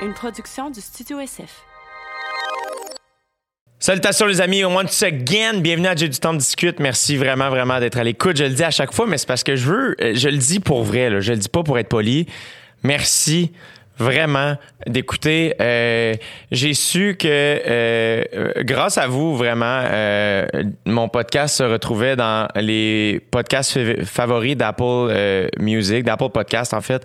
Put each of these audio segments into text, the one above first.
une production du Studio SF. Salutations les amis, once again, bienvenue à J'ai du temps de discute. Merci vraiment vraiment d'être à l'écoute. Je le dis à chaque fois, mais c'est parce que je veux, euh, je le dis pour vrai, là. je le dis pas pour être poli. Merci vraiment d'écouter. Euh, j'ai su que euh, grâce à vous, vraiment, euh, mon podcast se retrouvait dans les podcasts fa- favoris d'Apple euh, Music, d'Apple Podcast en fait.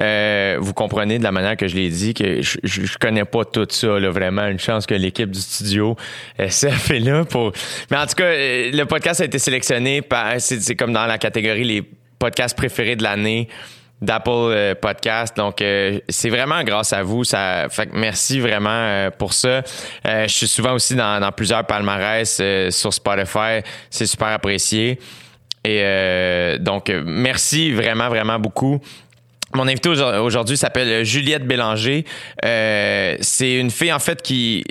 Euh, vous comprenez de la manière que je l'ai dit que je, je, connais pas tout ça, là, vraiment. Une chance que l'équipe du studio SF est là pour. Mais en tout cas, euh, le podcast a été sélectionné par. C'est comme dans la catégorie les podcasts préférés de l'année d'Apple euh, Podcast. Donc, euh, c'est vraiment grâce à vous. Ça, fait que merci vraiment euh, pour ça. Euh, je suis souvent aussi dans, dans plusieurs palmarès euh, sur Spotify. C'est super apprécié. Et euh, donc, merci vraiment, vraiment beaucoup. Mon invité aujourd- aujourd'hui s'appelle Juliette Bélanger. Euh, c'est une fille en fait qui,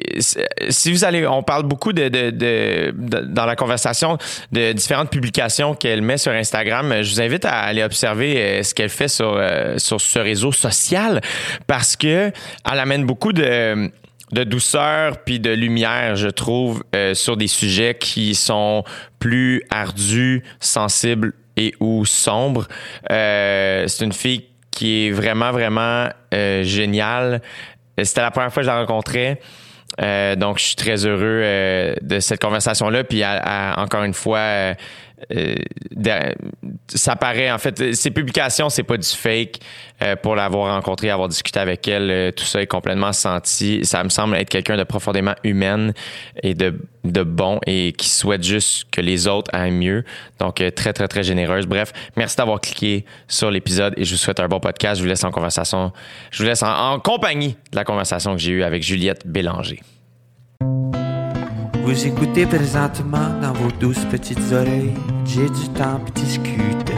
si vous allez, on parle beaucoup de- dans la conversation de différentes publications qu'elle met sur Instagram. Je vous invite à aller observer euh, ce qu'elle fait sur euh, sur ce réseau social parce que elle amène beaucoup de de douceur puis de lumière, je trouve, euh, sur des sujets qui sont plus ardus, sensibles et ou sombres. Euh, c'est une fille qui est vraiment, vraiment euh, géniale. C'était la première fois que je la rencontrais. Euh, donc, je suis très heureux euh, de cette conversation-là. Puis, encore une fois, euh, ça paraît, en fait, ses publications, c'est pas du fake. Euh, pour l'avoir rencontrée, avoir discuté avec elle, euh, tout ça est complètement senti. Ça me semble être quelqu'un de profondément humaine et de, de bon et qui souhaite juste que les autres aillent mieux. Donc, très, très, très généreuse. Bref, merci d'avoir cliqué sur l'épisode et je vous souhaite un bon podcast. Je vous laisse en conversation. Je vous laisse en, en compagnie de la conversation que j'ai eue avec Juliette Bélanger. Vous écoutez présentement dans vos douces petites oreilles. J'ai du temps pour discuter.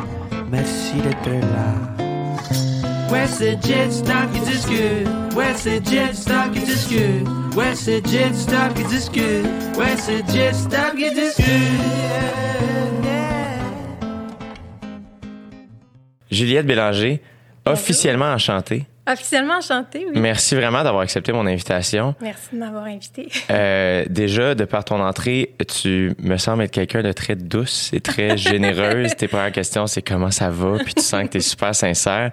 Merci d'être là. Ouais, c'est Jet Stop qui discute. Ouais, c'est Jet Stop qui discute. Ouais, c'est Jet Stop qui discute. Ouais, c'est Jet Stop qui discute. Juliette Bélanger, officiellement enchantée. Officiellement enchanté, oui. Merci vraiment d'avoir accepté mon invitation. Merci de m'avoir invité. Euh, déjà, de par ton entrée, tu me sembles être quelqu'un de très douce et très généreuse. Tes premières questions, c'est comment ça va, puis tu sens que tu es super sincère.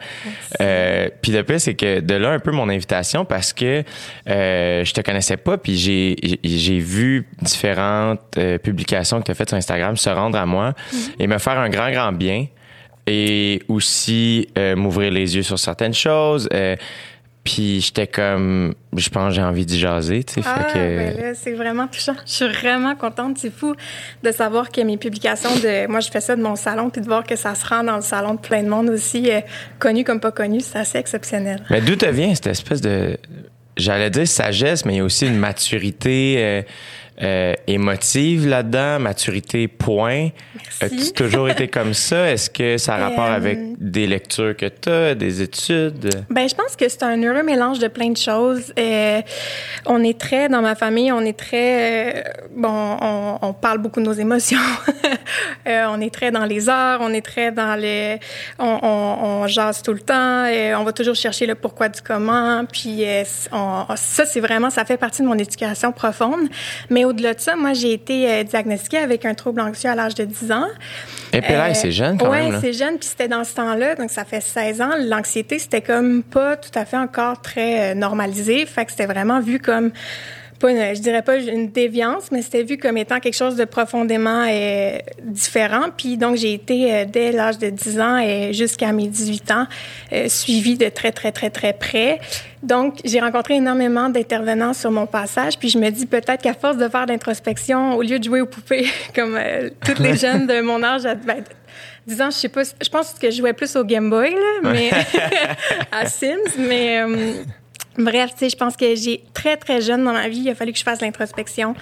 Euh, puis le pire, c'est que de là un peu mon invitation parce que euh, je te connaissais pas, puis j'ai j'ai vu différentes euh, publications que tu as faites sur Instagram se rendre à moi et me faire un grand, grand bien et aussi euh, m'ouvrir les yeux sur certaines choses. Euh, puis j'étais comme, je pense j'ai envie d'y jaser, tu sais. Ah, que... ben c'est vraiment touchant. Je suis vraiment contente. C'est fou de savoir que mes publications de. Moi, je fais ça de mon salon, puis de voir que ça se rend dans le salon de plein de monde aussi, euh, connu comme pas connu, c'est assez exceptionnel. Mais d'où te vient cette espèce de, j'allais dire sagesse, mais il y a aussi une maturité euh, euh, émotive là-dedans, maturité point. Merci. As-tu toujours été comme ça? Est-ce que ça a rapport Euh, avec des lectures que tu as, des études? Ben, je pense que c'est un heureux mélange de plein de choses. Euh, on est très, dans ma famille, on est très, euh, bon, on, on parle beaucoup de nos émotions. Euh, on est très dans les arts, on est très dans les, on, on, on jase tout le temps, et on va toujours chercher le pourquoi du comment. Puis euh, ça, c'est vraiment, ça fait partie de mon éducation profonde. Mais au-delà de ça, moi, j'ai été euh, diagnostiquée avec un trouble anxieux à l'âge de 10 ans. Et puis là, Euh, c'est jeune quand ouais, même. là. c'est jeune, puis c'était dans ce temps-là, donc ça fait 16 ans. L'anxiété, c'était comme pas tout à fait encore très euh, normalisé. Fait que c'était vraiment vu comme, pas une- je dirais pas une déviance, mais c'était vu comme étant quelque chose de profondément euh, différent. Puis donc, j'ai été, euh, dès l'âge de 10 ans et jusqu'à mes 18 ans, euh, suivie de très, très, très, très près. Donc, j'ai rencontré énormément d'intervenants sur mon passage, puis je me dis peut-être qu'à force de faire de l'introspection, au lieu de jouer aux poupées, comme euh, toutes les jeunes de mon âge, à- ben, 10 ans, je sais pas, je pense que je jouais plus au Game Boy, là, mais à Sims, mais euh, bref, tu sais, je pense que j'ai très, très jeune dans ma vie, il a fallu que je fasse l'introspection.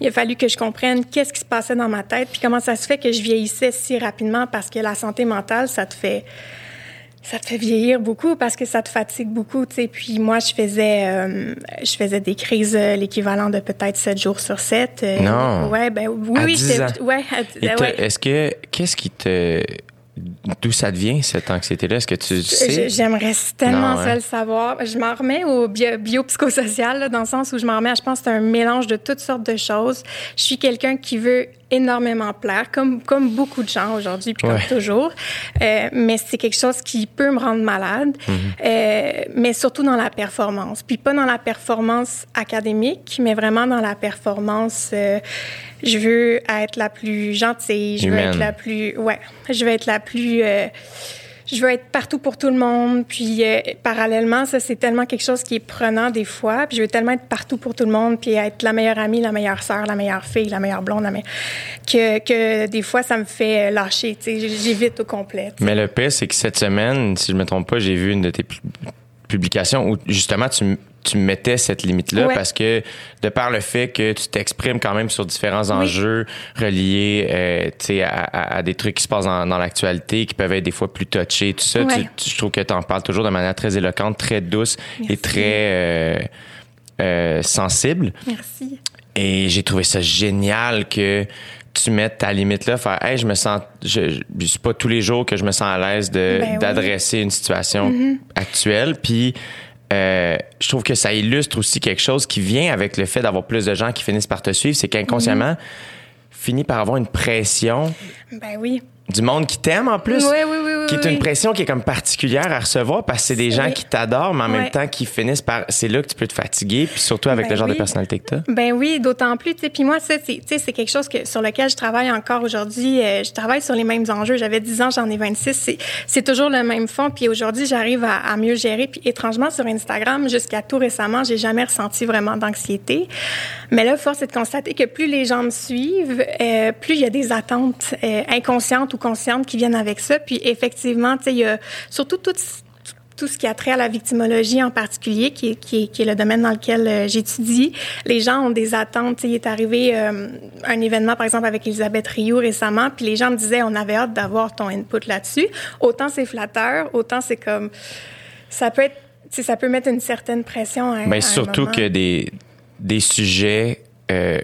Il a fallu que je comprenne qu'est-ce qui se passait dans ma tête, puis comment ça se fait que je vieillissais si rapidement, parce que la santé mentale, ça te fait ça te fait vieillir beaucoup parce que ça te fatigue beaucoup, tu sais. Puis moi, je faisais, euh, je faisais des crises, euh, l'équivalent de peut-être 7 jours sur 7. Non. Ouais, ben oui, À oui. 10 j'étais- ans. Ouais, à-. Est-ce que qu'est-ce qui te d'où ça devient, cette anxiété-là? Est-ce que tu sais? J'aimerais tellement Non, hein? ça le savoir. Je m'en remets au bio- biopsychosocial, là, dans le sens où je m'en remets, à- je pense que c'est un mélange de toutes sortes de choses. Je suis quelqu'un qui veut énormément plaire, comme, comme beaucoup de gens aujourd'hui, puis Ouais. comme toujours. Euh, mais c'est quelque chose qui peut me rendre malade, Mhm. euh, mais surtout dans la performance. Puis pas dans la performance académique, mais vraiment dans la performance... euh, je veux être la plus gentille, je veux Humaine. être la plus... Ouais, je veux être la plus... je veux être partout pour tout le monde. Puis euh, parallèlement, ça, c'est tellement quelque chose qui est prenant des fois. Puis je veux tellement être partout pour tout le monde, puis être la meilleure amie, la meilleure sœur, la meilleure fille, la meilleure blonde, la meilleure... Que, des fois, ça me fait euh, lâcher. J'évite au complet. Mais le pire, c'est que cette semaine, si je me trompe pas, j'ai vu une de tes pu- publications où justement tu, tu mettais cette limite-là Ouais. parce que de par le fait que tu t'exprimes quand même sur différents enjeux reliés euh, à, à- à des trucs qui se passent dans, dans l'actualité, qui peuvent être des fois plus touchés, tout ça, tu- Ouais. tu- je trouve que tu en parles toujours de manière très éloquente, très douce et très euh, euh, sensible. Merci. Et j'ai trouvé ça génial que tu mettes ta limite là, faire hey, je me sens je, je, suis pas tous les jours que je me sens à l'aise de Ben oui. d'adresser une situation actuelle puis euh, je trouve que ça illustre aussi quelque chose qui vient avec le fait d'avoir plus de gens qui finissent par te suivre, c'est qu'inconsciemment finit par avoir une pression Ben oui. Du monde qui t'aime en plus. Oui, oui, oui, Qui est une pression qui est comme particulière à recevoir parce que c'est des gens qui t'adorent, mais en même temps qui finissent par. C'est là que tu peux te fatiguer, puis surtout avec Ben le genre de personnalité que t'as. Ben oui, d'autant plus. tu Puis moi, ça, c'est, tu quelque chose que, sur lequel je travaille encore aujourd'hui. Euh, je travaille sur les mêmes enjeux. J'avais 10 ans, j'en ai 26. C'est, c'est toujours le même fond. Puis aujourd'hui, j'arrive à, à mieux gérer. Puis étrangement, sur Instagram, jusqu'à tout récemment, j'ai jamais ressenti vraiment d'anxiété. Mais là, force est de constater que plus les gens me suivent, euh, plus il y a des attentes euh, inconscientes ou conscientes qui viennent avec ça. Puis effectivement, tu sais, il y a surtout tout tout ce qui a trait à la victimologie en particulier, qui est, qui est, qui est le domaine dans lequel euh, j'étudie. Les gens ont des attentes. Il est arrivé euh, un événement, par exemple, avec Elisabeth Rioux récemment, puis les gens me disaient, on avait hâte d'avoir ton input là-dessus. Autant c'est flatteur, autant c'est comme... Ça peut être... Ça peut mettre une certaine pression à, un- Mais à un surtout moment. que des, des sujets euh,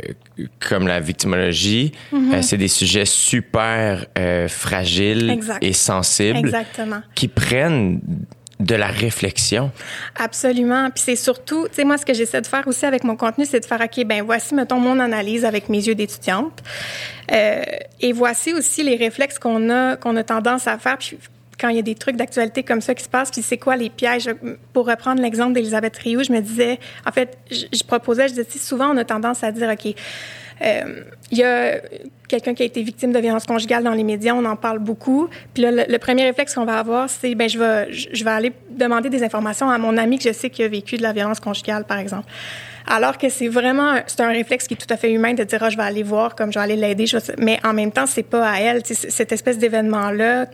comme la victimologie, euh, c'est des sujets super euh, fragiles Exact. et sensibles Exactement. qui prennent de la réflexion. Absolument. Puis c'est surtout, tu sais, moi, ce que j'essaie de faire aussi avec mon contenu, c'est de faire, OK, ben voici, mettons, mon analyse avec mes yeux d'étudiante. Euh, et voici aussi les réflexes qu'on a, qu'on a tendance à faire. Puis quand il y a des trucs d'actualité comme ça qui se passent, puis c'est quoi les pièges? Pour reprendre l'exemple d'Elisabeth Rioux, je me disais, en fait, je, proposais, je disais, souvent, on a tendance à dire, OK, euh, il y a quelqu'un qui a été victime de violence conjugale dans les médias, on en parle beaucoup. Puis là, le, premier réflexe qu'on va avoir, c'est ben je vais je vais aller demander des informations à mon ami que je sais qui a vécu de la violence conjugale, par exemple. Alors que c'est vraiment c'est un réflexe qui est tout à fait humain de dire ah, je vais aller voir comme je vais aller l'aider, mais en même temps c'est pas à elle. Cette espèce d'événement là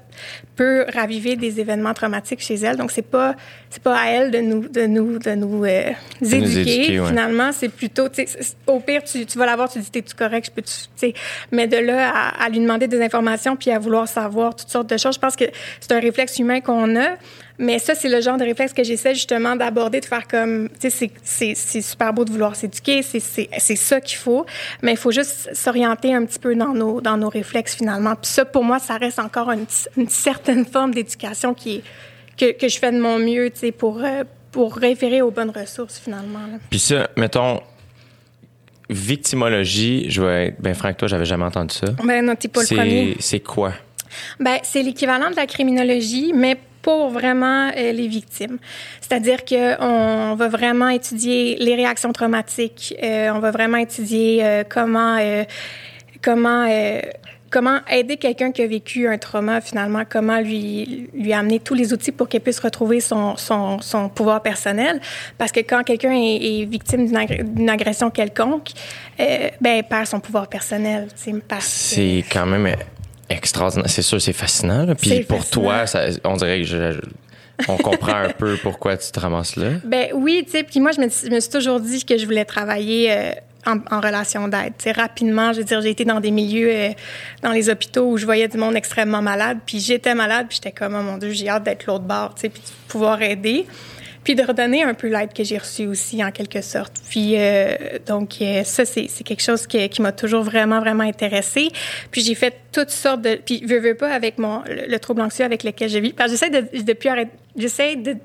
peut raviver des événements traumatiques chez elle, donc c'est pas c'est pas à elle de nous de nous de nous euh, nous éduquer. éduquer, ouais. Finalement, c'est plutôt, tu sais, c'est- au pire, tu, tu vas la voir, tu dis, t'es-tu correct, je peux, tu sais, mais de là à, à lui demander des informations puis à vouloir savoir toutes sortes de choses, je pense que c'est un réflexe humain qu'on a. Mais ça, c'est le genre de réflexe que j'essaie justement d'aborder, de faire comme, tu sais, c'est- super beau de vouloir s'éduquer, c'est- ça qu'il faut, mais il faut juste s'orienter un petit peu dans nos, dans nos réflexes finalement. Puis ça, pour moi, ça reste encore une, une certaine forme d'éducation qui est, que, que je fais de mon mieux, tu sais, pour, euh, pour référer aux bonnes ressources finalement. là. Puis ça, mettons, victimologie, je vais être bien franc toi, j'avais jamais entendu ça. Ben non, t'es pas le premier. C'est quoi? Ben, c'est l'équivalent de la criminologie, mais pour vraiment euh, les victimes. C'est-à-dire que on va vraiment étudier les réactions traumatiques, euh, on va vraiment étudier euh, comment euh, comment euh, comment aider quelqu'un qui a vécu un trauma finalement, comment lui lui amener tous les outils pour qu'il puisse retrouver son, son, son pouvoir personnel. Parce que quand quelqu'un est, est victime d'une agression quelconque, euh, ben il perd son pouvoir personnel. Parce que- C'est quand même extraordinaire. C'est sûr, c'est fascinant. là. Puis pour fascinant. toi, ça- on dirait que je- je- on comprend un peu pourquoi tu te ramasses là. Ben oui, tu sais, puis moi, je me, je me suis toujours dit que je voulais travailler euh, en, en relation d'aide. Tu sais, rapidement, je veux dire, j'ai été dans des milieux, euh, dans les hôpitaux où je voyais du monde extrêmement malade, puis j'étais malade, puis j'étais comme, oh mon Dieu, j'ai hâte d'être l'autre bord, tu sais, puis de pouvoir aider. Puis de redonner un peu l'aide que j'ai reçue aussi, en quelque sorte. Puis, euh, donc, euh, ça, c'est, c'est quelque chose qui, m'a toujours vraiment, vraiment intéressée. Puis, j'ai fait toutes sortes de... Puis, veux, veux pas, avec mon, le, le trouble anxieux avec lequel je vis. J'essaie de, arrêter... J'essaie de,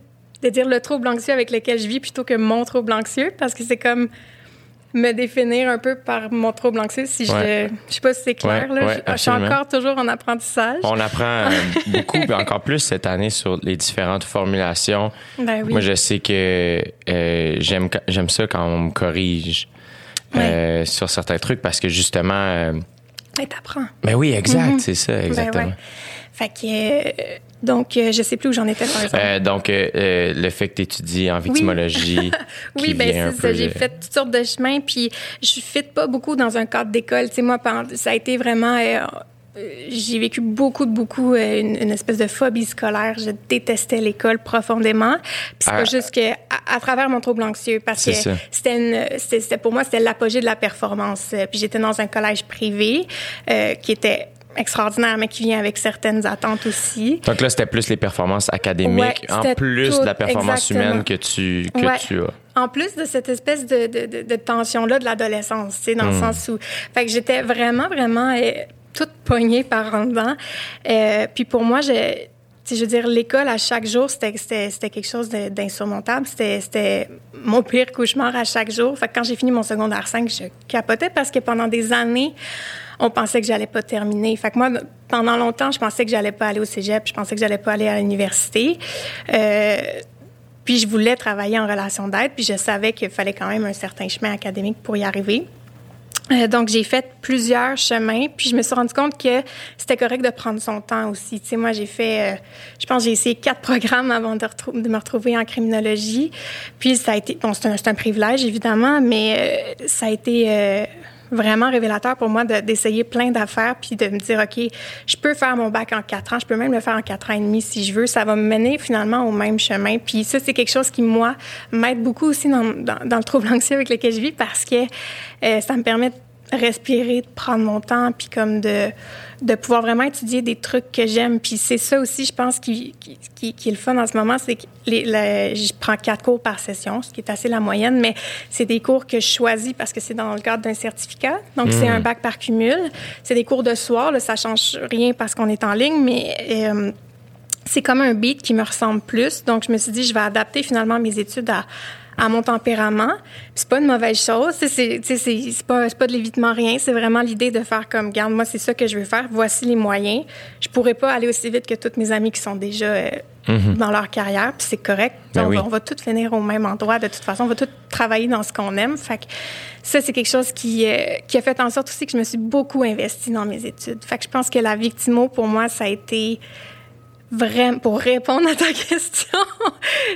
de dire le trouble anxieux avec lequel je vis plutôt que mon trouble anxieux, parce que c'est comme me définir un peu par mon trouble anxieux si Ouais. je je sais pas si c'est clair Ouais, là ouais, je, je suis encore toujours en apprentissage On apprend euh, beaucoup, puis encore plus cette année sur les différentes formulations. ben oui Moi, je sais que euh, j'aime j'aime ça quand on me corrige euh, sur certains trucs parce que justement. euh, Ben, t'apprends ben oui, exact, Mhm. c'est ça, Ben exactement. ouais. Fait que donc euh, je sais plus où j'en étais par exemple. Euh, donc, euh, euh, le fait que tu étudies en victimologie. oui, ben vient un c'est ça. J'ai fait toutes sortes de chemins, puis je fit pas beaucoup dans un cadre d'école. Tu sais, moi, ça a été vraiment. euh, j'ai vécu beaucoup, beaucoup une, une espèce de phobie scolaire. Je détestais l'école profondément. Puis c'est Ah. pas juste que à, à travers mon trouble anxieux, parce que c'était pour moi c'était l'apogée de la performance. Puis j'étais dans un collège privé qui était extraordinaire, mais qui vient avec certaines attentes aussi. Donc là, c'était plus les performances académiques, Ouais, en plus tout- de la performance exactement. humaine que tu, que Ouais. tu as. En plus de cette espèce de, de, de, de tension-là de l'adolescence, tu sais, dans Hmm. le sens où... Fait que j'étais vraiment, vraiment euh, toute poignée par en dedans. Euh, puis pour moi, je... Je veux dire, l'école à chaque jour, c'était quelque chose d'insurmontable. C'était c'était mon pire cauchemar à chaque jour. Fait que quand j'ai fini mon secondaire 5, je capotais parce que pendant des années, on pensait que j'allais pas terminer. Fait que moi, pendant longtemps, je pensais que j'allais pas aller au cégep, je pensais que j'allais pas aller à l'université. Euh, puis je voulais travailler en relation d'aide, puis je savais qu'il fallait quand même un certain chemin académique pour y arriver. Euh, donc, j'ai fait plusieurs chemins, puis je me suis rendu compte que c'était correct de prendre son temps aussi. Tu sais, moi, j'ai fait, euh, je pense, j'ai essayé quatre programmes avant de, me retrouver en criminologie. Puis, ça a été, bon, c'est un, c'est un privilège, évidemment, mais euh, ça a été euh, vraiment révélateur pour moi de- d'essayer plein d'affaires, puis de me dire, OK, je peux faire mon bac en quatre ans, je peux même le faire en quatre ans et demi si je veux. Ça va me mener finalement au même chemin. Puis ça, c'est quelque chose qui, moi, m'aide beaucoup aussi dans, le trouble anxieux avec lequel je vis parce que euh, ça me permet respirer, de prendre mon temps, puis comme de, de pouvoir vraiment étudier des trucs que j'aime. Puis c'est ça aussi, je pense, qui, qui, qui, qui est le fun en ce moment, c'est que les, la- je prends quatre cours par session, ce qui est assez la moyenne, mais c'est des cours que je choisis parce que c'est dans le cadre d'un certificat. Donc, c'est un bac par cumul. C'est des cours de soir, là, ça change rien parce qu'on est en ligne, mais... euh, c'est comme un beat qui me ressemble plus. Donc, je me suis dit, je vais adapter finalement mes études à, à mon tempérament. C'est pas une mauvaise chose. C'est, c'est, c'est pas, c'est pas de l'évitement rien. C'est vraiment l'idée de faire comme, garde, moi, c'est ça que je veux faire. Voici les moyens. Je pourrais pas aller aussi vite que toutes mes amies qui sont déjà euh, dans leur carrière. Puis c'est correct. Ben on, oui. va, on va toutes finir au même endroit. De toute façon, on va toutes travailler dans ce qu'on aime. Fait que ça, c'est quelque chose qui, euh, qui a fait en sorte aussi que je me suis beaucoup investie dans mes études. Fait que je pense que la victimo, pour moi, ça a été vraiment pour répondre à ta question,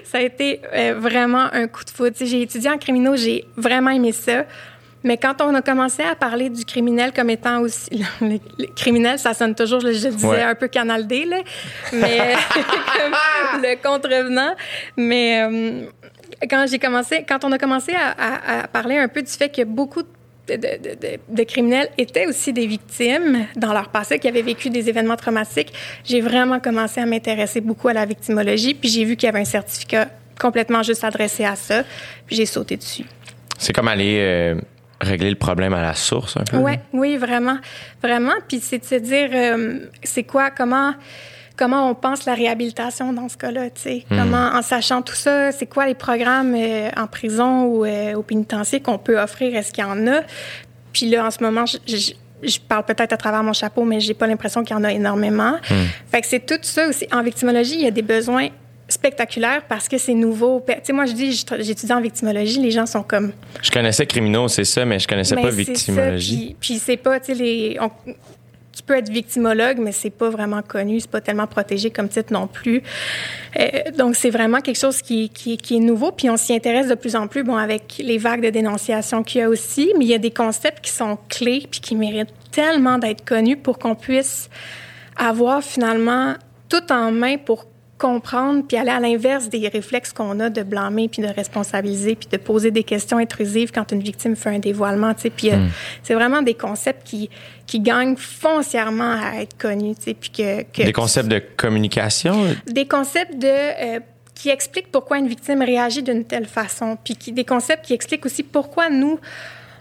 ça a été euh, vraiment un coup de foudre. J'ai étudié en criminaux, j'ai vraiment aimé ça. Mais quand on a commencé à parler du criminel comme étant aussi le, le criminel, ça sonne toujours, je le disais Ouais. un peu Canal D, là, mais le contrevenant. Mais euh, quand j'ai commencé, quand on a commencé à, à- à parler un peu du fait que beaucoup de de, de- de- de criminels étaient aussi des victimes dans leur passé, qui avaient vécu des événements traumatiques, j'ai vraiment commencé à m'intéresser beaucoup à la victimologie. Puis j'ai vu qu'il y avait un certificat complètement juste adressé à ça. Puis j'ai sauté dessus. C'est comme aller euh, régler le problème à la source un peu. Ouais, oui, vraiment, vraiment. Puis c'est de se dire, euh, c'est quoi, comment, comment on pense la réhabilitation dans ce cas-là, tu sais, comment, en sachant tout ça, c'est quoi les programmes euh, en prison ou euh, au pénitencier qu'on peut offrir, est-ce qu'il y en a? Puis là, en ce moment, je, je- je parle peut-être à travers mon chapeau, mais j'ai pas l'impression qu'il y en a énormément. Fait que c'est tout ça aussi. En victimologie, il y a des besoins spectaculaires parce que c'est nouveau. Tu sais, moi, je dis, j'étudie en victimologie, les gens sont comme, Je connaissais criminaux, c'est ça, mais je connaissais mais pas victimologie. ça, Puis, puis c'est pas, tu sais, les. on- tu peux être victimologue, mais c'est pas vraiment connu, c'est pas tellement protégé comme titre non plus. Euh, donc c'est vraiment quelque chose qui, qui, qui est nouveau, puis on s'y intéresse de plus en plus, bon, avec les vagues de dénonciation qu'il y a aussi, mais il y a des concepts qui sont clés puis qui méritent tellement d'être connus pour qu'on puisse avoir finalement tout en main pour comprendre puis aller à l'inverse des réflexes qu'on a de blâmer puis de responsabiliser puis de poser des questions intrusives quand une victime fait un dévoilement, tu sais. Puis euh, c'est vraiment des concepts qui qui gagnent foncièrement à être connus, tu sais, puis que, que Des concepts de communication? des concepts de euh, qui expliquent pourquoi une victime réagit d'une telle façon, puis qui, des concepts qui expliquent aussi pourquoi nous,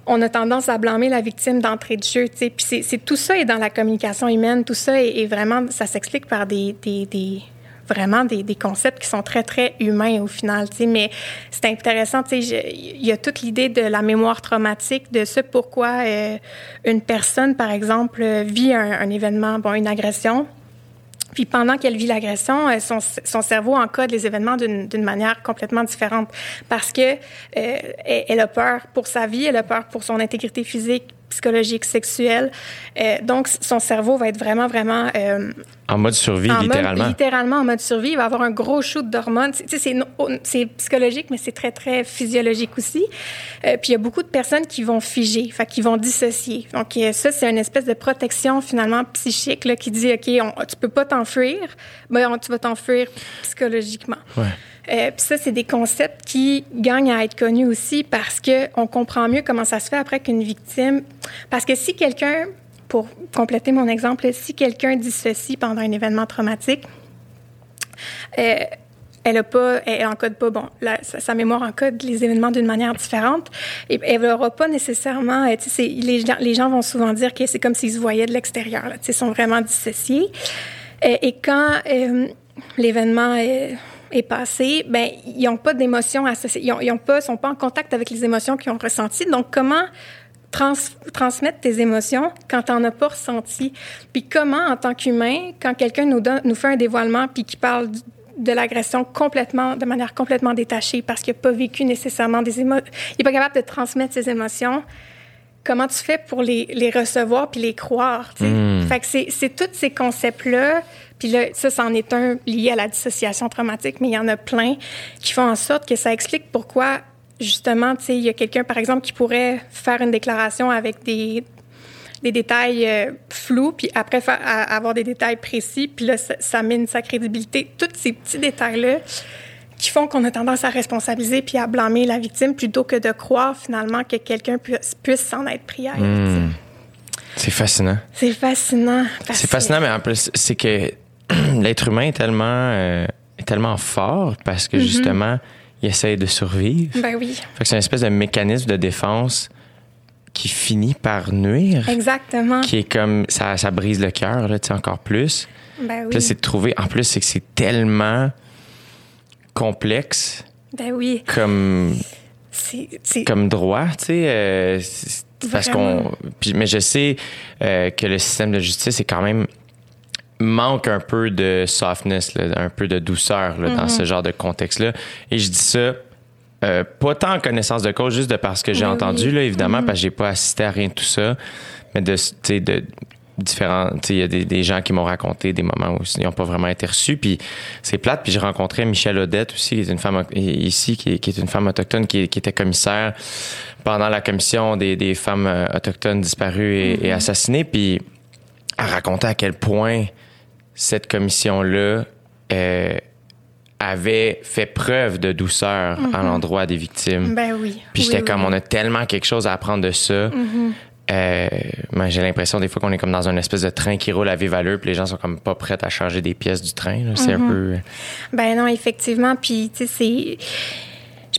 on a tendance à blâmer la victime d'entrée de jeu. Puis c'est, tout ça est dans la communication humaine, tout ça est, vraiment, ça s'explique par des, des, des vraiment des, des, concepts qui sont très, très humains au final. Mais c'est intéressant, il y a toute l'idée de la mémoire traumatique, de ce pourquoi euh, une personne, par exemple, vit un, événement, bon, une agression, puis pendant qu'elle vit l'agression, euh, son, son, cerveau encode les événements d'une manière complètement différente parce que euh, elle a peur pour sa vie, elle a peur pour son intégrité physique, psychologique, sexuelle. Euh, donc, son cerveau va être vraiment, vraiment... Euh, en mode survie, littéralement. littéralement en mode survie. Il va avoir un gros shoot d'hormones. Tu sais, c'est psychologique, mais c'est très, très physiologique aussi. Euh, puis, il y a beaucoup de personnes qui vont figer, fait qui vont dissocier. Donc, ça, c'est une espèce de protection, finalement, psychique, là, qui dit, OK, on, tu peux pas t'enfuir, mais tu vas t'enfuir psychologiquement. Ouais. Euh, ça, c'est des concepts qui gagnent à être connus aussi parce qu'on comprend mieux comment ça se fait après qu'une victime. Parce que si quelqu'un, pour compléter mon exemple, si quelqu'un dissocie pendant un événement traumatique, euh, elle a pas, elle encode pas, bon, sa, mémoire encode les événements d'une manière différente. Et elle n'aura pas nécessairement, euh, tu sais, les, gens vont souvent dire que c'est comme s'ils se voyaient de l'extérieur, tu sais, sont vraiment dissociés. Euh, et quand l'événement est est passé, ben ils n'ont pas d'émotions associées, ils, ont pas, sont pas en contact avec les émotions qu'ils ont ressenties. Donc comment trans, transmettre tes émotions quand tu n'en as pas ressenti? Puis comment, en tant qu'humain, quand quelqu'un nous donne, nous fait un dévoilement puis qui parle de l'agression complètement, de manière complètement détachée parce qu'il n'a pas vécu nécessairement des émotions, il n'est pas capable de transmettre ses émotions comment tu fais pour les, les recevoir puis les croire. Mm. Fait que c'est tous ces concepts-là. Puis là, ça, c'en est un lié à la dissociation traumatique, mais il y en a plein qui font en sorte que ça explique pourquoi, justement, tu sais, il y a quelqu'un, par exemple, qui pourrait faire une déclaration avec des, des détails euh, flous, puis après faire, avoir des détails précis, puis là, ça, ça mine sa crédibilité. Tous ces petits détails-là qui font qu'on a tendance à responsabiliser puis à blâmer la victime plutôt que de croire finalement que quelqu'un puisse, puisse s'en être pris à hmm. C'est fascinant. C'est fascinant. C'est fascinant, mais en plus, c'est que l'être humain est tellement, euh, est tellement fort parce que mm-hmm. justement, il essaye de survivre. Ben oui. Fait que c'est une espèce de mécanisme de défense qui finit par nuire. Exactement. Qui est comme, ça, ça brise le cœur, là, tu sais, encore plus. Ben oui. C'est de trouver, en plus, c'est que c'est tellement complexe. Ben oui. Comme. Comme droit, tu sais. Euh, parce qu'on. Mais je sais euh, que le système de justice est quand même manque un peu de softness, un peu de douceur dans mm-hmm. ce genre de contexte-là. Et je dis ça euh, pas tant en connaissance de cause, juste de parce que j'ai ben entendu, là, évidemment, mm-hmm. parce que j'ai pas assisté à rien de tout ça, mais de, de, différents. Il y a des, des, gens qui m'ont raconté des moments où ils n'ont pas vraiment été reçus. Puis c'est plate. Puis j'ai rencontré Michelle Odette aussi, qui est une femme ici, qui est, une femme autochtone, qui, était commissaire pendant la commission des, des femmes euh, autochtones disparues et, mm-hmm. assassinées. Puis elle racontait à quel point cette commission-là euh, avait fait preuve de douceur à mm-hmm. l'endroit des victimes. Ben oui. Puis j'étais comme, on a tellement quelque chose à apprendre de ça. Mm-hmm. Euh, j'ai l'impression des fois qu'on est comme dans un espèce de train qui roule à vive allure, puis les gens sont comme pas prêts à changer des pièces du train. C'est un mhm. peu. Ben non, effectivement. Puis tu sais, c'est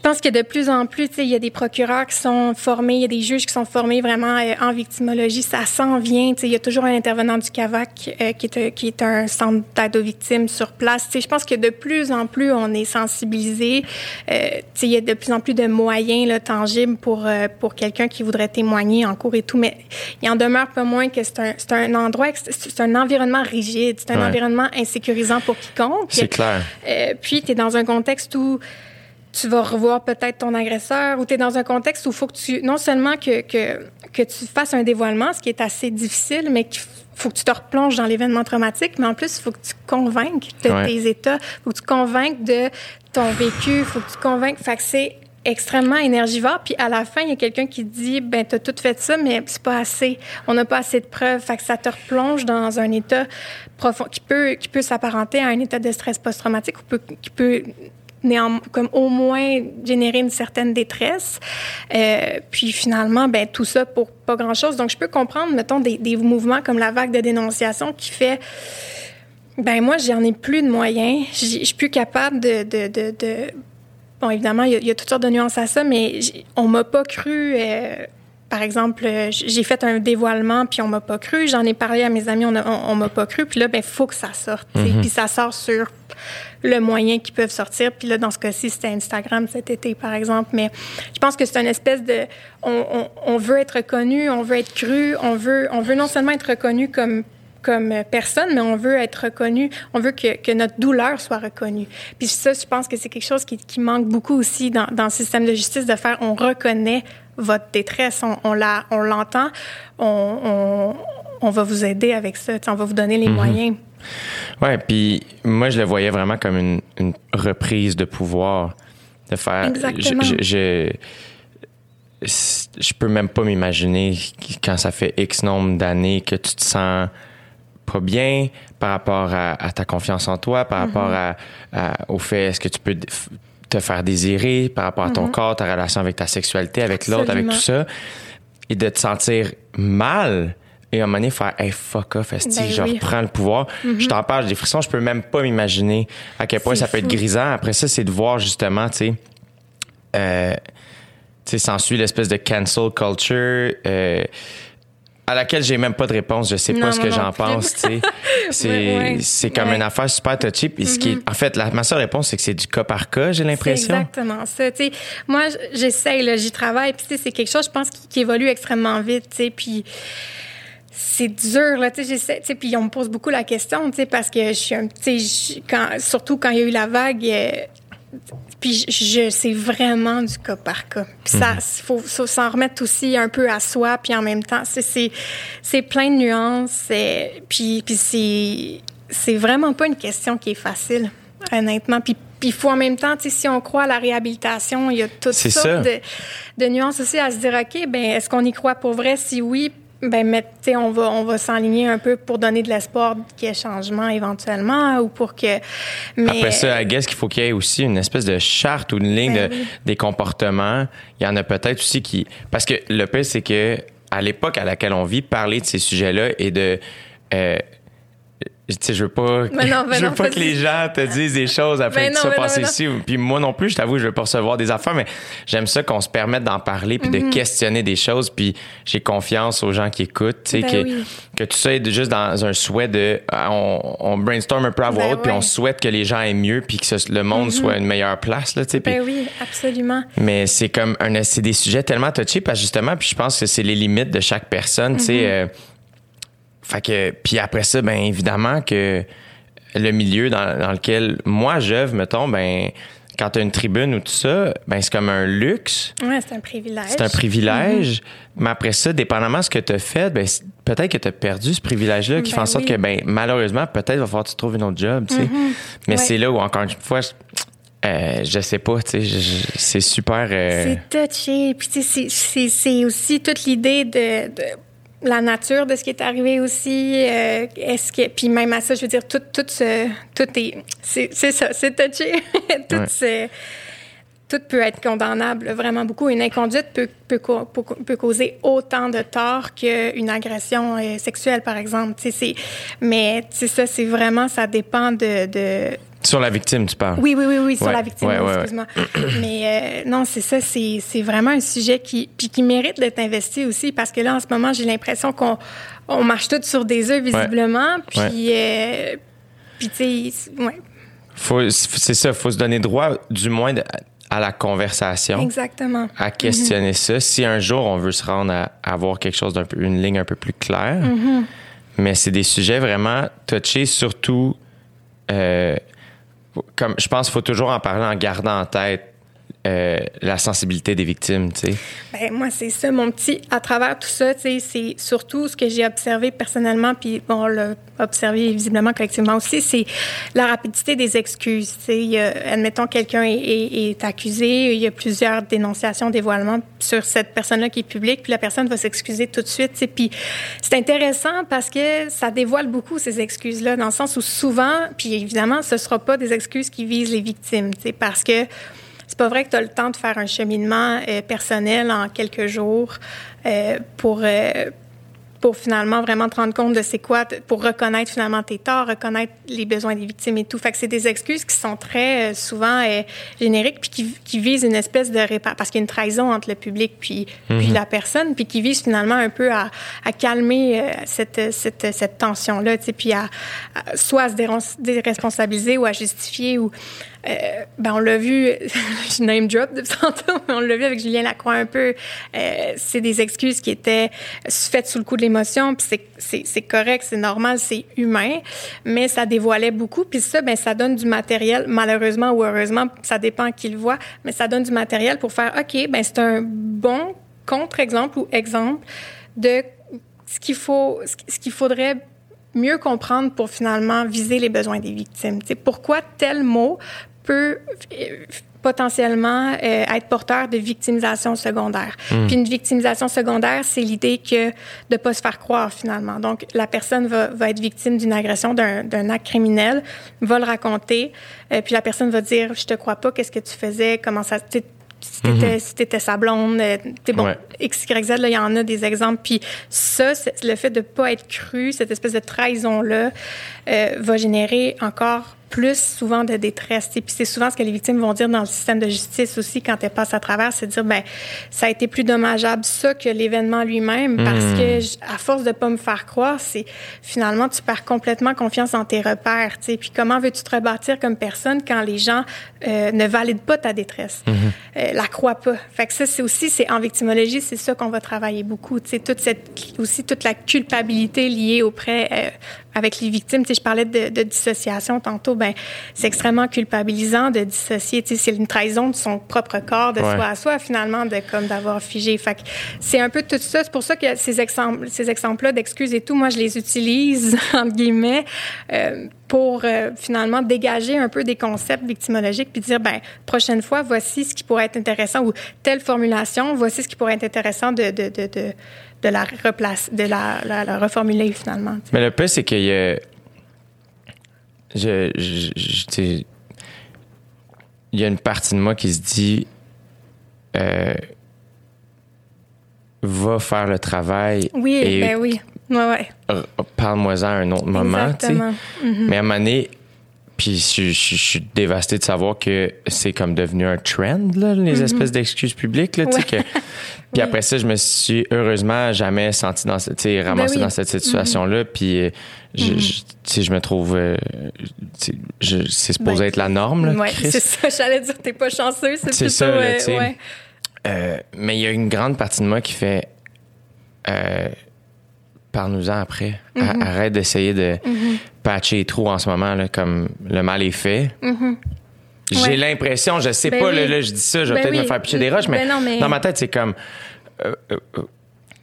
pense que de plus en plus, il y a des procureurs qui sont formés, il y a des juges qui sont formés vraiment euh, en victimologie. Ça s'en vient. Il y a toujours un intervenant du CAVAC euh, qui, est, qui est un centre d'aide aux victimes sur place. je pense que de plus en plus, on est sensibilisé. Euh, il y a de plus en plus de moyens là, tangibles pour, euh, pour quelqu'un qui voudrait témoigner en cours et tout. Mais il en demeure pas moins que c'est un, un endroit, c'est un environnement rigide, c'est un environnement insécurisant pour quiconque. C'est clair. puis, tu es dans un contexte où tu vas revoir peut-être ton agresseur ou tu es dans un contexte où il faut que tu, non seulement que, que, que tu fasses un dévoilement, ce qui est assez difficile, mais qu'il faut que tu te replonges dans l'événement traumatique, mais en plus, il faut que tu convainques de tes états, il faut que tu convainques de ton vécu, il faut que tu convainques. Fait que c'est extrêmement énergivore. Puis à la fin, il y a quelqu'un qui dit ben t'as tout fait ça, mais c'est pas assez. On n'a pas assez de preuves. Fait que ça te replonge dans un état profond qui peut qui peut s'apparenter à un état de stress post-traumatique ou peut, qui peut comme au moins générer une certaine détresse. Euh, puis finalement, ben tout ça pour pas grand-chose. Donc je peux comprendre, mettons, des, des, mouvements comme la vague de dénonciation qui fait Ben moi, j'en ai plus de moyens. Je suis plus capable de, de, de, de... Bon, évidemment, il y, a toutes sortes de nuances à ça, mais on m'a pas cru. Euh, par exemple, j'ai fait un dévoilement, puis on m'a pas cru. J'en ai parlé à mes amis, on, on, m'a pas cru. Puis là, ben faut que ça sorte. Mm-hmm. Puis ça sort sur le moyen qu'ils peuvent sortir. Puis là, dans ce cas-ci, c'était Instagram cet été, par exemple. Mais je pense que c'est une espèce de... On, on, on, veut être reconnu, on veut être cru, on veut, on veut non seulement être reconnu comme comme personne, mais on veut être reconnu, on veut que, que, notre douleur soit reconnue. Puis ça, je pense que c'est quelque chose qui, qui, manque beaucoup aussi dans, dans, le système de justice, de faire, on reconnaît votre détresse, on, on la, on l'entend, on, on, on, va vous aider avec ça, on va vous donner les mm-hmm. moyens. Ouais, puis moi, je le voyais vraiment comme une, une reprise de pouvoir, de faire. Exactement. Je, je, je, peux même pas m'imaginer quand ça fait X nombre d'années que tu te sens pas bien par rapport à, ta confiance en toi, par rapport à, au fait est-ce que tu peux te faire désirer, par rapport à ton mm-hmm. corps, ta relation avec ta sexualité, avec l'autre, avec tout ça, et de te sentir mal et à un moment donné, faire hey, fuck off, esti, ben je reprends le pouvoir? Mm-hmm. Je t'en parle, des frissons, je peux même pas m'imaginer à quel point ça peut être grisant. Après ça, c'est de voir justement, tu sais, euh, tu sais, s'ensuit l'espèce de cancel culture. Euh, à laquelle j'ai même pas de réponse. Je sais pas ce que j'en pense, tu sais. C'est, c'est comme une affaire super touchy. Puis ce qui est, mm-hmm. en fait, la, ma seule réponse, c'est que c'est du cas par cas, j'ai l'impression. exactement ça, tu sais. Moi, j'essaye, là, j'y travaille. Puis, c'est quelque chose, je pense, qui, qui évolue extrêmement vite, tu sais. Puis, c'est dur là tu sais tu sais puis on me pose beaucoup la question tu sais parce que je suis un tu sais quand surtout quand il y a eu la vague euh, puis je, c'est vraiment du cas par cas. Puis ça, mhm. faut, faut s'en remettre aussi un peu à soi, puis en même temps, c'est, c'est, c'est plein de nuances. puis puis c'est, c'est vraiment pas une question qui est facile, honnêtement. Puis puis il faut en même temps, si on croit à la réhabilitation, il y a toutes sortes de, de, nuances aussi à se dire, OK, ben est-ce qu'on y croit pour vrai? Si oui, ben, mais, on va, on va s'enligner un peu pour donner de l'espoir qu'il y ait changement éventuellement ou pour que. Mais... Après ça, à guess qu'il faut qu'il y ait aussi une espèce de charte ou une ligne ben de, des comportements. Il y en a peut-être aussi qui. Parce que le pire, c'est que à l'époque à laquelle on vit, parler de ces sujets-là et de. Euh, je veux pas, je veux pas que les gens te disent des choses après que ça passe ici. Puis moi non plus, je t'avoue, je veux pas recevoir des affaires, mais j'aime ça qu'on se permette d'en parler puis de mm-hmm. questionner des choses. Puis j'ai confiance aux gens qui écoutent, tu sais, ben que, que tout ça est juste dans un souhait de, ah, on, brainstorm un peu à voix ben haute, puis on souhaite que les gens aient mieux, puis que le monde mm-hmm. soit une meilleure place, là, tu sais. Ben oui, absolument. Mais c'est comme un, c'est des sujets tellement touchés, parce justement, puis je pense que c'est les limites de chaque personne, tu sais. Mm-hmm. Euh, fait que, puis après ça, ben évidemment que le milieu dans, lequel moi j'œuvre, mettons, ben quand tu as une tribune ou tout ça, ben c'est comme un luxe. Ouais, c'est un privilège. C'est un privilège. Mm-hmm. Mais après ça, dépendamment de ce que tu as fait, ben peut-être que tu as perdu ce privilège-là qui fait en ben sorte que ben malheureusement, peut-être va falloir que tu trouves une autre job, tu sais. Mm-hmm. Mais c'est là où encore une fois euh, je sais pas, tu sais, c'est super. Euh, c'est touché. Puis tu sais, c'est aussi toute l'idée de la nature de ce qui est arrivé aussi. Euh, est-ce que puis même à ça, je veux dire tout tout ce tout est c'est ça, c'est touché. tout tout peut être condamnable vraiment beaucoup. Une inconduite peut, peut, peut, causer autant de tort qu'une agression euh, sexuelle, par exemple. C'est, mais ça, c'est vraiment, ça dépend de, de sur la victime, tu parles. Oui, oui, oui, oui, sur la victime, excuse-moi. Mais euh, non, c'est ça, c'est, c'est vraiment un sujet qui, puis qui mérite d'être investi aussi, parce que là, en ce moment, j'ai l'impression qu'on on marche tous sur des œufs, visiblement, puis, euh, puis tu sais, ouais. Faut, c'est ça, il faut se donner droit, du moins, à la conversation. Exactement. À questionner mm-hmm. ça. Si un jour, on veut se rendre à, avoir quelque chose d'un peu, une ligne un peu plus claire, mm-hmm. mais c'est des sujets vraiment touchés, surtout... Euh, comme je pense qu'il faut toujours en parler en gardant en tête euh, la sensibilité des victimes, tu sais. Ben, moi, c'est ça, mon petit. À travers tout ça, tu sais, c'est surtout ce que j'ai observé personnellement, puis on l'a observé visiblement collectivement aussi, c'est la rapidité des excuses. Tu sais, admettons, quelqu'un est, est, accusé, il y a plusieurs dénonciations, dévoilements sur cette personne-là qui est publique, puis la personne va s'excuser tout de suite, tu sais. Puis c'est intéressant parce que ça dévoile beaucoup ces excuses-là, dans le sens où souvent, puis évidemment, ce ne sera pas des excuses qui visent les victimes, tu sais, parce que c'est pas vrai que tu as le temps de faire un cheminement euh, personnel en quelques jours euh, pour, euh, pour finalement vraiment te rendre compte de c'est quoi, pour reconnaître finalement tes torts, reconnaître les besoins des victimes et tout. Fait que c'est des excuses qui sont très souvent génériques puis qui, qui visent une espèce de répa parce qu'il y a une trahison entre le public puis, puis la personne puis qui visent finalement un peu à, à calmer cette, cette, cette tension-là, tu sais, puis à, à soit à se déresponsabiliser ou à justifier ou euh, ben on l'a vu, je name drop de tantôt, mais on l'a vu avec Julien Lacroix un peu. Euh, c'est des excuses qui étaient faites sous le coup de l'émotion, puis c'est- correct, c'est normal, c'est humain, mais ça dévoilait beaucoup. Puis ça, ben ça donne du matériel, malheureusement ou heureusement, ça dépend qui le voit, mais ça donne du matériel pour faire, ok, ben c'est un bon contre-exemple ou exemple de ce qu'il faut, ce qu'il faudrait mieux comprendre pour finalement viser les besoins des victimes. Tu sais, pourquoi tel mot peut potentiellement euh, être porteur de victimisation secondaire. Puis une victimisation secondaire, c'est l'idée que de pas se faire croire finalement. Donc la personne va, va être victime d'une agression, d'un acte criminel, va le raconter, euh, puis la personne va dire je te crois pas, qu'est-ce que tu faisais, comment ça sais, si t'étais si t'étais sa blonde, euh, t'es bon, Ouais. X, Y, Z, là, il y en a des exemples. Puis ça, le fait de pas être cru, cette espèce de trahison-là, euh, va générer encore plus souvent de détresse. Et puis c'est souvent ce que les victimes vont dire dans le système de justice aussi quand elles passent à travers, c'est dire ben ça a été plus dommageable ça que l'événement lui-même parce que j- à force de pas me faire croire, c'est finalement tu perds complètement confiance dans tes repères. tu sais. Puis comment veux-tu te rebâtir comme personne quand les gens euh, ne valident pas ta détresse, euh, la croient pas. Fait que ça c'est aussi c'est en victimologie c'est ça qu'on va travailler beaucoup. Tu sais toute cette aussi toute la culpabilité liée auprès euh, avec les victimes. Tu sais, je parlais de, de dissociation tantôt. Ben, c'est extrêmement culpabilisant de dissocier. Tu sais, c'est une trahison de son propre corps, de Ouais. soi à soi, finalement, de comme d'avoir figé. Fait que c'est un peu tout ça. C'est pour ça que ces exemples, ces exemples-là d'excuses et tout, moi, je les utilise entre guillemets euh, pour euh, finalement dégager un peu des concepts victimologiques puis dire ben prochaine fois, voici ce qui pourrait être intéressant ou telle formulation, voici ce qui pourrait être intéressant de de de, de de la replace, de la, la, la reformuler finalement. Mais le pire, c'est qu'il y a. Je. il y a une partie de moi qui se dit. euh, va faire le travail. Oui, et ben oui. Ouais, ouais. Parle-moi-en à un autre moment. Exactement. Mhm. Mais à un moment donné, puis je, je- je suis dévasté de savoir que c'est comme devenu un trend, là, les espèces d'excuses publiques. Là, tu sais, Mhm. Ouais. que- puis après ça, je me suis heureusement jamais senti dans, cette- ramassé Ben oui. Mhm. dans cette situation-là. Puis euh, je, sais, je me trouve. euh, c'est supposé Ben, être la norme. Chris. c'est ça, j'allais dire, t'es pas chanceux, c'est plutôt... ça, là, euh, ouais. Euh, mais il y a une grande partie de moi qui fait euh, parle-nous-en après. Mhm. A- Arrête d'essayer de patcher les trous en ce moment, là, comme le mal est fait. J'ai Mhm. Ouais. l'impression, je sais Ben pas, oui. là, là, je dis ça, je vais Ben peut-être me faire pitcher des roches, mais, Ben non, mais- dans ma tête, c'est comme euh, euh, euh,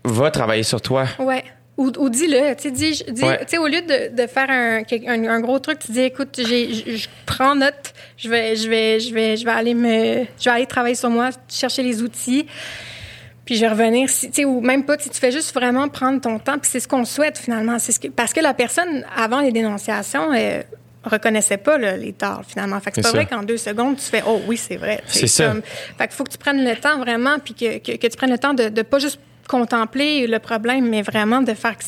va travailler sur toi. Ouais. Ou, ou dis-le, tu sais, dis, Ouais. au lieu de, de faire un, quel- un, un gros truc, tu dis, écoute, j'ai, je, je prends note, je vais, je vais, je vais, je vais aller me, je vais aller travailler sur moi, chercher les outils, puis je vais revenir, si, tu sais, ou même pas, si tu fais juste vraiment prendre ton temps, puis c'est ce qu'on souhaite finalement, c'est ce que, parce que la personne avant les dénonciations. euh, reconnaissait pas là, les torts finalement. Fait que c'est pas vrai qu'en deux secondes tu fais oh oui c'est vrai. C'est ça. comme- fait qu'il faut que tu prennes le temps vraiment, puis que, que, que tu prennes le temps de, de pas juste contempler le problème, mais vraiment de faire que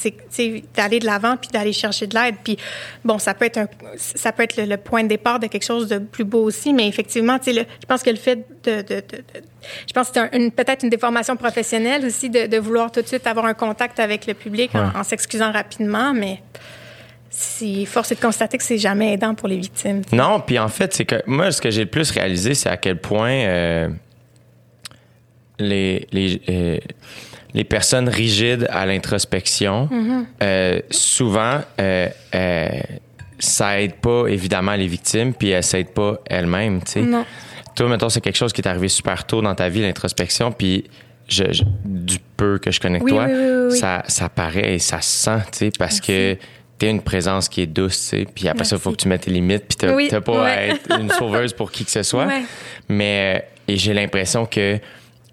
d'aller de l'avant puis d'aller chercher de l'aide. Puis bon, ça peut être un, ça peut être le, le point de départ de quelque chose de plus beau aussi, mais effectivement, tu sais, je pense que le fait de, de, de- de- je pense que c'est un- peut-être une déformation professionnelle aussi de, vouloir tout de suite avoir un contact avec le public en, Ouais. en s'excusant rapidement, mais c'est force est de constater que c'est jamais aidant pour les victimes. Non, puis en fait, c'est que moi, ce que j'ai le plus réalisé, c'est à quel point euh, les, les, euh, les personnes rigides à l'introspection, Mm-hmm. euh, souvent, euh, euh, ça aide pas évidemment les victimes, puis elles s'aident pas elles-mêmes, tu sais. Non. Toi, mettons, c'est quelque chose qui est arrivé super tôt dans ta vie, l'introspection, puis je, je- du peu que je connais Oui, toi, oui, oui. Ça, ça paraît et ça se sent, tu sais, parce que t'es une présence qui est douce, tu sais, puis après ça, il faut Merci. que tu mettes tes limites, puis t'as pas à être une sauveuse pour qui que ce soit. Ouais. Mais, et j'ai l'impression que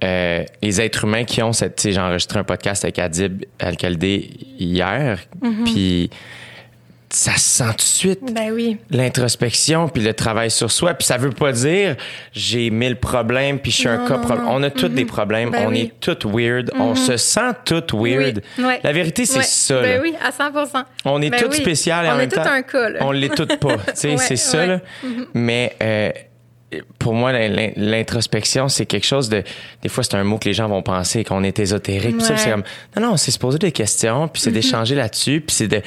euh, les êtres humains qui ont cette, tu sais, j'ai enregistré un podcast avec Adib Al-Khalidé hier, Mm-hmm. puis ça se sent tout de suite. Ben oui. L'introspection, puis le travail sur soi. Puis ça veut pas dire j'ai mille problèmes, puis je suis un cas problème. On a tous des problèmes. Ben on oui. est tous weird. On se sent tous weird. Oui, ouais. La vérité, c'est Ouais. ça. Ben là. oui, à 100 On est Ben tous oui. spécial et On en est même tous temps. un cas, là. On l'est toutes pas. Tu sais, Ouais, c'est ça, là. Mais euh, pour moi, l'in- l'in- l'introspection, c'est quelque chose de. Des fois, c'est un mot que les gens vont penser qu'on est ésotérique. Ouais. c'est comme. Non, non, c'est se poser des questions, puis c'est d'échanger là-dessus, puis c'est de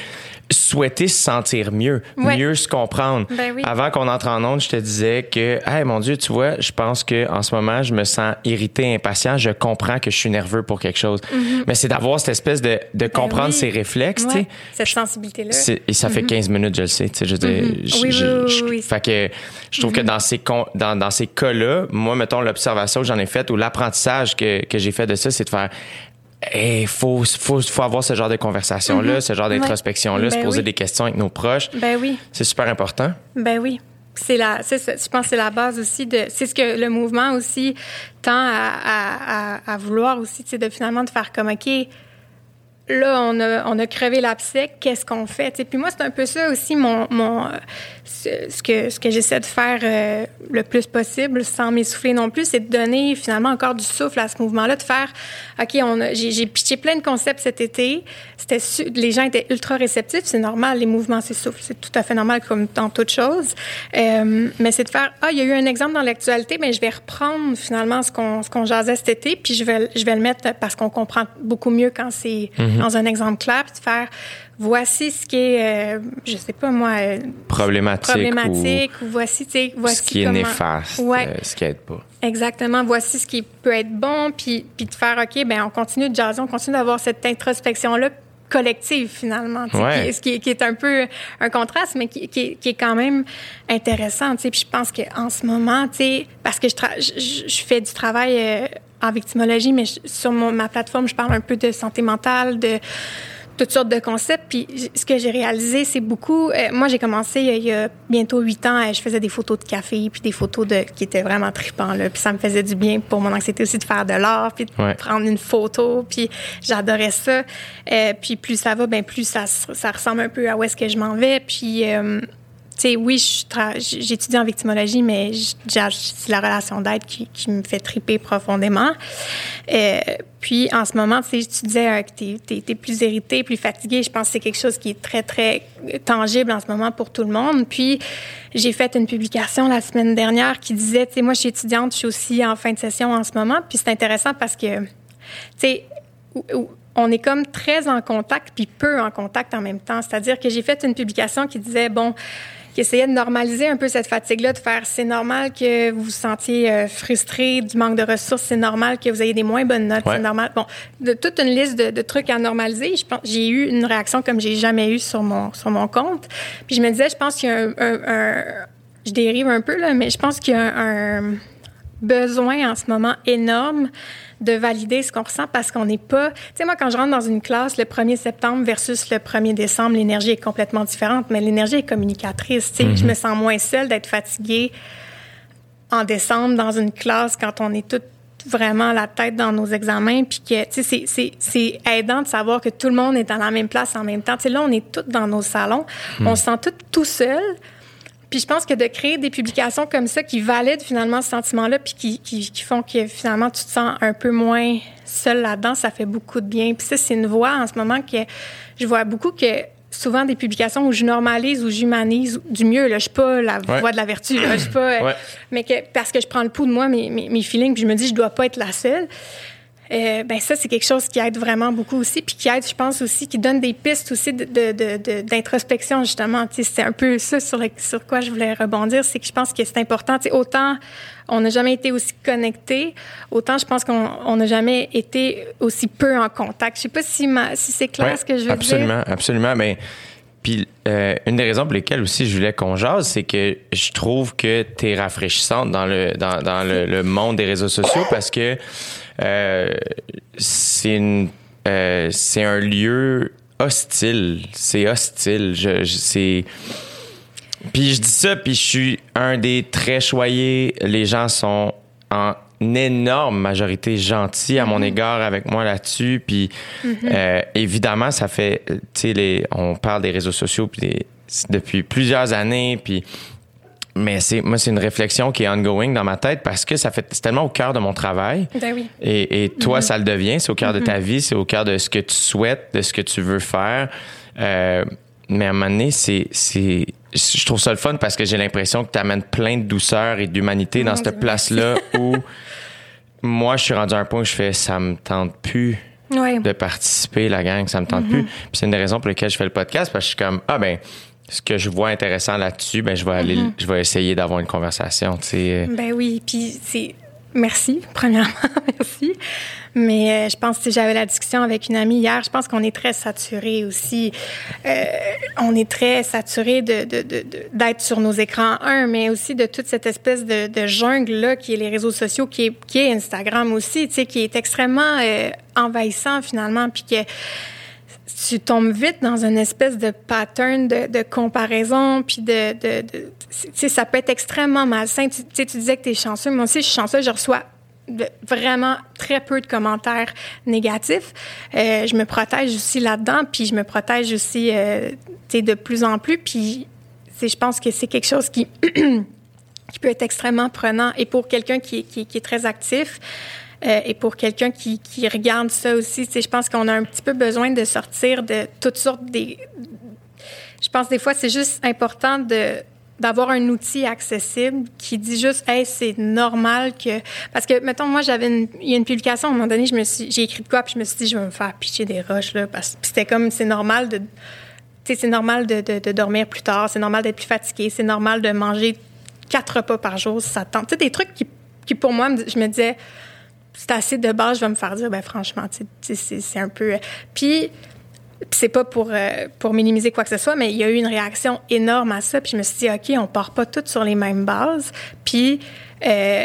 souhaiter se sentir mieux, Ouais. mieux se comprendre. Ben oui. Avant qu'on entre en onde, je te disais que, hey, mon Dieu, tu vois, je pense que en ce moment, je me sens irrité, impatient. Je comprends que je suis nerveux pour quelque chose. Mais c'est d'avoir cette espèce de, de comprendre. Ben oui. ses réflexes, tu sais. Cette sensibilité-là. Et ça fait 15 minutes, je le sais. tu sais, Je, veux dire, je-. Oui, je- oui. Fait que je trouve que dans ces, con- dans, dans ces cas-là, moi, mettons, l'observation que j'en ai faite ou l'apprentissage que, que j'ai fait de ça, c'est de faire. Il faut, faut, faut avoir ce genre de conversation-là, ce genre d'introspection-là, se. Ben poser oui. des questions avec nos proches. Ben oui. C'est super important. Ben oui. C'est la, ça. Je pense que c'est la base aussi de, c'est ce que le mouvement aussi tend à, à, à, à vouloir aussi, c'est de finalement de faire comme, OK, là, on a, on a crevé l'abcès, qu'est-ce qu'on fait? T'sais, puis moi, c'est un peu ça aussi, mon, mon, ce, ce que, ce que j'essaie de faire euh, le plus possible, sans m'essouffler non plus, c'est de donner finalement encore du souffle à ce mouvement-là, de faire, OK, j'ai, pitché plein de concepts cet été, c'était les gens étaient ultra réceptifs, c'est normal, les mouvements s'essoufflent, c'est tout à fait normal comme dans toute chose. Euh, mais c'est de faire, ah, il y a eu un exemple dans l'actualité, mais je vais reprendre finalement ce qu'on, ce qu'on jasait cet été, puis je vais, je vais le mettre parce qu'on comprend beaucoup mieux quand c'est dans un exemple clair, puis de faire, voici ce qui est, euh, je sais pas moi, euh, Problématique. problématique, ou, voici, tu sais, ou voici ce qui est néfaste, Ouais. euh, ce qui aide pas. Exactement. Voici ce qui peut être bon, puis, puis de faire, OK, ben on continue de jaser, on continue d'avoir cette introspection-là collective, finalement, Ouais. qui, ce qui, est- qui est un peu un contraste, mais qui, qui, est- qui est quand même intéressant. tu sais. Puis je pense qu'en ce moment, tu sais, parce que je, tra- je, fais du travail euh, en victimologie, mais je- sur mon- ma plateforme, je parle un peu de santé mentale, de toutes sortes de concepts. Puis ce que j'ai réalisé, c'est beaucoup. euh, moi, j'ai commencé euh, il y a bientôt huit ans. euh, je faisais des photos de café, puis des photos de qui étaient vraiment tripants là. Puis ça me faisait du bien pour mon anxiété aussi de faire de l'art, puis de Ouais. prendre une photo. Puis j'adorais ça. Euh, puis plus ça va, ben plus ça ressemble un peu à où est-ce que je m'en vais. Puis oui, j'étudie en victimologie, mais c'est la relation d'aide qui, me fait triper profondément. Euh, puis, en ce moment, tu sais, tu disais euh, que tu es, plus irrité, plus fatigué. Je pense que c'est quelque chose qui est très, très tangible en ce moment pour tout le monde. Puis, j'ai fait une publication la semaine dernière qui disait, tu sais, moi, je suis étudiante, je suis aussi en fin de session en ce moment. Puis, c'est intéressant parce que, tu sais, on est comme très en contact puis peu en contact en même temps. C'est-à-dire que j'ai fait une publication qui disait, bon, qui essayait de normaliser un peu cette fatigue-là, de faire, c'est normal que vous vous sentiez euh, frustré du manque de ressources, c'est normal que vous ayez des moins bonnes notes, Ouais. c'est normal. Bon, de toute une liste de, de trucs à normaliser. Je pense, j'ai eu une réaction comme j'ai jamais eu sur mon sur mon compte. Puis je me disais, je pense qu'il y a un, un- un- je dérive un peu là, mais je pense qu'il y a un, un besoin en ce moment énorme de valider ce qu'on ressent parce qu'on n'est pas... Tu sais, moi, quand je rentre dans une classe le 1er septembre versus le 1er décembre, l'énergie est complètement différente, mais l'énergie est communicatrice. Tu sais, je me sens moins seule d'être fatiguée en décembre dans une classe quand on est toutes vraiment la tête dans nos examens puis que tu sais c'est- aidant de savoir que tout le monde est dans la même place en même temps. Tu sais là on est toutes dans nos salons. On se sent toutes tout seul puis je pense que de créer des publications comme ça qui valident finalement ce sentiment-là, puis qui, qui, qui font que finalement tu te sens un peu moins seul là-dedans, ça fait beaucoup de bien. Puis ça, c'est une voie en ce moment que je vois beaucoup que souvent des publications où je normalise ou j'humanise du mieux. Là, je suis pas la Ouais. voie de la vertu. Là, je suis pas, euh, Ouais. mais que parce que je prends le pouls de moi, mes, mes, mes feelings, puis je me dis je dois pas être la seule. Euh, ben ça, c'est quelque chose qui aide vraiment beaucoup aussi, puis qui aide, je pense aussi, qui donne des pistes aussi de- de- de- de- d'introspection, justement. C'est un peu ça sur, le- sur quoi je voulais rebondir, c'est que je pense que c'est important. Autant on n'a jamais été aussi connectés, autant je pense qu'on on n'a jamais été aussi peu en contact. Je sais pas si, ma- si c'est clair Ouais, ce que je veux absolument, dire. Absolument, Mais puis euh, une des raisons pour lesquelles aussi je voulais qu'on jase, c'est que je trouve que tu es rafraîchissante dans le dans, dans le, le monde des réseaux sociaux parce que c'est une euh, c'est un lieu hostile, c'est hostile. Je, je- c'est puis je dis ça, puis je suis un des très choyés. Les gens sont en énorme majorité gentille à mon Mm-hmm. égard avec moi là-dessus. Puis euh, évidemment, ça fait, tu sais, on parle des réseaux sociaux puis des- depuis plusieurs années. Puis mais c'est moi, c'est une réflexion qui est ongoing dans ma tête parce que ça fait c'est tellement au cœur de mon travail. Ben oui. Et, et toi, ça le devient. C'est au cœur de ta vie, c'est au cœur de ce que tu souhaites, de ce que tu veux faire. Euh, mais à un moment donné, c'est, c'est, je trouve ça le fun parce que j'ai l'impression que tu amènes plein de douceur et d'humanité dans cette Dieu, place-là où moi, je suis rendu à un point où je fais ça me tente plus Ouais. de participer, la gang, ça me tente plus. Puis c'est une des raisons pour lesquelles je fais le podcast parce que je suis comme, ah ben, ce que je vois intéressant là-dessus, ben je vais aller, je vais essayer d'avoir une conversation, tu sais. Ben oui, puis c'est merci premièrement, merci. Mais euh, je pense que j'avais la discussion avec une amie hier. Je pense qu'on est très saturé aussi. Euh, on est très saturé de, d'être sur nos écrans un, mais aussi de toute cette espèce de, de jungle là qui est les réseaux sociaux, qui est, qui est Instagram aussi, tu sais, qui est extrêmement euh, envahissant finalement, puis que tu tombes vite dans une espèce de pattern de, comparaison, puis de... de, tu sais, ça peut être extrêmement malsain. Tu, tu sais, tu disais que tu es chanceux. Moi aussi, je suis chanceux. Je reçois vraiment très peu de commentaires négatifs. Euh, je me protège aussi là-dedans, puis je me protège aussi euh, de plus en plus. Puis je pense que c'est quelque chose qui... qui peut être extrêmement prenant. Et pour quelqu'un qui, qui, qui est très actif, euh, et pour quelqu'un qui, regarde ça aussi, je pense qu'on a un petit peu besoin de sortir de toutes sortes des... Je pense des fois, c'est juste important de d'avoir un outil accessible qui dit juste hey c'est normal que parce que mettons moi j'avais une, il y a une publication à un moment donné j'ai écrit de quoi puis je me suis dit je vais me faire pitcher des roches là parce c'était comme c'est normal de c'est normal de, de, dormir plus tard, c'est normal d'être plus fatigué, c'est normal de manger quatre repas par jour ça te tente. Tu sais, des trucs qui, qui pour moi, je me disais, c'est assez de base, je vais me faire dire, ben franchement, c'est c'est un peu. Puis, puis c'est pas pour, euh, pour minimiser quoi que ce soit, mais il y a eu une réaction énorme à ça. Puis je me suis dit, OK, on part pas toutes sur les mêmes bases. Puis, euh,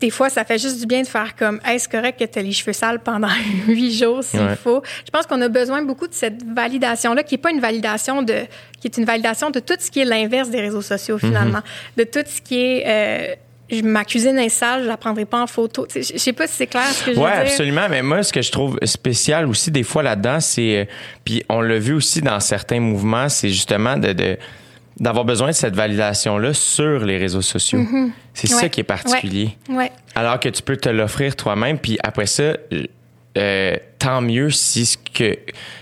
des fois, ça fait juste du bien de faire comme, c'est correct que tu as les cheveux sales pendant huit jours s'il Ouais. faut. Je pense qu'on a besoin beaucoup de cette validation-là, qui n'est pas une validation de, qui est une validation de tout ce qui est l'inverse des réseaux sociaux, finalement. De tout ce qui est, euh, ma cuisine est sale, je la prendrai pas en photo. Je sais pas si c'est clair ce que je Ouais, veux dire. absolument. Mais moi, ce que je trouve spécial aussi des fois là-dedans, c'est, euh, puis on l'a vu aussi dans certains mouvements, c'est justement de, de- d'avoir besoin de cette validation-là sur les réseaux sociaux. C'est ça Mm-hmm. Ouais. qui est particulier. Ouais. Alors que tu peux te l'offrir toi-même, puis après ça, euh, tant mieux si ce que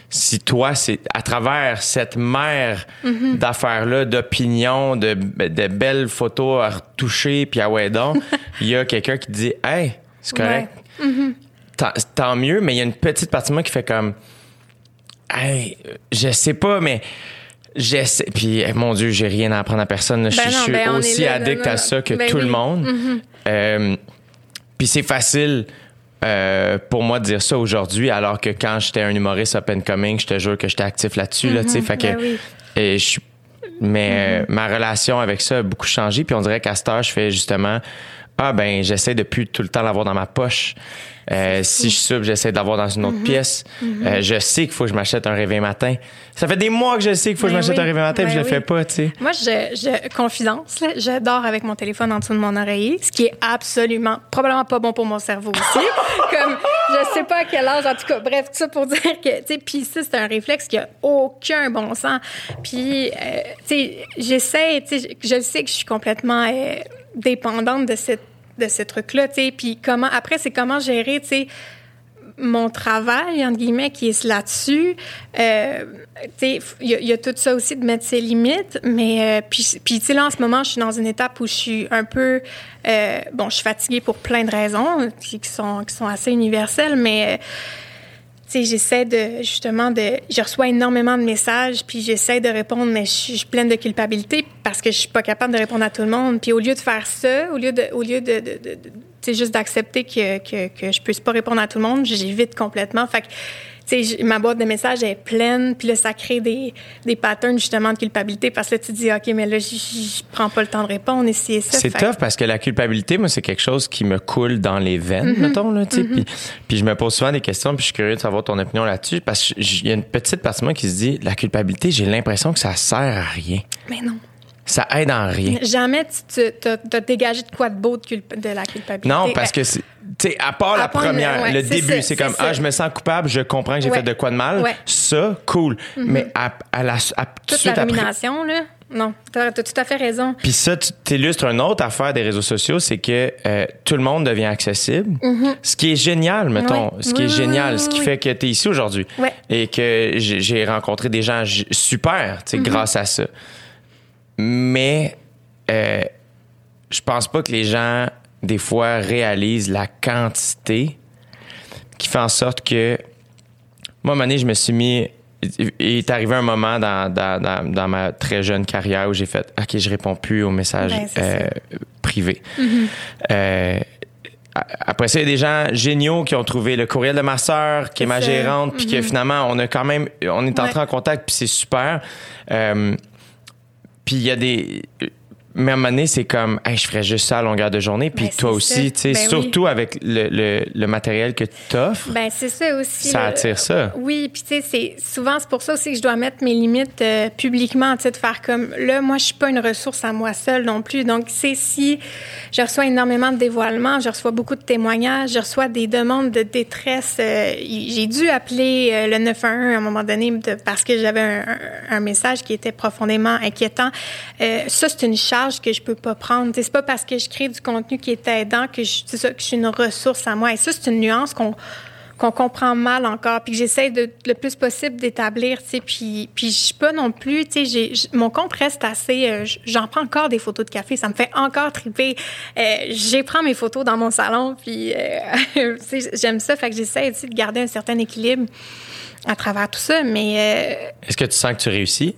si toi, c'est à travers cette mer Mm-hmm. d'affaires-là, d'opinions, de, de belles photos à retoucher, puis à ouais donc, il y a quelqu'un qui dit Hey, c'est correct. Tant, tant mieux, mais il y a une petite partie de moi qui fait comme Hey, je sais pas, mais j'essaie. Puis, eh, mon Dieu, j'ai rien à apprendre à personne. Je Ben suis- non, je suis ben aussi addict à ça que Ben tout le monde. Euh, puis c'est facile euh, pour moi de dire ça aujourd'hui, alors que quand j'étais un humoriste up and coming, je te jure que j'étais actif là-dessus. Là, tu sais, fait que, Ben oui. et je mais euh, ma relation avec ça a beaucoup changé. Puis on dirait qu'à cette heure, je fais justement Ah, ben, j'essaie de plus tout le temps l'avoir dans ma poche. Euh, si je soupe, j'essaie de l'avoir dans une autre pièce. Euh, je sais qu'il faut que je m'achète un réveil matin. Ça fait des mois que je sais qu'il faut que je Ben m'achète oui. un réveil matin, puis je Ben le fais oui. pas, tu sais. Moi, je, je confidence, je dors avec mon téléphone en dessous de mon oreiller, ce qui est absolument, probablement pas bon pour mon cerveau aussi. Comme, je sais pas à quel âge, en tout cas, bref, tout ça pour dire que, tu sais, puis ça, c'est un réflexe qui a aucun bon sens. Puis, euh, tu sais, j'essaie, tu sais, je je sais que je suis complètement dépendante de cette de ce truc-là, tu sais, puis comment, après, c'est comment gérer, tu sais, mon travail, entre guillemets, qui est là-dessus. Euh, il y, a- tout ça aussi de mettre ses limites, mais euh, puis, tu sais, là, en ce moment, je suis dans une étape où je suis un peu... euh, bon, je suis fatiguée pour plein de raisons qui sont, qui sont assez universelles, mais... euh, j'essaie de, justement, de... Je reçois énormément de messages, puis j'essaie de répondre, mais je suis, pleine de culpabilité parce que je suis pas capable de répondre à tout le monde. Puis au lieu de faire ça, au lieu de... Au lieu de, de, de- juste d'accepter que, que, que je puisse pas répondre à tout le monde, j'évite complètement. Fait que, sais, ma boîte de messages est pleine, puis là, ça crée des, des patterns, justement, de culpabilité parce que là, tu te dis, OK, mais là, je prends pas le temps de répondre, et ça. C'est que- tough parce que la culpabilité, moi, c'est quelque chose qui me coule dans les veines, Mm-hmm. mettons, là, tu sais. Puis, puis je me pose souvent des questions, puis je suis curieux de savoir ton opinion là-dessus parce qu'il y a une petite partie de moi qui se dit, la culpabilité, j'ai l'impression que ça sert à rien. Mais non. Ça aide en rien. Jamais tu as dégagé de quoi de beau de, la culpabilité. Non, parce que, c'est- tu sais, à part la part première, ouais, le début, c'est comme, ah, je me sens coupable, je comprends que j'ai Ouais. fait de quoi de mal. Ouais. Ça, cool. Mais à, à la, à, Toute la après. rumination, là? Non, t'as as tout à fait raison. Puis ça, tu t'illustres une autre affaire des réseaux sociaux, c'est que euh, tout le monde devient accessible. Ce qui est génial, mettons. Ce qui Oui, est oui, génial, ce qui fait que tu es ici aujourd'hui. Et que j'ai rencontré des gens super, tu sais, grâce à ça. Mais euh, je pense pas que les gens, des fois, réalisent la quantité qui fait en sorte que. Moi, à un moment donné, je me suis mis. Il est arrivé un moment dans, dans, dans, dans ma très jeune carrière où j'ai fait OK, je réponds plus aux messages Ben, euh, privés. Euh, a- après ça, il y a des gens géniaux qui ont trouvé le courriel de ma sœur, qui est ma gérante, puis que finalement, on a quand même, on est entré Ouais. en contact, puis c'est super. Euh, puis il y a des. Mais à un moment donné, c'est comme, hey, je ferais juste ça à longueur de journée. Puis Ben, toi aussi, tu sais, Ben oui. surtout avec le, le, le matériel que tu offres, Ben c'est ça aussi. ça attire ça. Oui, puis tu sais, c'est souvent c'est pour ça aussi que je dois mettre mes limites euh, publiquement, tu sais, de faire comme là, moi, je suis pas une ressource à moi seule non plus. Donc, c'est si je reçois énormément de dévoilements, je reçois beaucoup de témoignages, je reçois des demandes de détresse. euh, J'ai dû appeler euh, le 911 à un moment donné de- parce que j'avais un, un- un message qui était profondément inquiétant. Ça, c'est une charge que je peux pas prendre. Tu sais, C'est pas parce que je crée du contenu qui est aidant que je, ça, que je suis une ressource à moi. Et ça, c'est une nuance qu'on qu'on comprend mal encore, puis que j'essaie de le plus possible d'établir, tu sais, puis puis je suis pas non plus, tu sais, mon compte reste assez, euh, j'en prends encore des photos de café, ça me fait encore triper. Euh, j'ai prends mes photos dans mon salon, puis euh, tu sais, j'aime ça, fait que j'essaie aussi de garder un certain équilibre à travers tout ça, mais euh, Est-ce que tu sens que tu réussis?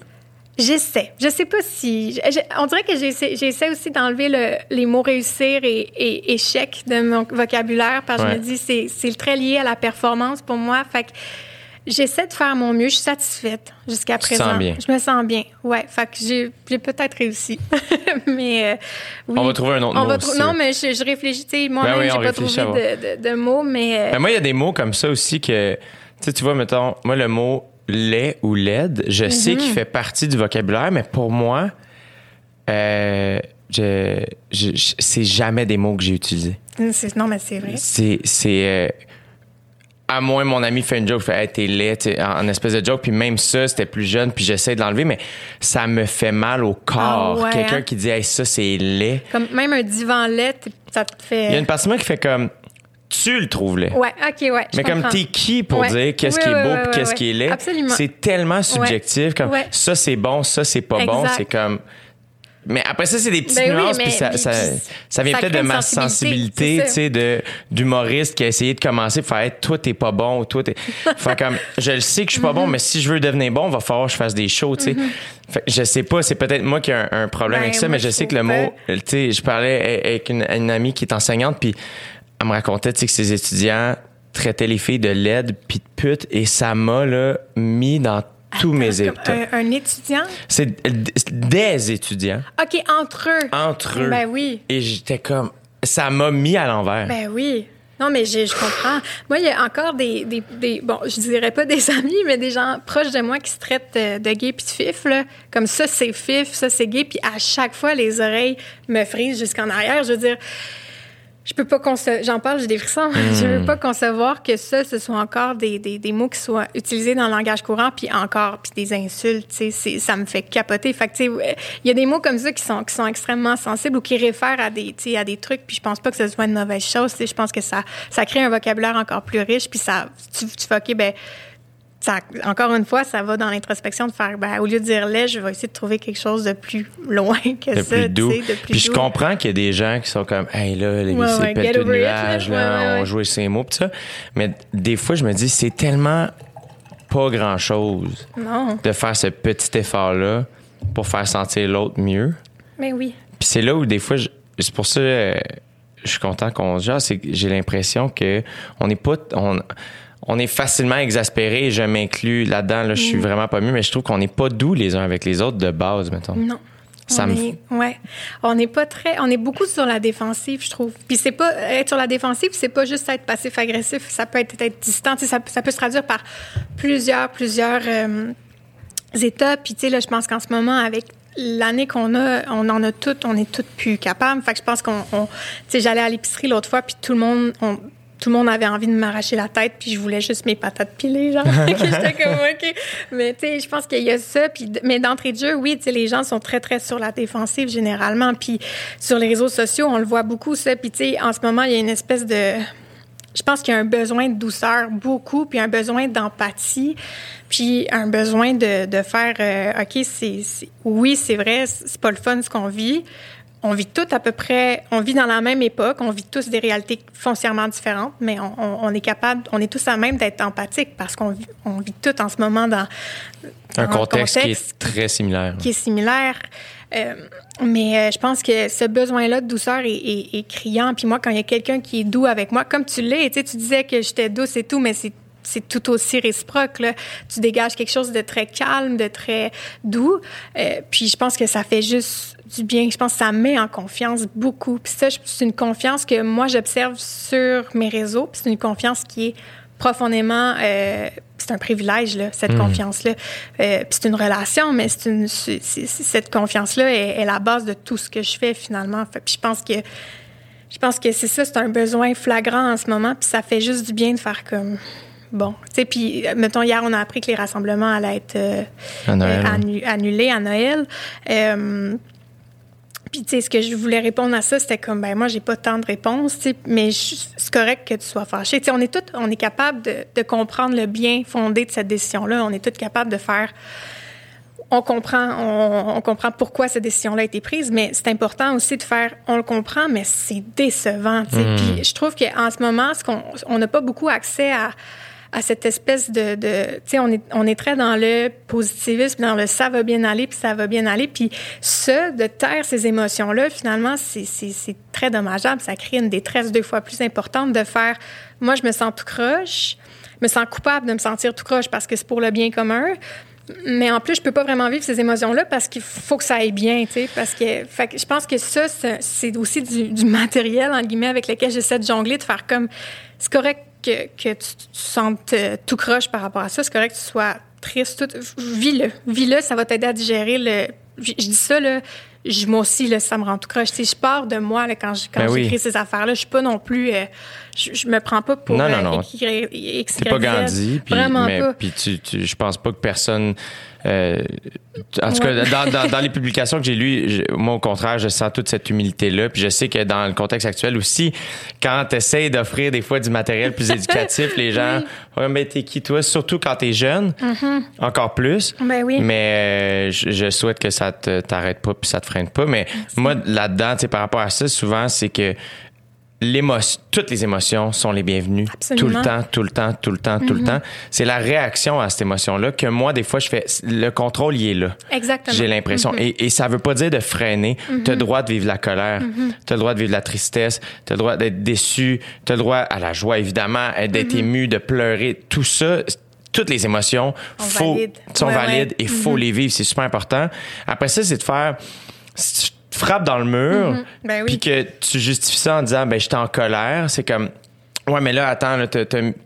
J'essaie. Je sais pas si. je- je- on dirait que j'essaie, j'essaie aussi d'enlever le- les mots réussir et, et échec de mon vocabulaire parce que Ouais. je me dis c'est c'est très lié à la performance pour moi. Fait que j'essaie de faire mon mieux. Je suis satisfaite jusqu'à présent. sens bien. Je me sens bien. Ouais. Fait que j'ai, j'ai peut-être réussi. mais euh, oui. On va trouver un autre On mot, va trou- Non, mais je, je réfléchis. Moi-même, Ben oui, j'ai pas trouvé de, de- de mots, mais. euh, Ben moi, il y a des mots comme ça aussi que, tu vois, mettons, moi, le mot lait ou laide, je sais Mm-hmm. qu'il fait partie du vocabulaire, mais pour moi, euh, je, je- je- c'est jamais des mots que j'ai utilisés. c'est- non, mais c'est vrai. C'est, euh, à moins mon ami fait une joke, fait, hey, t'es laid, tu sais, en, en espèce de joke, puis même ça, c'était plus jeune, puis j'essaie de l'enlever, mais ça me fait mal au corps. Ah ouais, Quelqu'un hein? qui dit, hey, ça, c'est laid. Comme même un divan lait, t- ça te fait. Il y a une partie de moi qui fait comme, tu le trouves laid. Ouais, ok, ouais. Mais comme t'es qui pour Ouais. dire qu'est-ce Oui, qui est beau oui, qu'est-ce qui est laid? Absolument. C'est tellement subjectif. Comme ça, c'est bon, ça, c'est pas bon. C'est comme. Mais après ça, c'est des petites Ben nuances, puis ça, ça, ça vient ça peut-être de ma sensibilité, tu sais, de, d'humoriste qui a essayé de commencer faire hey, toi, t'es pas bon, toi, t'es. fait comme, je le sais que je suis pas bon, Mm-hmm. mais si je veux devenir bon, il va falloir que je fasse des shows, tu sais. Fait que je sais pas, c'est peut-être moi qui ai un, un problème Ben, avec ça, moi, mais je sais que le mot, tu sais, je parlais avec une, une amie qui est enseignante, puis elle me racontait, que ses étudiants traitaient les filles de laide puis de pute, et ça m'a, là, mis dans tous mes états. un, un étudiant? C'est des étudiants OK, entre eux. entre eux. Ben oui. Et j'étais comme, ça m'a mis à l'envers. Ben oui. Non, mais je, je comprends. Moi, il y a encore des, des, des- Bon, je dirais pas des amis, mais des gens proches de moi qui se traitent euh, de gay puis de fif, là. Comme ça, c'est fif, ça, c'est gay. Puis à chaque fois, les oreilles me frisent jusqu'en arrière. Je veux dire, je peux pas concevoir. J'en parle, j'ai des frissons. Je Hmm. veux pas concevoir que ça, ce soit encore des, des, des mots qui soient utilisés dans le langage courant, puis encore, puis des insultes, tu sais, ça me fait capoter. Fait que, tu sais, ouais, il y a des mots comme ça qui sont, qui sont extrêmement sensibles ou qui réfèrent à des, tu sais, à des trucs, puis je pense pas que ce soit une mauvaise chose, tu sais, je pense que ça, ça crée un vocabulaire encore plus riche, puis ça, tu, tu fais, OK, ben, ça, encore une fois, ça va dans l'introspection de faire, ben, au lieu de dire lait, je vais essayer de trouver quelque chose de plus loin que de ça, plus doux. de plus Puis je comprends qu'il y a des gens qui sont comme, hey là, les Ouais, ouais, pète it, nuage, là. Ouais, on jouait ces mots, pis ça. Mais des fois, je me dis, c'est tellement pas grand chose Non, de faire ce petit effort-là pour faire sentir l'autre mieux. mais oui. Puis c'est là où des fois, c'est pour ça euh, je suis content qu'on se jase, c'est que j'ai l'impression que on n'est pas, on, on est facilement exaspéré. Je m'inclus là-dedans. Là, je Mm. suis vraiment pas mieux, mais je trouve qu'on n'est pas doux les uns avec les autres de base, mettons. Non. Ça on me- est, ouais. On n'est pas très, on est beaucoup sur la défensive, je trouve. Puis c'est pas être sur la défensive, c'est pas juste être passif agressif. Ça peut être être distant. Ça, ça peut se traduire par plusieurs, plusieurs euh, étapes. Puis tu sais là, je pense qu'en ce moment avec l'année qu'on a, on en a toutes, on est toutes plus capables. Fait que je pense qu'on, on- tu sais, j'allais à l'épicerie l'autre fois, puis tout le monde, on- tout le monde avait envie de m'arracher la tête, puis je voulais juste mes patates pilées, genre. J'étais comme, OK. Mais, tu sais, je pense qu'il y a ça. Puis, mais d'entrée de jeu, oui, tu sais, les gens sont très, très sur la défensive généralement. Puis sur les réseaux sociaux, on le voit beaucoup, ça. Puis, tu sais, en ce moment, il y a une espèce de je pense qu'il y a un besoin de douceur beaucoup, puis un besoin d'empathie, puis un besoin de, de faire, euh, OK, c'est- oui, c'est vrai, c'est pas le fun ce qu'on vit. On vit tout à peu près, on vit dans la même époque, on vit tous des réalités foncièrement différentes, mais on, on- on est capable, on est tous à même d'être empathique parce qu'on vit, on vit tout en ce moment dans Un dans contexte, qui est très similaire. qui est similaire. Euh, mais euh, je pense que ce besoin-là de douceur est, est- est criant. Puis moi, quand il y a quelqu'un qui est doux avec moi, comme tu l'es, tu sais, tu disais que j'étais douce et tout, mais c'est c'est tout aussi réciproque. Là. Tu dégages quelque chose de très calme, de très doux. Euh, puis je pense que ça fait juste du bien. Je pense que ça met en confiance beaucoup. Puis ça, c'est une confiance que moi, j'observe sur mes réseaux. Puis c'est une confiance qui est profondément... euh, c'est un privilège, là, cette confiance-là. Euh, puis c'est une relation, mais c'est une, c'est- c'est- c'est- cette confiance-là est, est la base de tout ce que je fais, finalement. Fait, puis je pense que je pense que c'est ça, c'est un besoin flagrant en ce moment, puis ça fait juste du bien de faire comme bon, tu sais, puis euh, mettons hier on a appris que les rassemblements allaient être euh, À Noël, euh, annu- annulés à Noël. Euh, puis, tu sais, ce que je voulais répondre à ça, c'était comme, ben moi, j'ai pas tant de réponses, tu sais, mais c'est correct que tu sois fâché. Tu sais, on est tous, on est capable de, de comprendre le bien fondé de cette décision-là. On est tous capables de faire on comprend, on, on comprend pourquoi cette décision-là a été prise, mais c'est important aussi de faire, on le comprend, mais c'est décevant. tu sais. Puis je trouve qu'en ce moment, ce qu'on on n'a pas beaucoup accès à, à cette espèce de, tu sais, on est, on est très dans le positivisme, dans le ça va bien aller, puis ça va bien aller, puis ça, de taire ces émotions-là, finalement, c'est très dommageable. Ça crée une détresse deux fois plus importante de faire, moi, je me sens tout croche, je me sens coupable de me sentir tout croche parce que c'est pour le bien commun. Mais en plus, je peux pas vraiment vivre ces émotions-là parce qu'il faut que ça aille bien, tu sais. Parce que, fait que je pense que ça, c'est aussi du, du matériel, en guillemets, avec lequel j'essaie de jongler, de faire comme. C'est correct que, que tu, tu sentes euh, tout croche par rapport à ça. C'est correct que tu sois triste. Tout, vis-le. Vis-le, ça va t'aider à digérer le. Je je dis ça, là. je- moi aussi, là, ça me rend tout croche. Je pars de moi là, quand je- quand Ben oui. j'écris ces affaires-là. Je suis pas non plus. euh, je, je me prends pas pour. Non, non, euh, non. X, Y, X, C'est pas. Gandhi, puis, Vraiment mais pas. puis tu, tu- je pense pas que personne. Euh, en tout cas, dans, dans- dans les publications que j'ai lues, moi au contraire, je sens toute cette humilité-là. Puis je sais que dans le contexte actuel aussi, quand tu essaies d'offrir des fois du matériel plus éducatif, les gens, ouais, mais t'es qui toi? Surtout quand t'es jeune, encore plus. Ben oui. Mais euh, je, je souhaite que ça te t'arrête pas puis ça te freine pas. Mais moi, là-dedans, par rapport à ça, souvent, c'est que toutes les émotions sont les bienvenues. Absolument. Tout le temps, tout le temps, tout le temps, tout le temps. C'est la réaction à cette émotion-là que moi, des fois, je fais. Le contrôle, il est là. Exactement. J'ai l'impression. Mm-hmm. et, et ça veut pas dire de freiner. Tu as le droit de vivre la colère. Mm-hmm. Tu as le droit de vivre la tristesse. Tu as le droit d'être déçu. Tu as le droit à la joie, évidemment, d'être ému, de pleurer. Tout ça, toutes les émotions Sont faut, valides. sont Ouais, valides ouais. et faut les vivre. C'est super important. Après ça, c'est de faire. Frappes dans le mur, Ben oui. puis que tu justifies ça en disant, ben, j'étais en colère, c'est comme. Ouais, mais là, attends, là,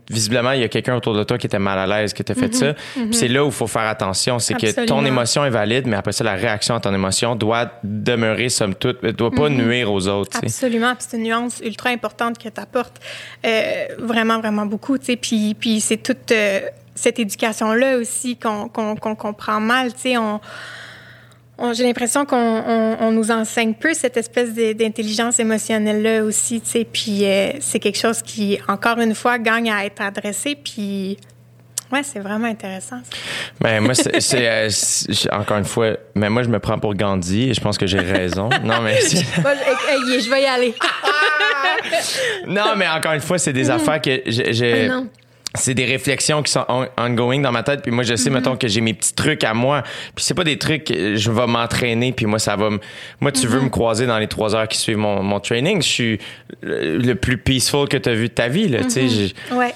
visiblement, il y a quelqu'un autour de toi qui était mal à l'aise, qui t'a fait ça. Puis C'est là où il faut faire attention. C'est que ton émotion est valide, mais après ça, la réaction à ton émotion doit demeurer, somme toute, doit pas nuire aux autres. tu sais. Absolument. C'est une nuance ultra importante que tu apportes. vraiment, vraiment beaucoup. tu sais. Puis, puis c'est toute euh, cette éducation-là aussi qu'on qu'on qu'on comprend mal. on- J'ai l'impression qu'on on, on nous enseigne peu cette espèce d'intelligence émotionnelle-là aussi. tu sais. Puis euh, c'est quelque chose qui, encore une fois, gagne à être adressé. Puis. Ouais, c'est vraiment intéressant. Ben, moi, c'est, euh, c'est- encore une fois, mais moi, je me prends pour Gandhi et je pense que j'ai raison. Non, mais je, je vais y aller. non, mais encore une fois, c'est des affaires que j'ai. C'est des réflexions qui sont on- ongoing dans ma tête puis moi je sais Mm-hmm. mettons que j'ai mes petits trucs à moi puis c'est pas des trucs euh, je vais m'entraîner puis moi ça va me moi tu veux Mm-hmm. me croiser dans les trois heures qui suivent mon, mon training je suis le, le plus peaceful que tu as vu de ta vie là tu sais Ouais.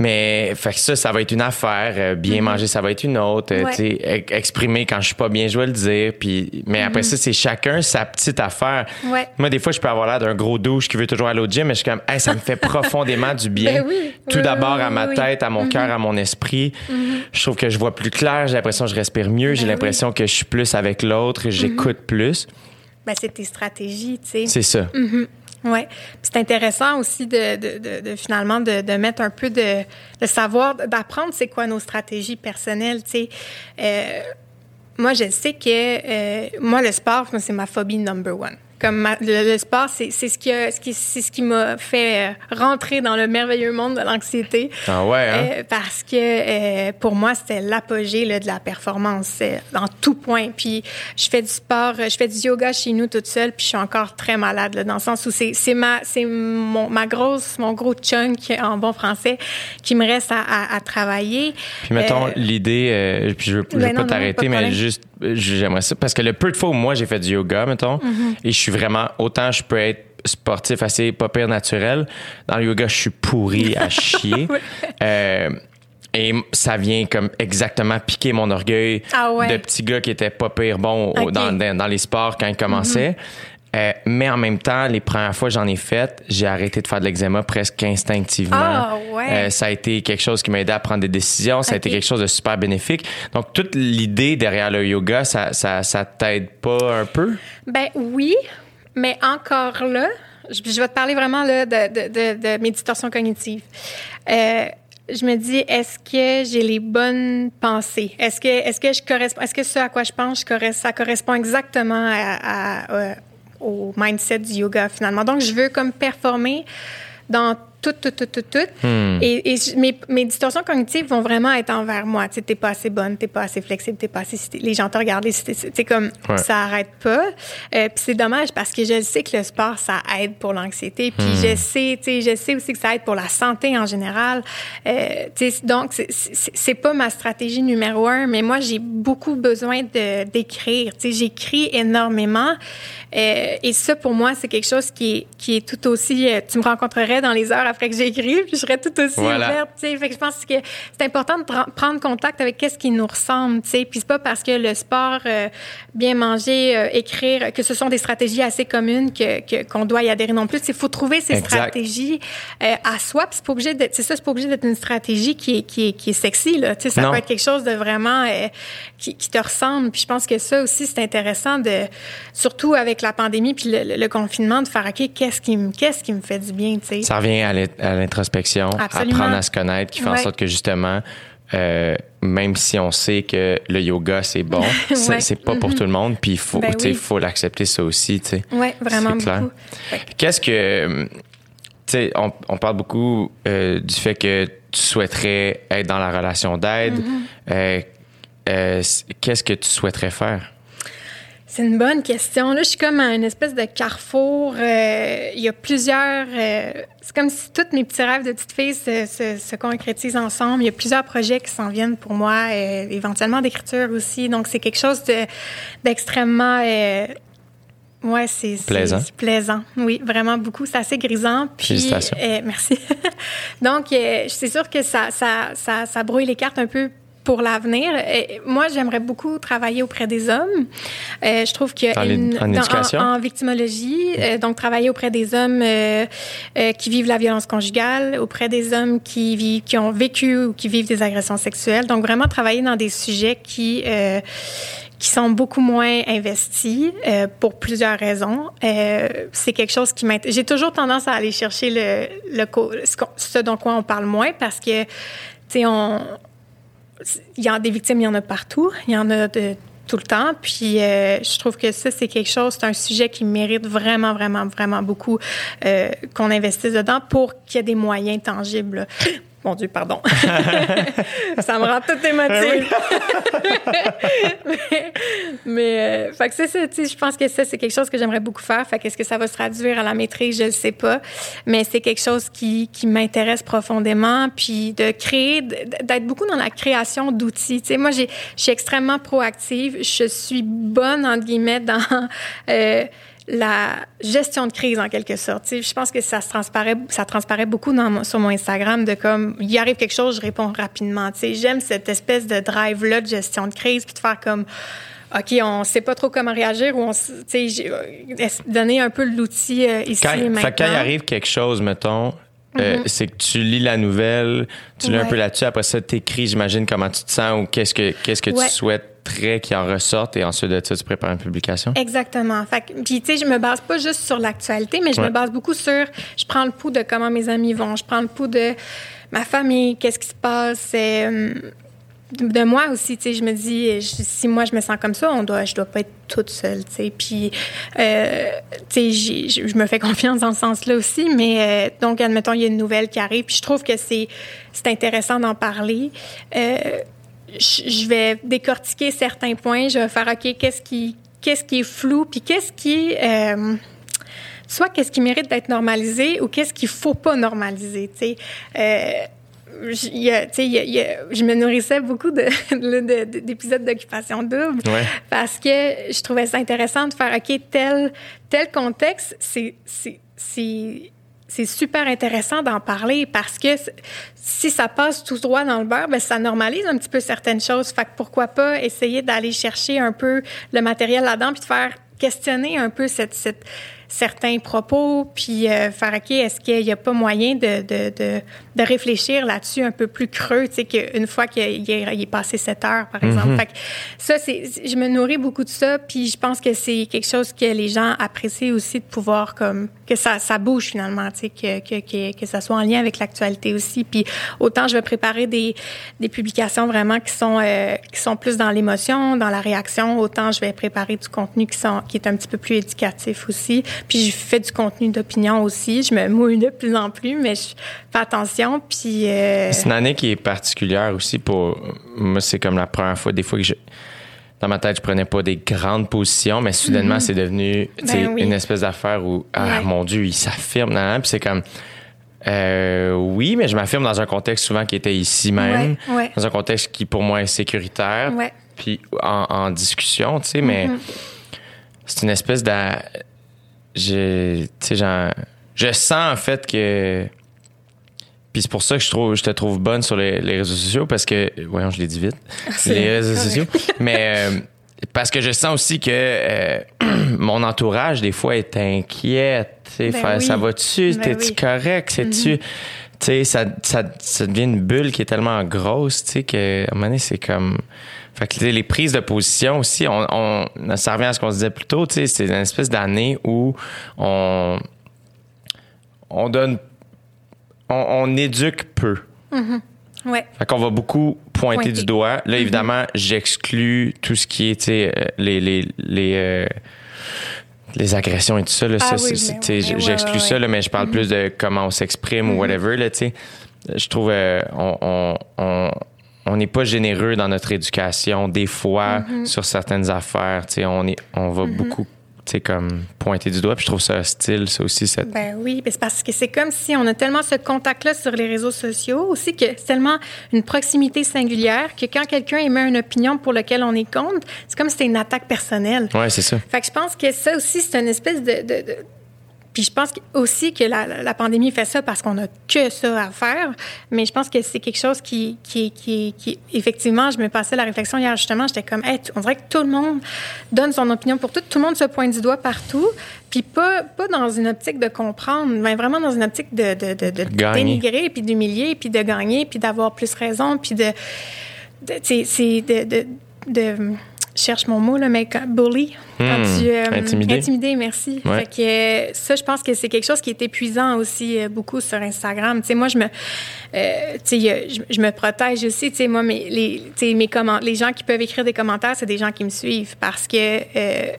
Mais fait que ça, ça va être une affaire. Euh, bien manger, ça va être une autre. Euh, Ouais. tu sais, exprimer quand je suis pas bien, je vais le dire. Puis, mais après ça, c'est chacun sa petite affaire. Ouais. Moi, des fois, je peux avoir l'air d'un gros douche qui veut toujours aller au gym, mais je suis comme, hey, ça me fait profondément du bien. Ben oui. Tout Oui, d'abord oui, à ma tête, à mon cœur, à mon esprit. Je trouve que je vois plus clair. J'ai l'impression que je respire mieux. J'ai Ben l'impression que je suis plus avec l'autre. J'écoute plus. Ben, c'est tes stratégies, tu sais. C'est ça. Oui. C'est intéressant aussi de, de, de, de finalement de, mettre un peu de, savoir, d'apprendre c'est quoi nos stratégies personnelles. Tu sais. Euh, moi, je sais que euh, moi, le sport, c'est ma phobie number one. Comme ma- le, le sport, c'est c'est ce qui a- ce qui c'est ce qui m'a fait euh, rentrer dans le merveilleux monde de l'anxiété. Ah ouais, hein? Euh, parce que euh, pour moi, c'était l'apogée là, de la performance euh, en tout point. Puis je fais du sport, euh, je fais du yoga chez nous toute seule, puis je suis encore très malade là, dans le sens où c'est c'est ma c'est mon ma grosse mon gros chunk en bon français qui me reste à, à, à travailler. Puis mettons l'idée, euh, puis je je veux Ben pas non, non, t'arrêter, pas mais juste j'aimerais ça parce que le peu de fois où moi j'ai fait du yoga, mettons, Mm-hmm. et je suis vraiment autant je peux être sportif assez pas pire naturel. Dans le yoga, je suis pourri à chier. Euh, et ça vient comme exactement piquer mon orgueil Ah ouais. de petit gars qui était pas pire bon dans, dans, dans les sports quand il commençait. Euh, mais en même temps, les premières fois que j'en ai fait, j'ai arrêté de faire de l'eczéma presque instinctivement. Ah, ouais. Euh, ça a été quelque chose qui m'a aidé à prendre des décisions. Ça a été quelque chose de super bénéfique. Donc, toute l'idée derrière le yoga, ça, ça, ça t'aide pas un peu? Ben oui, mais encore là, je, je vais te parler vraiment là, de, de, de, de mes distorsions cognitives. Euh, je me dis, est-ce que j'ai les bonnes pensées? Est-ce que, est-ce que je correspond, est-ce que ce à quoi je pense, je ça correspond exactement à, à- au mindset du yoga finalement? Donc, je veux comme performer dans tout, tout, tout, tout, tout. Et, et mes, mes distorsions cognitives vont vraiment être envers moi. Tu sais, t'es pas assez bonne, t'es pas assez flexible, t'es pas assez... Les gens te regardent, c'est comme... Ouais. Ça arrête pas. Euh, puis c'est dommage parce que je sais que le sport, ça aide pour l'anxiété. Puis je sais, tu sais, je sais aussi que ça aide pour la santé en général. Euh, tu sais, donc, c'est- pas ma stratégie numéro un, mais moi, j'ai beaucoup besoin de- d'écrire. Tu sais, j'écris énormément. Euh, et ça, pour moi, c'est quelque chose qui est, qui est tout aussi... euh, tu me rencontrerais dans les heures après que j'écris, puis je serais tout aussi Voilà. ouverte. Fait que je pense que c'est important de pr- prendre contact avec qu'est-ce qui nous ressemble. tu sais. Puis c'est pas parce que le sport, euh, bien manger, euh, écrire, que ce sont des stratégies assez communes que qu'on doit y adhérer non plus. Il faut trouver ces Exact. stratégies euh, à soi. Puis c'est pas obligé c'est ça, c'est pas obligé d'être une stratégie qui est, qui est, qui est sexy. Là. Ça Non. peut être quelque chose de vraiment qui, qui te ressemble. Puis je pense que ça aussi, c'est intéressant de, surtout avec la pandémie puis le, le- le confinement, de faire, OK, qu'est-ce qui me, qu'est-ce qui me fait du bien, tu sais? Ça revient à à l'introspection, apprendre à se connaître, qui fait en sorte que justement, euh, même si on sait que le yoga c'est bon, c'est Ouais. c'est pas pour tout le monde, puis il faut, Ben oui. faut l'accepter ça aussi, tu sais. Ouais, vraiment clair. Ouais. Qu'est-ce que, euh, tu sais, on, on parle beaucoup euh, du fait que tu souhaiterais être dans la relation d'aide. Mm-hmm. Euh, euh, Qu'est-ce que tu souhaiterais faire? C'est une bonne question. Là, je suis comme à une espèce de carrefour. Euh, il y a plusieurs. euh, c'est comme si tous mes petits rêves de petite fille se, se, se concrétisent ensemble. Il y a plusieurs projets qui s'en viennent pour moi, euh, éventuellement d'écriture aussi. Donc, c'est quelque chose de, d'extrêmement. Euh, Ouais, c'est Plaisant. plaisant. Oui, vraiment beaucoup. C'est assez grisant. Puis, Félicitations. euh, merci. Donc, euh, c'est sûr que ça, ça, ça, ça brouille les cartes un peu pour l'avenir. Moi, j'aimerais beaucoup travailler auprès des hommes. Euh, je trouve a En en en, victimologie, euh, donc travailler auprès des hommes euh, euh, qui vivent la violence conjugale, auprès des hommes qui vivent, qui ont vécu ou qui vivent des agressions sexuelles. Donc vraiment travailler dans des sujets qui euh, qui sont beaucoup moins investis euh, pour plusieurs raisons. Euh, c'est quelque chose qui m'intéresse. J'ai toujours tendance à aller chercher le, le ce, ce dont quoi on parle moins parce que, tu sais, on, il y a des victimes, il y en a partout. Il y en a tout le temps. Puis euh, je trouve que ça, c'est quelque chose, c'est un sujet qui mérite vraiment, vraiment, vraiment beaucoup euh, qu'on investisse dedans pour qu'il y ait des moyens tangibles. Mon Dieu, pardon. ça me rend toute émotive. mais, mais euh, fait que c'est ça, tu sais, je pense que ça, c'est quelque chose que j'aimerais beaucoup faire. Fait qu'est-ce que ça va se traduire à la maîtrise, je ne sais pas. Mais c'est quelque chose qui, qui m'intéresse profondément. Puis de créer, d'être beaucoup dans la création d'outils. Tu sais, moi, j'ai, je suis extrêmement proactive. Je suis bonne, entre guillemets, dans... Euh, la gestion de crise en quelque sorte. Je pense que ça se transparaît, ça transparaît beaucoup dans mon- sur mon Instagram de comme il arrive quelque chose, je réponds rapidement. J'aime cette espèce de drive là de gestion de crise puis de faire comme OK, on sait pas trop comment réagir ou on, euh, donner un peu l'outil euh, ici Quand, et fait maintenant. que quand il arrive quelque chose, mettons, euh, c'est que tu lis la nouvelle, tu lis un peu là-dessus, après ça, t'écris, j'imagine, comment tu te sens ou qu'est-ce que, qu'est-ce que Ouais. tu souhaiterais qu'il en ressorte et ensuite de ça, tu prépares une publication? Exactement. Fait puis tu sais, je me base pas juste sur l'actualité, mais je Ouais. me base beaucoup sur. Je prends le pouls de comment mes amis vont. Je prends le pouls de ma famille, qu'est-ce qui se passe. euh, de moi aussi, tu sais, je me dis, je- si moi je me sens comme ça, on doit, je dois pas être toute seule, tu sais. Puis, euh, tu sais, je je me fais confiance dans ce sens-là aussi. Mais euh, donc, admettons, il y a une nouvelle qui arrive, puis je trouve que c'est c'est intéressant d'en parler. Euh, je vais décortiquer certains points. Je vais faire, OK, qu'est-ce qui, qu'est-ce qui est flou, puis qu'est-ce qui... euh, soit qu'est-ce qui mérite d'être normalisé ou qu'est-ce qu'il faut pas normaliser, tu sais. Euh, y a- y a- y a- je me nourrissais beaucoup de, de- de- d'épisodes d'occupation double Ouais. parce que je trouvais ça intéressant de faire, OK, tel, tel contexte, c'est, c'est, super intéressant d'en parler parce que si ça passe tout droit dans le beurre, ben ça normalise un petit peu certaines choses. Fait que pourquoi pas essayer d'aller chercher un peu le matériel là-dedans puis de faire questionner un peu cette, cette certains propos, puis euh, faire, OK, est-ce qu'il n'y a pas moyen de, de, de, de réfléchir là-dessus un peu plus creux, tu sais, qu'une fois qu'il est, passé 7 heures, par exemple. Fait que ça, c'est, je me nourris beaucoup de ça, puis je pense que c'est quelque chose que les gens apprécient aussi de pouvoir, comme, que ça, bouge finalement, tu sais, que, que, que, que ça soit en lien avec l'actualité aussi. Puis autant je vais préparer des, des publications vraiment qui sont, euh, qui sont plus dans l'émotion, dans la réaction, autant je vais préparer du contenu qui, sont, qui est un petit peu plus éducatif aussi. Puis je fais du contenu d'opinion aussi. Je me mouille de plus en plus, mais je fais attention. Puis. euh, C'est une année qui est particulière aussi pour. Moi, c'est comme la première fois, des fois que je. Dans ma tête, je prenais pas des grandes positions, mais soudainement, c'est devenu Ben oui. une espèce d'affaire où, ah Ouais. mon Dieu, il s'affirme. Puis c'est comme, euh, oui, mais je m'affirme dans un contexte souvent qui était ici même, Ouais, ouais. dans un contexte qui pour moi est sécuritaire, puis en, en discussion, tu sais, mais Mm-hmm. c'est une espèce de. Je, tu sais, genre, je sens en fait que. Puis c'est pour ça que je trouve, je te trouve bonne sur les, les réseaux sociaux parce que, voyons, je l'ai dit vite, les réseaux correct. sociaux. Mais euh, parce que je sens aussi que euh, mon entourage des fois est inquiète. Ben oui. Ça va-tu? Ben T'es-tu oui. Mm-hmm. correct? C'est-tu. Tu sais, ça, ça, ça devient une bulle qui est tellement grosse, tu sais, que à un moment donné, c'est comme. Fait que les prises de position aussi, on, on, ça revient à ce qu'on se disait plus tôt, tu sais, c'est une espèce d'année où on, on donne, on, on éduque peu. ouais. Fait qu'on va beaucoup pointer Pointer. du doigt. Là, évidemment, j'exclus tout ce qui est, euh, les, les, les, euh, les agressions et tout ça. Là, Ah ça, oui, c'est- j'exclus ouais, ça, là, mais je parle plus de comment on s'exprime ou whatever, là. Je trouve, euh, on, on, on, on n'est pas généreux dans notre éducation, des fois, sur certaines affaires, on, est, on va beaucoup, sais, comme pointer du doigt, puis je trouve ça hostile, ça aussi, cette... Ben oui, c'est parce que c'est comme si on a tellement ce contact-là sur les réseaux sociaux aussi que c'est tellement une proximité singulière que quand quelqu'un émet une opinion pour laquelle on est contre, c'est comme si c'était une attaque personnelle. Ouais, c'est ça. Fait que je pense que ça aussi, c'est une espèce de. de- de- Puis je pense aussi que la, la pandémie fait ça parce qu'on a que ça à faire. Mais je pense que c'est quelque chose qui, qui, qui, qui, effectivement, je me passais la réflexion hier justement. J'étais comme, hey, on dirait que tout le monde donne son opinion pour tout. Tout le monde se pointe du doigt partout. Puis pas, pas dans une optique de comprendre, mais vraiment dans une optique de, de, de, de Gagner. dénigrer, puis d'humilier, puis de gagner, puis d'avoir plus raison, puis de. de- c'est de, de, de- cherche mon mot, là, mais bully. Quand Hmm, tu, euh, intimider. Intimider, merci. Ouais. Fait que euh, ça, je pense que c'est quelque chose qui est épuisant aussi euh, beaucoup sur Instagram. Tu sais, moi, je me, euh, je, je me protège aussi. Moi, mes, les, mes comment, les gens qui peuvent écrire des commentaires, c'est des gens qui me suivent parce que euh,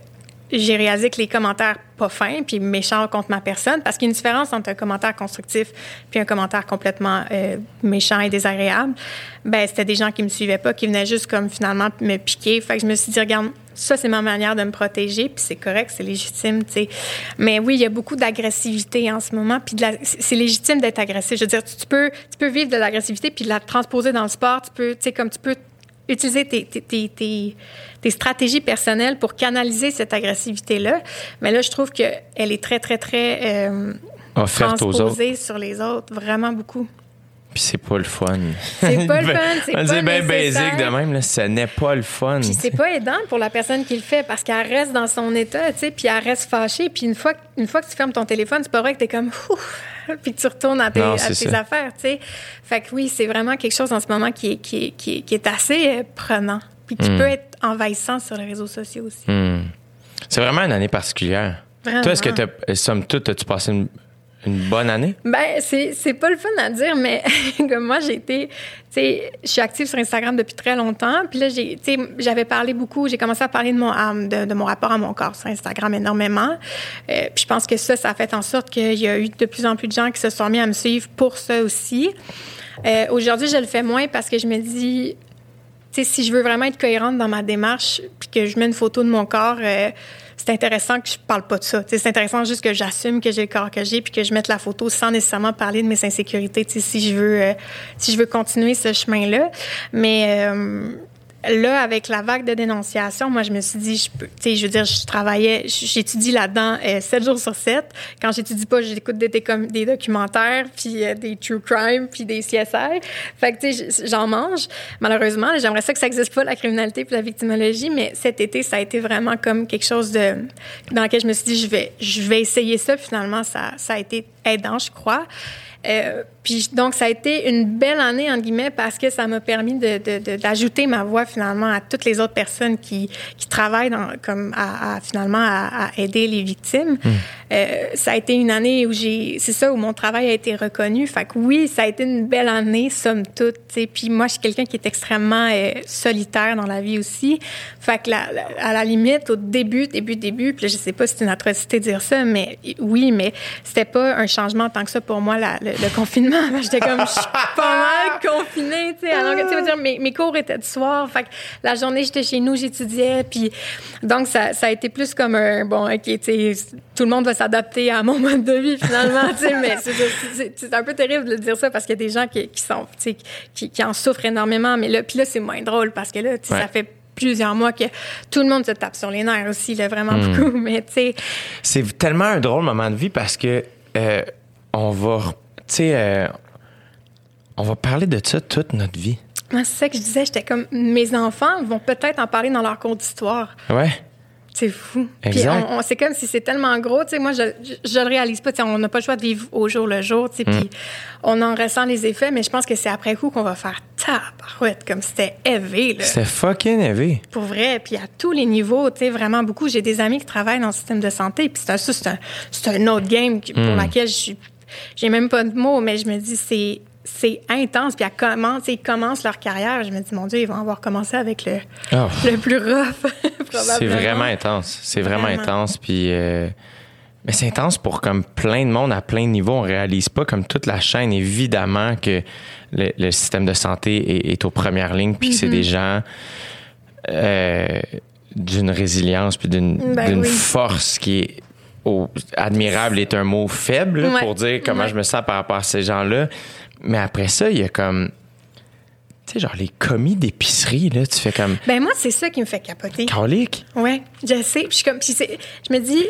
j'ai réalisé que les commentaires pas fins puis méchants contre ma personne, parce qu'il y a une différence entre un commentaire constructif puis un commentaire complètement euh, méchant et désagréable. Ben, c'était des gens qui me suivaient pas, qui venaient juste comme finalement me piquer. Fait que je me suis dit, regarde, ça c'est ma manière de me protéger, puis c'est correct, c'est légitime, tu sais. Mais oui, il y a beaucoup d'agressivité en ce moment, puis la- c'est légitime d'être agressif. Je veux dire, tu, tu peux, tu peux vivre de l'agressivité puis la transposer dans le sport. Tu peux, tu sais, comme tu peux utiliser tes, tes, tes, tes, stratégies personnelles pour canaliser cette agressivité-là. Mais là, je trouve qu'elle est très, très, très euh, Offerte aux autres. sur les autres, vraiment beaucoup. Puis c'est pas le fun. C'est pas le fun, c'est On pas dit bien basic de même, là, ce n'est pas le fun. Puis c'est pas aidant pour la personne qui le fait parce qu'elle reste dans son état, tu sais, puis elle reste fâchée. Puis une fois, que- une fois que tu fermes ton téléphone, c'est pas vrai que t'es comme ouf, puis que tu retournes à tes, Non, à c'est tes ça. affaires, tu sais. Fait que oui, c'est vraiment quelque chose en ce moment qui est, qui est, qui est, qui est assez euh, prenant, puis qui peut être envahissant sur les réseaux sociaux aussi. Hmm. C'est vraiment une année particulière. Vraiment. Toi, est-ce que, somme toute, as-tu passé une, une bonne année? Ben, c'est, pas le fun à dire, mais comme moi, j'ai été, tu sais, je suis active sur Instagram depuis très longtemps. Puis là, j'avais parlé beaucoup, j'ai commencé à parler de mon, de, de mon rapport à mon corps sur Instagram énormément. Euh, puis je pense que ça, ça a fait en sorte qu'il y a eu de plus en plus de gens qui se sont mis à me suivre pour ça aussi. Euh, aujourd'hui, je le fais moins parce que je me dis, si je veux vraiment être cohérente dans ma démarche, puis que je mets une photo de mon corps, euh, c'est intéressant que je parle pas de ça. C'est intéressant juste que j'assume que j'ai le corps que j'ai, puis que je mette la photo sans nécessairement parler de mes insécurités. Tu sais, si je veux, euh, si je veux continuer ce chemin-là, mais euh, là, avec la vague de dénonciation, moi, je me suis dit, je peux, tu sais, je veux dire, je travaillais, j'étudie là-dedans euh, 7 jours sur 7. Quand j'étudie pas, j'écoute des, des, documentaires, puis euh, des true crime, puis des CSI. Fait que, tu sais, j'en mange, malheureusement. J'aimerais ça que ça existe pas, la criminalité puis la victimologie, mais cet été, ça a été vraiment comme quelque chose de, dans lequel je me suis dit, je vais, je vais essayer ça. Finalement, ça, ça a été aidant, je crois. Euh, puis donc, ça a été une belle année, entre guillemets, parce que ça m'a permis de- de- de- d'ajouter ma voix, finalement, à toutes les autres personnes qui, qui travaillent dans, comme à, à, finalement à, à aider les victimes. Euh, ça a été une année où j'ai... C'est ça, où mon travail a été reconnu. Fait que oui, ça a été une belle année, somme toute. tu sais. Puis moi, je suis quelqu'un qui est extrêmement euh, solitaire dans la vie aussi. Fait que la- la- à la limite, au début, début, début, puis là, je sais pas si c'est une atrocité de dire ça, mais oui, mais c'était pas un changement tant que ça pour moi, la- le, le confinement. J'étais comme, je suis pas mal confinée, tu sais. Alors que, tu veux dire, mes, mes cours étaient du soir. Fait que la journée, j'étais chez nous, j'étudiais. Puis donc, ça, ça a été plus comme un, bon, OK, tu sais, tout le monde va s'adapter à mon mode de vie, finalement, tu sais. Mais c'est- un peu terrible de dire ça parce qu'il y a des gens qui, qui sont, tu sais, qui, qui en souffrent énormément. Mais là, puis là, c'est moins drôle parce que là, tu sais, Ouais. ça fait plusieurs mois que tout le monde se tape sur les nerfs aussi, là, vraiment beaucoup. Mais, tu sais, C'est tellement un drôle moment de vie parce que euh, on va, re- tu sais, euh, on va parler de ça toute notre vie. moi, c'est ça que je disais. J'étais comme, mes enfants vont peut-être en parler dans leur cours d'histoire. Ouais. C'est fou. Puis Exact. on, on- c'est comme si c'est tellement gros, tu sais, moi, je, je, je le réalise pas. Tu sais, on n'a pas le choix de vivre au jour le jour, tu sais, Mm. puis on en ressent les effets, mais je pense que c'est après coup qu'on va faire tabarouette, comme c'était élevé, là. C'était fucking heavy. Pour vrai, puis à tous les niveaux, tu sais, vraiment beaucoup. J'ai des amis qui travaillent dans le système de santé, puis c'est un, ça, c'est un, c'est un autre game Mm. pour laquelle je suis, j'ai même pas de mots, mais je me dis, c'est, c'est intense. Puis à comment, ils commencent leur carrière. Je me dis, mon Dieu, ils vont avoir commencé avec le, Oh. le plus rough, C'est probablement. vraiment intense. C'est vraiment, Vraiment. intense. Puis, euh, mais c'est intense pour comme plein de monde à plein de niveaux. On réalise pas comme toute la chaîne, évidemment, que le, le système de santé est, est aux premières lignes, puis que c'est Mm-hmm. des gens euh, d'une résilience, puis d'une Ben oui. force qui est au- admirable est un mot faible là, Ouais. pour dire comment Ouais. je me sens par rapport à ces gens-là. Mais après ça, il y a comme, tu sais, genre les commis d'épicerie, là, tu fais comme, Ben moi, c'est ça qui me fait capoter. calique. Ouais, je sais. Puis je, suis comme, puis je me dis,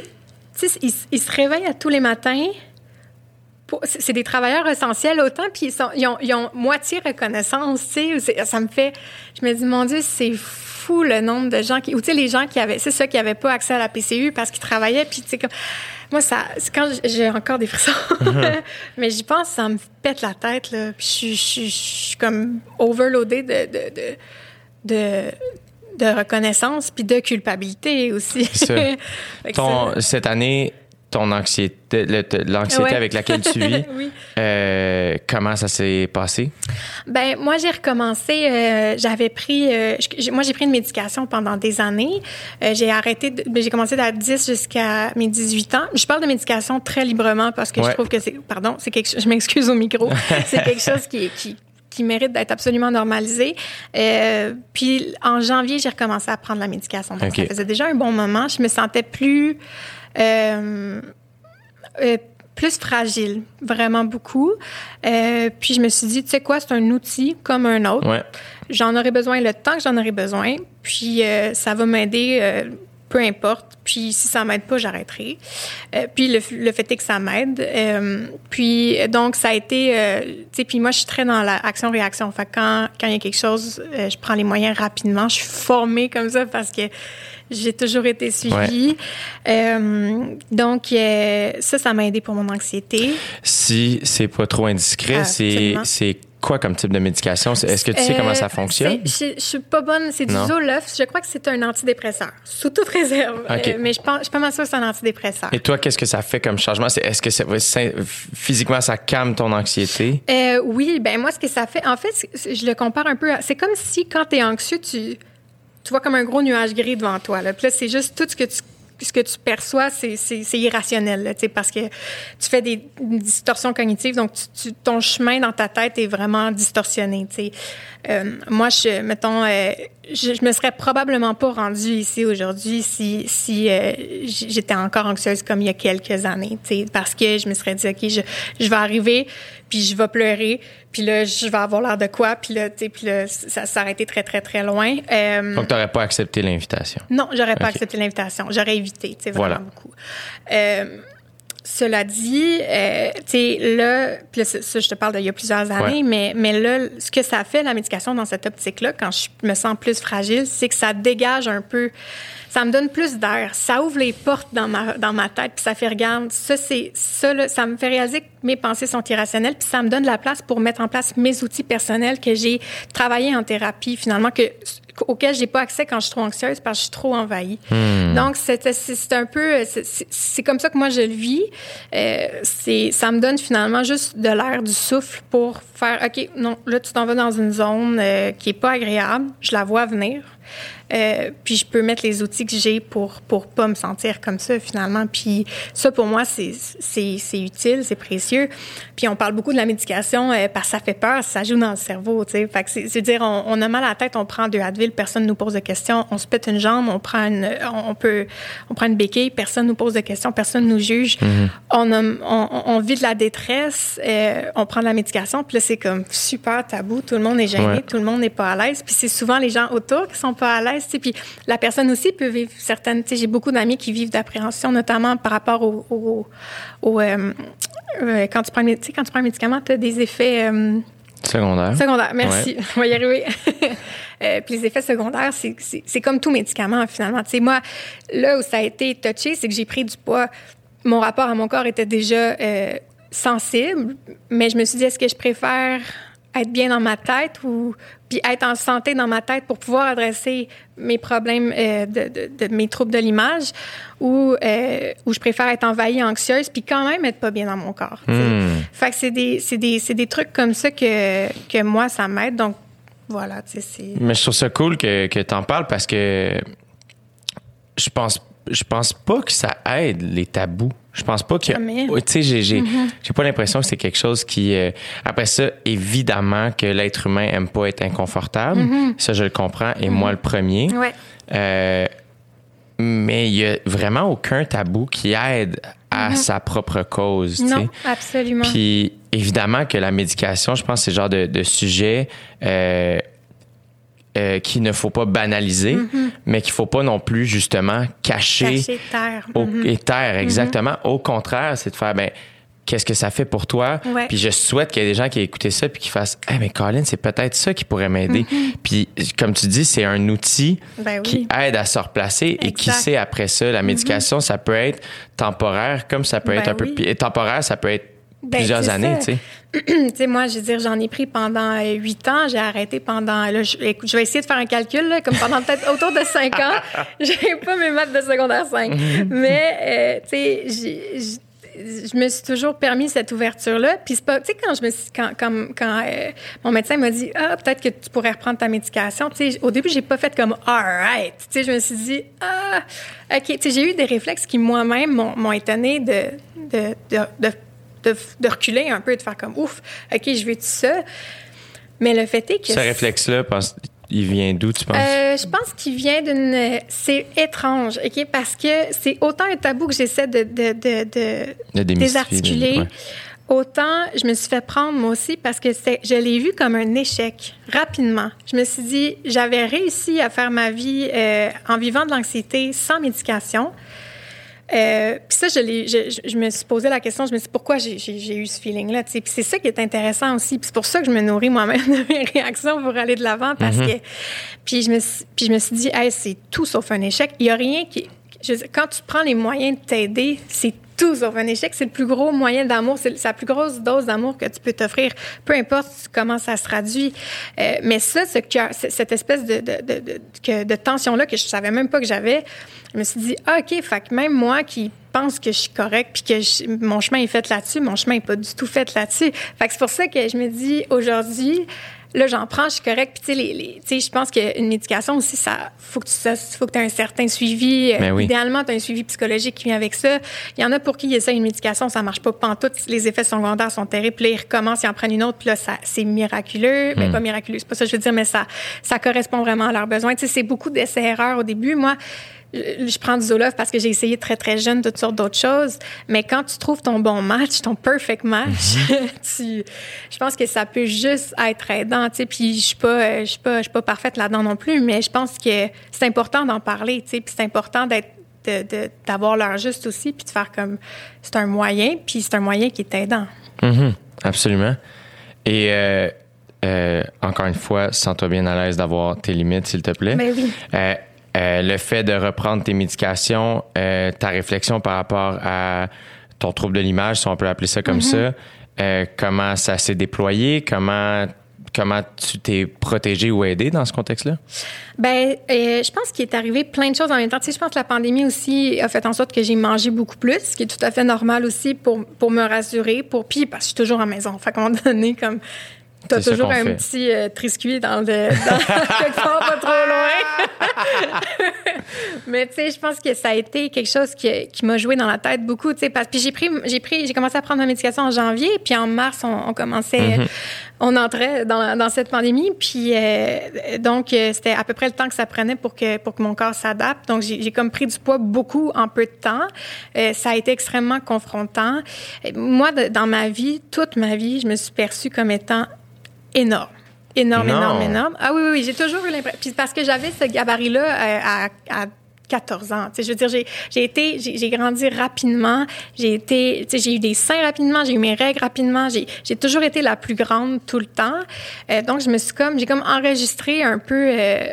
tu sais, ils, ils se réveillent à tous les matins. pour- C'est des travailleurs essentiels autant, puis ils, sont, ils, ont, ils ont moitié reconnaissance, tu sais. Ça me fait... Je me dis, mon Dieu, c'est fou le nombre de gens qui... Ou tu sais, les gens qui avaient... C'est ceux qui n'avaient pas accès à la PCU parce qu'ils travaillaient, puis tu sais, comme... Moi, ça... quand j'ai encore des frissons. Mais j'y pense, ça me pète la tête, là. Puis je suis- je suis- je suis comme overloadée de... de, de de, de reconnaissance puis de culpabilité aussi. Ça. Ton, ça- cette année, ton anxiété, l'anxiété Ouais. avec laquelle tu vis, Oui. euh, comment ça s'est passé? Ben moi j'ai recommencé. euh, J'avais pris. euh, moi j'ai pris une médication pendant des années. J'ai arrêté. ben, j'ai commencé à 10 jusqu'à mes 18 ans. Je parle de médication très librement parce que Ouais. je trouve que c'est. Pardon, c'est quelque. chose- Je m'excuse au micro. c'est quelque chose qui qui qui mérite d'être absolument normalisé. Euh, puis en janvier, j'ai recommencé à prendre la médication. Donc, Ok. ça faisait déjà un bon moment. Je me sentais plus... euh, euh, plus fragile, vraiment beaucoup. Euh, puis je me suis dit, tu sais quoi, c'est un outil comme un autre. Ouais. J'en aurai besoin le temps que j'en aurai besoin. Puis euh, ça va m'aider, euh, peu importe. Puis si ça m'aide pas, j'arrêterai. Puis le, le fait est que ça m'aide. Puis donc ça a été, tu sais, puis moi je suis très dans l'action-réaction. Fait que quand quand il y a quelque chose, je prends les moyens rapidement. Je suis formée comme ça parce que j'ai toujours été suivie. Euh, donc euh, ça, ça m'a aidé pour mon anxiété. Si c'est pas trop indiscret, Ah, c'est quoi comme type de médication? Est-ce que tu sais Euh, comment ça fonctionne? c'est- Je, je suis pas bonne. C'est du. Zoloft. Je crois que c'est un antidépresseur. Sous toute réserve. Ok. Euh, mais je pense, je suis pas mal sûre que c'est un antidépresseur. Et toi, qu'est-ce que ça fait comme changement? Est-ce que ça, physiquement, ça calme ton anxiété? Euh, oui, ben moi, ce que ça fait, en fait, je le compare un peu. à- C'est comme si quand tu es anxieux, tu, tu vois comme un gros nuage gris devant toi. Là. Puis c'est juste tout ce que tu perçois, c'est, c'est, c'est irrationnel, là, parce que tu fais des distorsions cognitives, donc tu, ton chemin dans ta tête est vraiment distorsionné. Euh, moi, je, mettons, euh, je, je me serais probablement pas rendue ici aujourd'hui si, si euh, j'étais encore anxieuse comme il y a quelques années, tu sais, parce que je me serais dit, OK, je, je vais arriver, puis je vais pleurer, puis là, je vais avoir l'air de quoi, puis là, tu sais, puis là, ça s'arrêtait très, très, très loin. Euh, Donc, tu n'aurais pas accepté l'invitation. non, j'aurais pas accepté l'invitation. J'aurais évité, tu sais, vraiment Voilà. beaucoup. Euh, cela dit, euh, tu sais, là, là, ça, ça, je te parle d'il y a plusieurs années, Ouais. mais, mais là, ce que ça fait, la médication, dans cette optique-là, quand je me sens plus fragile, c'est que ça dégage un peu, ça me donne plus d'air, ça ouvre les portes dans ma, dans ma tête, puis ça fait, regarde, ça, c'est, ça, là, ça me fait réaliser que mes pensées sont irrationnelles, puis ça me donne la place pour mettre en place mes outils personnels que j'ai travaillé en thérapie, finalement, que auquel j'ai pas accès quand je suis trop anxieuse parce que je suis trop envahie. Donc c'est c'est- c'est un peu c'est- c'est c'est comme ça que moi je le vis. Euh, c'est ça me donne finalement juste de l'air du souffle pour faire OK, non, là tu t'en vas dans une zone euh, qui est pas agréable, je la vois venir. Euh, puis je peux mettre les outils que j'ai pour pour pas me sentir comme ça finalement. Puis ça pour moi c'est c'est c'est utile, c'est précieux. Puis on parle beaucoup de la médication euh, parce que ça fait peur, ça joue dans le cerveau, tu sais. Fait que c'est dire on, on a mal à la tête, on prend deux Advil, personne nous pose de questions, on se pète une jambe, on prend une on peut on prend une béquille, personne nous pose de questions, personne nous juge. On, a, on on vit de la détresse, euh, on prend de la médication, puis là c'est comme super tabou, tout le monde est gêné, Ouais. tout le monde n'est pas à l'aise, puis c'est souvent les gens autour qui sont pas à l'aise, tu sais. Puis la personne aussi peut vivre certaines, tu sais, j'ai beaucoup d'amis qui vivent d'appréhension, notamment par rapport au, au, au, euh, euh, quand tu prends, tu sais, quand tu prends un médicament, tu as des effets euh, Secondaire. secondaires. Merci, on va y arriver. Euh, puis les effets secondaires, c'est- comme tout médicament finalement. Tu sais, moi, là où ça a été touché, c'est que j'ai pris du poids. Mon rapport à mon corps était déjà euh, sensible, mais je me suis dit, est-ce que je préfère être bien dans ma tête ou puis être en santé dans ma tête pour pouvoir adresser mes problèmes euh, de, de- de mes troubles de l'image ou euh, je préfère être envahie anxieuse puis quand même être pas bien dans mon corps. Hmm. Fait que c'est des c'est des c'est des trucs comme ça que que moi ça m'aide donc voilà, tu sais c'est Mais je trouve ça cool que, que tu en parles parce que je pense je pense pas que ça aide les tabous. Je pense pas que tu sais j'ai j'ai j'ai pas l'impression que c'est quelque chose qui euh, après ça évidemment que l'être humain aime pas être inconfortable, ça je le comprends et moi le premier. ouais. Euh, mais il y a vraiment aucun tabou qui aide à sa propre cause. Non, absolument. Puis évidemment que la médication, je pense, c'est le genre de, de sujet euh, euh, qu'il ne faut pas banaliser, mais qu'il faut pas non plus justement cacher, Cacher terre. au, Mhm. et taire. Exactement. Au contraire, c'est de faire ben qu'est-ce que ça fait pour toi? Ouais. Puis je souhaite qu'il y ait des gens qui aient écouté ça puis qui fassent ah mais Colin, c'est peut-être ça qui pourrait m'aider. Puis comme tu dis, c'est un outil. Ben oui. qui aide à se replacer et qui sait après ça la médication, ça peut être temporaire comme ça peut Ben être un peu oui. et temporaire, ça peut être Ben, plusieurs années, tu sais. tu sais, moi, je veux dire, j'en ai pris pendant euh, huit ans. J'ai arrêté pendant. Là, je, écoute, je vais essayer de faire un calcul, là, comme pendant peut-être autour de cinq ans. J'ai pas mes maths de secondaire 5. Mais, euh, tu sais, je me suis toujours permis cette ouverture-là. Puis c'est pas, tu sais, quand je me suis, quand, quand, quand euh, mon médecin m'a dit, ah, peut-être que tu pourrais reprendre ta médication. Tu sais, au début, j'ai pas fait comme, alright. Tu sais, je me suis dit, ah, ok. Tu sais, j'ai eu des réflexes qui moi-même m'ont m'ont étonné de, de, de, de de, de reculer un peu et de faire comme ouf, OK, je veux tout ça. Mais le fait est que. Ce réflexe-là, il vient d'où, tu penses? Euh, je pense qu'il vient d'une. C'est étrange, OK? Parce que c'est autant un tabou que j'essaie de, de, de, de, désarticuler. ouais. Autant je me suis fait prendre moi aussi parce que je l'ai vu comme un échec rapidement. Je me suis dit, j'avais réussi à faire ma vie euh, en vivant de l'anxiété sans médication. Euh, puis ça, je, me suis posé la question, je me suis dit pourquoi j'ai, eu ce feeling-là. Puis c'est ça qui est intéressant aussi. Puis c'est pour ça que je me nourris moi-même de mes réactions pour aller de l'avant. Parce que. Puis je, me, puis je me suis dit, hey, c'est tout sauf un échec. Il n'y a rien qui. je veux dire, quand tu prends les moyens de t'aider, c'est tout un échec. C'est le plus gros moyen d'amour. C'est la plus grosse dose d'amour que tu peux t'offrir, peu importe comment ça se traduit. Euh, mais ça, ce cœur- cette espèce de, de, de, de tension-là que je savais même pas que j'avais, je me suis dit, ah, OK, fait que même moi qui pense que je suis correcte puis que je- mon chemin est fait là-dessus, mon chemin est pas du tout fait là-dessus. Fait que c'est pour ça que je me dis, aujourd'hui, Là, j'en prends, je suis correcte. Puis, tu sais, les, les- je pense qu'une médication aussi, ça, faut que tu ça, faut que aies un certain suivi. Euh, Ben oui. Idéalement, tu as un suivi psychologique qui vient avec ça. Il y en a pour qui il essaie une médication, ça marche pas pantoute. Les effets secondaires sont terribles. Puis là, ils recommencent, ils en prennent une autre. Puis là, ça, c'est miraculeux. Ben, pas miraculeux, c'est pas ça que je veux dire, mais ça, ça correspond vraiment à leurs besoins. Tu sais, c'est beaucoup d'essais-erreurs au début. Moi, je prends du Zoloft parce que j'ai essayé très, très jeune toutes sortes d'autres choses. Mais quand tu trouves ton bon match, ton perfect match, tu, je pense que ça peut juste être aidant, tu sais. Puis je suis pas, je suis pas, je suis pas parfaite là-dedans non plus, mais je pense que c'est important d'en parler, tu sais. Puis c'est important d'être, d'avoir l'heure juste aussi, puis de faire comme, c'est un moyen, puis c'est un moyen qui est aidant. Mhm, absolument. Et euh, euh, encore une fois, sens-toi bien à l'aise d'avoir tes limites, s'il te plaît. Ben oui. Euh, euh, le fait de reprendre tes médications, euh, ta réflexion par rapport à ton trouble de l'image, si on peut appeler ça comme Mm-hmm. ça, euh, comment ça s'est déployé, comment comment tu t'es protégé ou aidé dans ce contexte-là? Ben, euh, je pense qu'il est arrivé plein de choses en même temps. Tu sais, je pense que la pandémie aussi a fait en sorte que j'ai mangé beaucoup plus, ce qui est tout à fait normal aussi pour, pour me rassurer, pour puis parce que je suis toujours à la maison. Fait qu'à un moment donné, comme t'as toujours un fait. petit euh, triscuit dans le dans, quelque part pas trop loin. Mais tu sais, je pense que ça a été quelque chose qui, qui m'a joué dans la tête beaucoup. Tu sais, parce puis j'ai pris j'ai pris j'ai commencé à prendre ma médication en janvier, puis en mars on, on commençait on entrait dans, dans cette pandémie, puis euh, donc euh, c'était à peu près le temps que ça prenait pour que pour que mon corps s'adapte. Donc j'ai comme pris du poids beaucoup en peu de temps. Euh, ça a été extrêmement confrontant. Moi, de- dans ma vie, toute ma vie, je me suis perçue comme étant énorme. Énorme, Non. énorme, énorme. Ah oui, oui, oui, j'ai toujours eu l'impression. Puis parce que j'avais ce gabarit-là euh, à, à 14 ans. Tu sais, je veux dire, j'ai, j'ai été, j'ai, j'ai grandi rapidement. J'ai été, tu sais, j'ai eu des seins rapidement, j'ai eu mes règles rapidement. J'ai, j'ai toujours été la plus grande tout le temps. Euh, donc, je me suis comme, j'ai comme enregistré un peu euh,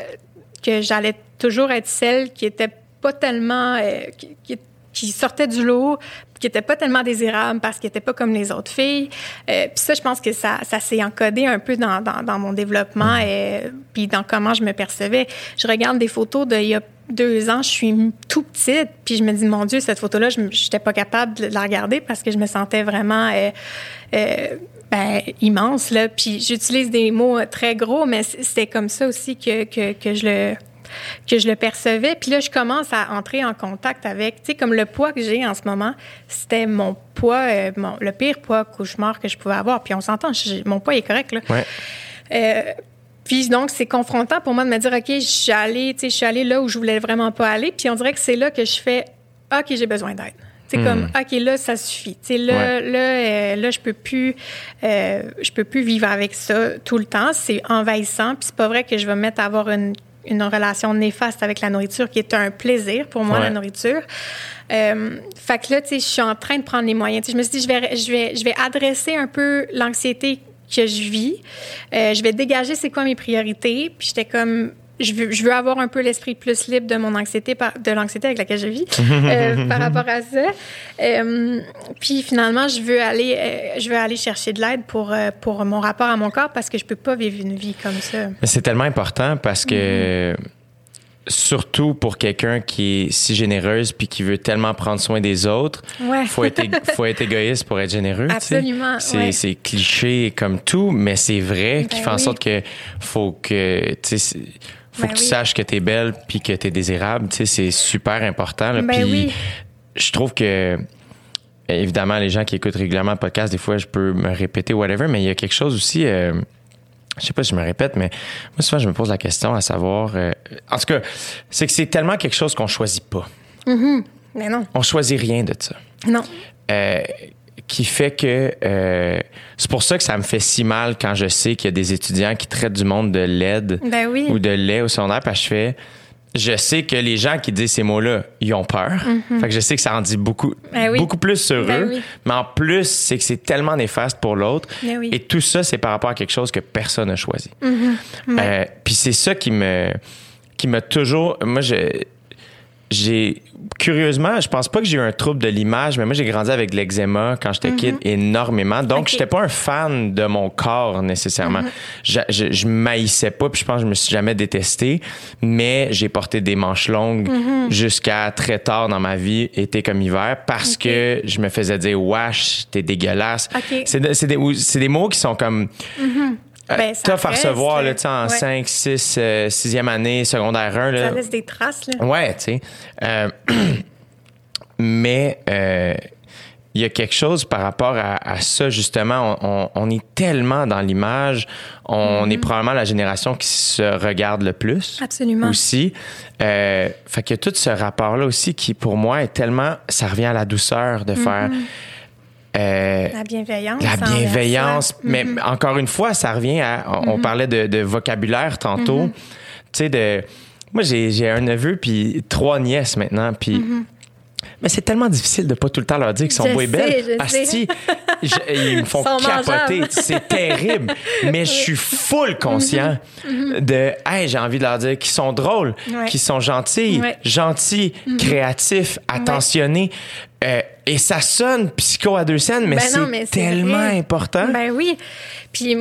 que j'allais toujours être celle qui était pas tellement, euh, qui, qui sortait du lot, qui était pas tellement désirable parce qu'elle était pas comme les autres filles. Euh, puis ça, je pense que ça, ça s'est encodé un peu dans, dans, dans mon développement et puis dans comment je me percevais. Je regarde des photos d'il y a deux ans, je suis tout petite, puis je me dis, mon Dieu, cette photo-là, je n'étais pas capable de la regarder parce que je me sentais vraiment... euh, euh, ben, immense, là. Puis j'utilise des mots euh, très gros, mais c- c'était comme ça aussi que, que, que je le que je le percevais. Puis là, je commence à entrer en contact avec, tu sais, comme le poids que j'ai en ce moment, c'était mon poids, euh, mon- le pire poids cauchemar que je pouvais avoir. Puis on s'entend, mon poids est correct, là. Ouais. Euh, puis donc, c'est confrontant pour moi de me dire, OK, je suis allée, tu sais, je suis allée là où je voulais vraiment pas aller. Puis on dirait que c'est là que je fais, OK, j'ai besoin d'aide. C'est comme, OK, là, ça suffit. Tu sais, là, Ouais. là, euh, là, je peux plus, euh, je peux plus vivre avec ça tout le temps. C'est envahissant. Puis c'est pas vrai que je vais me mettre à avoir une, une relation néfaste avec la nourriture qui est un plaisir pour moi, Ouais. la nourriture. Euh, fait que là, tu sais, je suis en train de prendre les moyens. Tu sais, je me suis dit, je vais, je vais, je vais adresser un peu l'anxiété que je vis. Euh, je vais dégager c'est quoi mes priorités. Puis j'étais comme, je veux, je veux avoir un peu l'esprit plus libre de mon anxiété, de l'anxiété avec laquelle je vis euh, par rapport à ça. Euh, puis finalement, je veux aller, euh, je veux aller chercher de l'aide pour, pour mon rapport à mon corps parce que je peux pas vivre une vie comme ça. C'est tellement important parce que, surtout pour quelqu'un qui est si généreuse puis qui veut tellement prendre soin des autres, Ouais. faut être, faut être égoïste pour être généreux. Absolument, C'est, ouais. cliché comme tout, mais c'est vrai qui Ben fait en sorte que faut que, faut Ben que tu saches que t'es belle puis que t'es désirable. Tu sais, c'est super important. là. Ben Puis oui. je trouve que évidemment les gens qui écoutent régulièrement le podcast des fois je peux me répéter whatever mais il y a quelque chose aussi euh, je sais pas si je me répète, mais moi, souvent, je me pose la question à savoir. euh, en tout cas, c'est que c'est tellement quelque chose qu'on choisit pas. Mais non, On choisit rien de ça. non. Euh, qui fait que euh, c'est pour ça que ça me fait si mal quand je sais qu'il y a des étudiants qui traitent du monde de laide Ben oui. ou de lait au secondaire parce que je fais je sais que les gens qui disent ces mots-là, ils ont peur. Fait que je sais que ça en dit beaucoup. Ben oui. beaucoup plus sur Ben eux. oui. Mais en plus, c'est que c'est tellement néfaste pour l'autre. Ben oui. Et tout ça, c'est par rapport à quelque chose que personne n'a choisi. Mm-hmm. Euh, Puis c'est ça qui me, qui m'a toujours. Moi, je, j'ai curieusement, je pense pas que j'ai eu un trouble de l'image, mais moi j'ai grandi avec l'eczéma quand j'étais kid énormément. Donc j'étais pas un fan de mon corps nécessairement. Je, je, je maïssais pas, puis je pense que je me suis jamais détesté, mais j'ai porté des manches longues Mm-hmm. jusqu'à très tard dans ma vie, été comme hiver, parce que je me faisais dire wesh, t'es dégueulasse. Ok. C'est de- c'est des, des mots qui sont comme Ben, ça tough à recevoir là, euh, en ouais. 5, 6, 6e année, secondaire 1. Là. Ça laisse des traces, là. Ouais, tu sais. Euh, mais euh, il y a quelque chose par rapport à, à ça, justement. On, on- on est tellement dans l'image. On Mm-hmm. est probablement la génération qui se regarde le plus. Absolument. Aussi. Euh, fait que tout ce rapport-là aussi qui, pour moi, est tellement. Ça revient à la douceur de faire. Euh, La bienveillance. la bienveillance. soi. Mais encore une fois, ça revient à. On, on parlait de, de vocabulaire tantôt. Tu sais, de. Moi, j'ai un neveu, puis trois nièces maintenant, puis. Mais c'est tellement difficile de pas tout le temps leur dire qu'ils sont beaux et belles. Asti, je- ils me font capoter. C'est terrible. Mais je suis full conscient de, hey, j'ai envie de leur dire qu'ils sont drôles, Ouais. qu'ils sont gentils, Ouais. gentils, créatifs, attentionnés. Euh, et ça sonne psycho à deux scènes, mais Ben c'est tellement vrai. important. Ben oui. Puis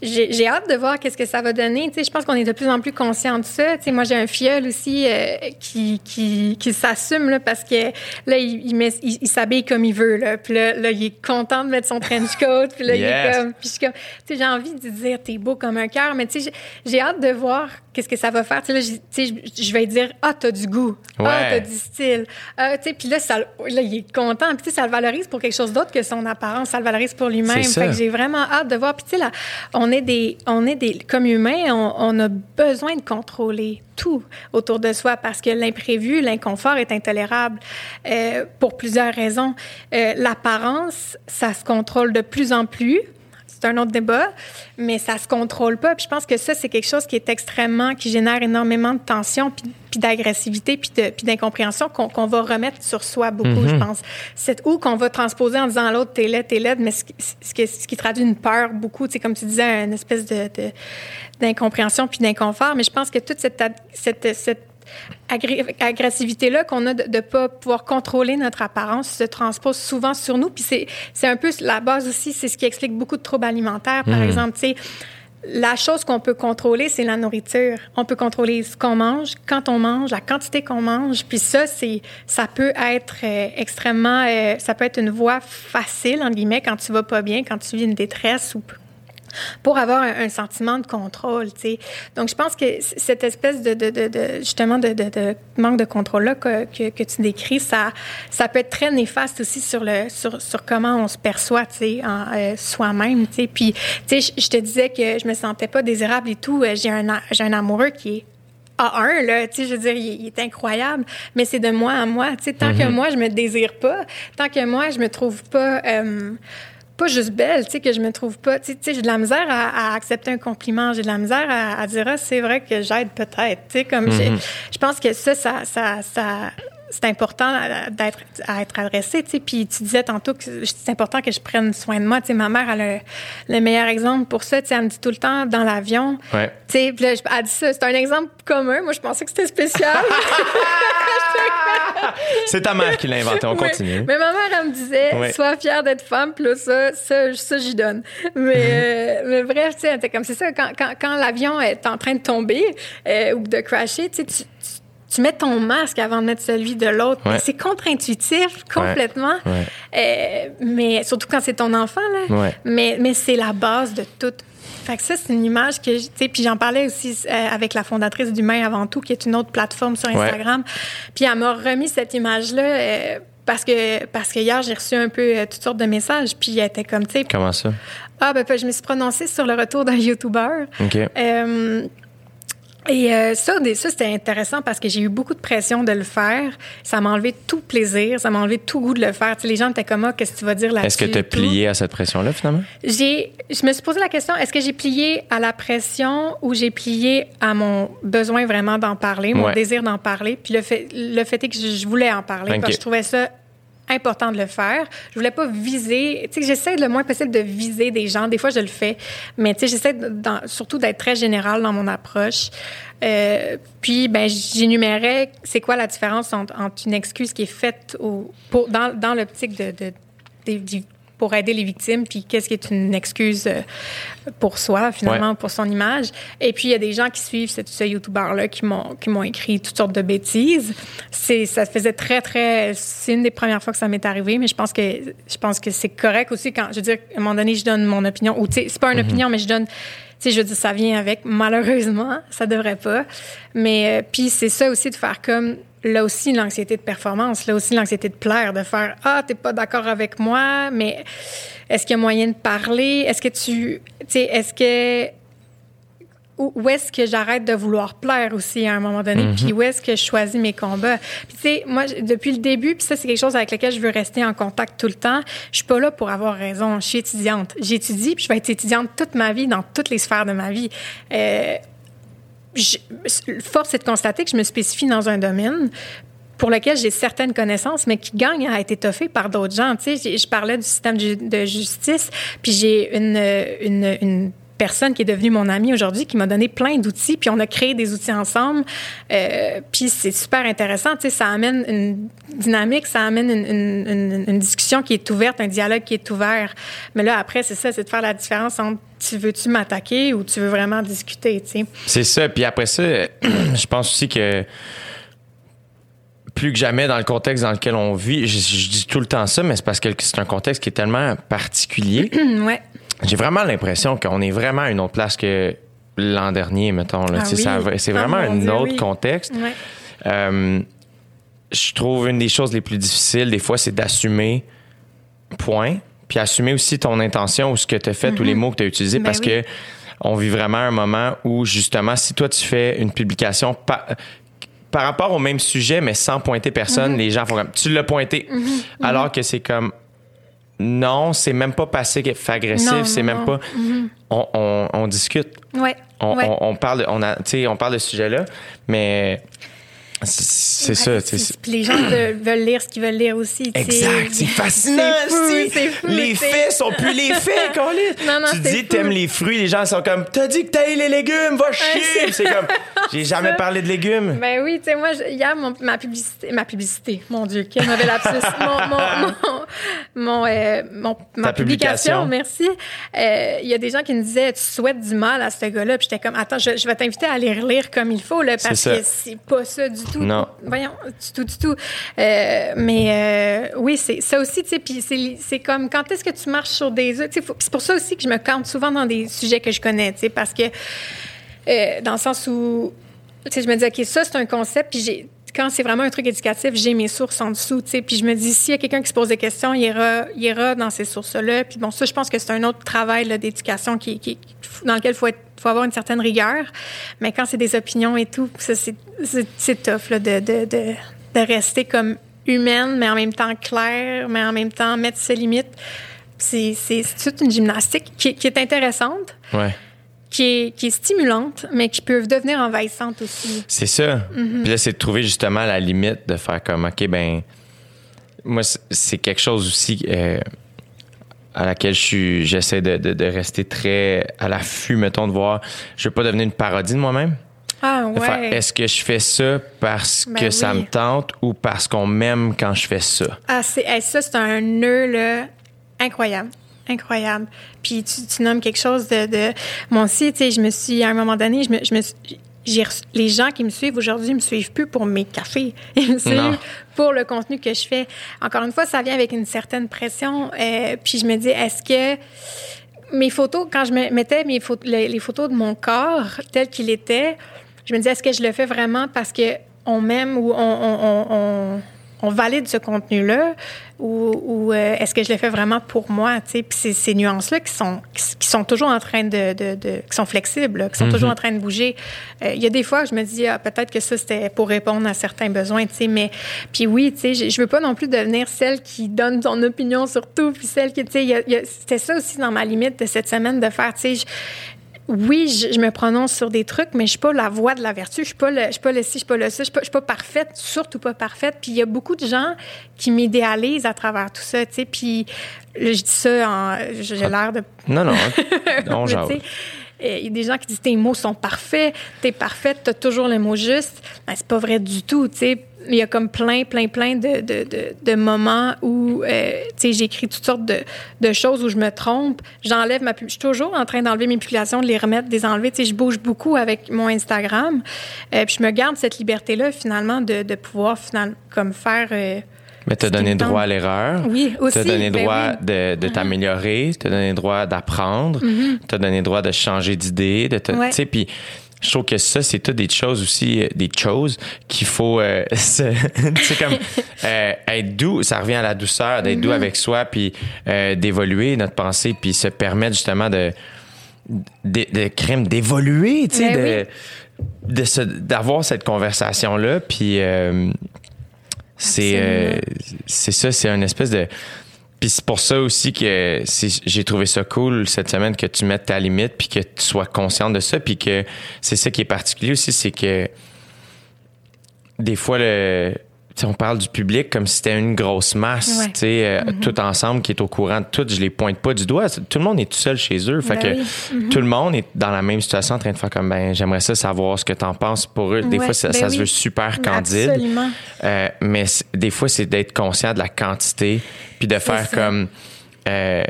j'ai hâte de voir qu'est-ce que ça va donner. Tu sais, je pense qu'on est de plus en plus conscient de ça. Tu sais, moi, j'ai un filleul aussi euh, qui, qui, qui s'assume parce que là, il, il, met- il- il s'habille comme il veut. Là. Puis là, là, il est content de mettre son trench coat. Puis là, il est comme... Puis je comme... Tu sais, j'ai envie de dire, t'es beau comme un cœur. Mais tu sais, j'ai- hâte de voir qu'est-ce que ça va faire. Tu sais, là, j'ai- tu sais, je je vais dire, ah, t'as du goût. Ah, t'as du style. Ah, tu sais, puis là, ça, là, il est content. Puis tu sais, ça le valorise pour quelque chose d'autre que son apparence. Ça le valorise pour lui-même. Fait que j'ai vraiment hâte de voir. Puis tu sais, là, on est des, on est des, comme humains, on, on a besoin de contrôler tout autour de soi parce que l'imprévu, l'inconfort est intolérable euh, pour plusieurs raisons. Euh, L'apparence, ça se contrôle de plus en plus. C'est un autre débat, mais ça se contrôle pas. Puis je pense que ça, c'est quelque chose qui est extrêmement, qui génère énormément de tension, puis, puis d'agressivité, puis de- puis d'incompréhension qu'on qu'on va remettre sur soi beaucoup, je pense. C'est ou qu'on va transposer en disant à l'autre, t'es laid, t'es laide, mais ce, qui- ce, qui- ce qui traduit une peur beaucoup, tu sais, comme tu disais, une espèce de, de- d'incompréhension puis d'inconfort. Mais je pense que toute cette, agressivité-là qu'on a de ne pas pouvoir contrôler notre apparence se transpose souvent sur nous. Puis c'est, un peu la base aussi, c'est ce qui explique beaucoup de troubles alimentaires, par exemple. Tu sais, la chose qu'on peut contrôler, c'est la nourriture. On peut contrôler ce qu'on mange, quand on mange, la quantité qu'on mange. Puis ça, c'est, ça peut être euh, extrêmement, euh, ça peut être une voie facile, entre guillemets, quand tu vas pas bien, quand tu vis une détresse ou pour avoir un, un sentiment de contrôle, tu sais. Donc, je pense que cette espèce de, de, de, de- justement, de, manque de contrôle-là que, que, que tu décris, ça, ça peut être très néfaste aussi sur, le, sur, sur comment on se perçoit, euh, soi-même. Puis, tu sais, je- te disais que je me sentais pas désirable et tout. Euh, J'ai un, un amoureux qui est à un, là, tu sais, je veux dire, il, il est incroyable, mais c'est de moi à moi, tu sais, tant que moi, je me désire pas, tant que moi, je me trouve pas... euh, pas juste belle, tu sais, que je me trouve pas. Tu sais, j'ai de la misère à, à accepter un compliment. J'ai de la misère à, à dire, ah, c'est vrai que j'aide peut-être. Tu sais, comme j'ai- je pense que ça, ça, ça, ça- c'est important d'être à être adressé. Puis tu disais tantôt que c'est important que je prenne soin de moi. Ma mère a le, le meilleur exemple pour ça. Elle me dit tout le temps dans l'avion. Ouais. Puis là, elle dit ça. C'est un exemple commun. Moi, je pensais que c'était spécial. C'est ta mère qui l'a inventé. On continue. Mais ma mère, elle me disait, Ouais. sois fière d'être femme, puis là, ça, ça, ça j'y donne. Mais, euh, mais bref, tu sais, comme c'est ça, quand, quand, quand l'avion est en train de tomber euh, ou de crasher, tu sais, tu- mets ton masque avant de mettre celui de l'autre. Ouais. C'est contre-intuitif, complètement. Ouais. Euh, mais surtout quand c'est ton enfant, là. Mais, mais c'est la base de tout. Fait que ça, c'est une image que, tu sais, puis j'en parlais aussi euh, avec la fondatrice d'Humain avant tout, qui est une autre plateforme sur Instagram. Puis elle m'a remis cette image-là euh, Parce que, parce que hier, j'ai reçu un peu euh, toutes sortes de messages, puis elle était comme, tu sais, Comment ça? ah, ben, je me suis prononcée sur le retour d'un YouTuber. OK. Euh, et euh, ça, ça c'était intéressant parce que j'ai eu beaucoup de pression de le faire. Ça m'a enlevé tout plaisir, ça m'a enlevé tout goût de le faire. Tu sais, les gens étaient comme, ah, qu'est-ce que tu vas dire là-dessus? Est-ce que tu as plié à cette pression-là, finalement? J'ai, je me suis posé la question, est-ce que j'ai plié à la pression ou j'ai plié à mon besoin vraiment d'en parler, mon Ouais. désir d'en parler? Puis le fait, le fait est que je, voulais en parler Ok. parce que je trouvais ça important de le faire. Je voulais pas viser, tu sais, j'essaie le moins possible de viser des gens. Des fois, je le fais, mais tu sais, j'essaie surtout d'être très général dans mon approche. Euh, puis, ben, j'énumérais c'est quoi la différence entre, une excuse qui est faite au, dans, dans l'optique de, de, pour aider les victimes, puis qu'est-ce qui est une excuse euh, pour soi, finalement, Ouais. pour son image. Et puis, il y a des gens qui suivent ce, ce YouTuber-là qui m'ont, écrit toutes sortes de bêtises. C'est, ça faisait très, très... C'est une des premières fois que ça m'est arrivé, mais je pense que, je pense que c'est correct aussi quand, je veux dire, à un moment donné, je donne mon opinion, ou tu sais, c'est pas une opinion, mais je donne... Tu sais, je veux dire, ça vient avec, malheureusement, ça devrait pas. Mais euh, puis c'est ça aussi de faire comme là aussi l'anxiété de performance, là aussi l'anxiété de plaire, de faire ah t'es pas d'accord avec moi, mais est-ce qu'il y a moyen de parler, est-ce que tu, tu sais, est-ce que où est-ce que j'arrête de vouloir plaire aussi à un moment donné, puis où est-ce que je choisis mes combats. Puis tu sais, moi, depuis le début, puis ça, c'est quelque chose avec lequel je veux rester en contact tout le temps, je suis pas là pour avoir raison. Je suis étudiante. J'étudie, puis je vais être étudiante toute ma vie, dans toutes les sphères de ma vie. Euh, force est de constater que je me spécifie dans un domaine pour lequel j'ai certaines connaissances, mais qui gagne à être étoffé par d'autres gens. Tu sais, je parlais du système de justice, puis j'ai une, une personne qui est devenue mon amie aujourd'hui qui m'a donné plein d'outils, puis on a créé des outils ensemble, euh, puis c'est super intéressant. Tu sais, ça amène une dynamique, ça amène une, une, une- une discussion qui est ouverte, un dialogue qui est ouvert. Mais là, après, c'est ça, c'est de faire la différence entre tu veux-tu m'attaquer ou tu veux vraiment discuter, tu sais. C'est ça. Puis après ça, je pense aussi que plus que jamais dans le contexte dans lequel on vit, je, je dis tout le temps ça, mais c'est parce que c'est un contexte qui est tellement particulier. ouais. J'ai vraiment l'impression qu'on est vraiment à une autre place que l'an dernier, mettons. Ah oui. C'est Ah, vraiment un Dieu, autre oui. contexte. Ouais. Euh, je trouve une des choses les plus difficiles, des fois, c'est d'assumer, point. Puis assumer aussi ton intention ou ce que tu as fait ou les mots que tu as utilisés Ben parce oui. que on vit vraiment un moment où, justement, si toi, tu fais une publication par, par rapport au même sujet, mais sans pointer personne, les gens font comme tu l'as pointé. Alors que c'est comme non, c'est même pas passé agressif, c'est même non. pas. On, on- on discute. Ouais. On, ouais. on- parle, on a, tu sais, on parle de ce sujet-là, mais c'est ça. Les gens veulent, veulent lire ce qu'ils veulent lire aussi. Exact, c'est fascinant. C'est fou, fou, les faits sont plus les faits, Colin. Non, non, tu c'est dis t'aimes les fruits, les gens sont comme t'as dit que t'aimes les légumes, va chier. c'est- comme j'ai jamais parlé de légumes. Ben oui, tu sais, moi, je- hier, mon- ma publicité, ma publicité, mon Dieu, quel mauvais lapsus. mon, mon, euh, mon- ma publication. publication, merci. Euh, Il y a des gens qui me disaient, tu souhaites du mal à ce gars-là. Puis j'étais comme, attends, je, je vais t'inviter à aller relire comme il faut, là, parce que c'est pas ça du tout. Non. Voyons, du tout, du tout. Euh, mais euh, oui, c'est ça aussi, tu sais, puis c'est- comme, quand est-ce que tu marches sur des œufs? Tu sais, faut- C'est pour ça aussi que je me compte souvent dans des sujets que je connais, tu sais, parce que euh, dans le sens où, tu sais, je me dis, OK, ça, c'est un concept, puis j'ai quand c'est vraiment un truc éducatif, j'ai mes sources en dessous, tu sais, puis je me dis, s'il y a quelqu'un qui se pose des questions, il ira, il ira dans ces sources-là. Puis bon, ça, je pense que c'est un autre travail d'éducation qui, qui, dans lequel il faut, être- faut avoir une certaine rigueur. Mais quand c'est des opinions et tout, ça, c'est, tough là, de, de, de, de rester comme humaine, mais en même temps claire, mais en même temps mettre ses limites. C'est, toute une gymnastique qui, qui est intéressante Ouais. qui est, qui est stimulante, mais qui peut devenir envahissante aussi. C'est ça. Mm-hmm. Puis là, c'est de trouver justement la limite de faire comme, OK, ben, moi, c'est- c'est quelque chose aussi euh, à laquelle je suis, j'essaie de, de- de rester très à l'affût, mettons, de voir, je veux pas devenir une parodie de moi-même. Ah ouais. Est-ce que je fais ça parce Ben que ça me tente ou parce qu'on m'aime quand je fais ça? Ah, c'est, hey, ça, c'est un nœud, là, incroyable. Incroyable. Puis tu, tu nommes quelque chose de. de... Moi aussi, tu sais, je me suis, à un moment donné, je me, je me suis- les gens qui me suivent aujourd'hui me suivent plus pour mes cafés. Ils me suivent Non. pour le contenu que je fais. Encore une fois, ça vient avec une certaine pression. euh, puis je me dis, est-ce que mes photos, quand je me mettais mes photos, les, photos de mon corps tel qu'il était, je me disais, est-ce que je le fais vraiment parce que on m'aime ou on, on, on, on, on valide ce contenu-là ou, euh, est-ce que je le fais vraiment pour moi? Puis c'est ces nuances-là qui sont, qui sont toujours en train de, de, qui sont flexibles, qui sont toujours Mhm. en train de bouger. Euh, Il y a des fois, je me dis, ah, peut-être que ça, c'était pour répondre à certains besoins, tu sais, mais puis oui, tu sais, je, je veux pas non plus devenir celle qui donne son opinion sur tout, puis celle qui, tu sais, c'était ça aussi dans ma limite de cette semaine de faire, tu sais, oui, je, je me prononce sur des trucs, mais je suis pas la voix de la vertu. Je suis pas le, je suis pas le ci, je suis pas le ça. Je suis pas, je suis pas parfaite, surtout pas parfaite. Puis il y a beaucoup de gens qui m'idéalisent à travers tout ça, tu sais. Puis là, je dis ça en, j'ai l'air de Non, non, on Il y a des gens qui disent tes mots sont parfaits, t'es parfaite, t'as toujours le mot juste. Ben, c'est pas vrai du tout, tu sais. Il y a comme plein, plein, plein de, de, de, de moments où, euh, tu sais, j'écris toutes sortes de, de choses où je me trompe. J'enlève ma pub. Je suis toujours en train d'enlever mes publications, de les remettre, de les enlever. Tu sais, je bouge beaucoup avec mon Instagram. Euh, puis je me garde cette liberté-là, finalement, de, de pouvoir, finalement, comme faire... euh, Mais t'as donné droit à l'erreur. Oui, aussi. T'as donné Ben droit oui. de, de t'améliorer. T'as donné droit d'apprendre. T'as donné droit de changer d'idée. De te- Ouais. tu sais, puis je trouve que ça, c'est toutes des choses aussi, euh, des choses qu'il faut, euh, se- comme euh, être doux. Ça revient à la douceur, d'être doux avec soi, puis euh, d'évoluer notre pensée, puis se permettre justement de de, de crème d'évoluer, tu sais, Ben de, de se- d'avoir cette conversation là, puis euh, c'est euh, c'est ça, c'est une espèce de puis c'est pour ça aussi que j'ai trouvé ça cool cette semaine que tu mettes ta limite puis que tu sois consciente de ça puis que c'est ça qui est particulier aussi c'est que des fois le tu on parle du public comme si c'était une grosse masse, Ouais. tu sais, euh, tout ensemble qui est au courant de tout. Je les pointe pas du doigt. Tout le monde est tout seul chez eux. Fait Ben que oui. tout le monde est dans la même situation en train de faire comme, ben, j'aimerais ça savoir ce que t'en penses pour eux. Des Ouais, fois, ça, ben ça se veut super candide. Absolument. Euh, mais des fois, c'est d'être conscient de la quantité, puis de faire ça. comme. euh,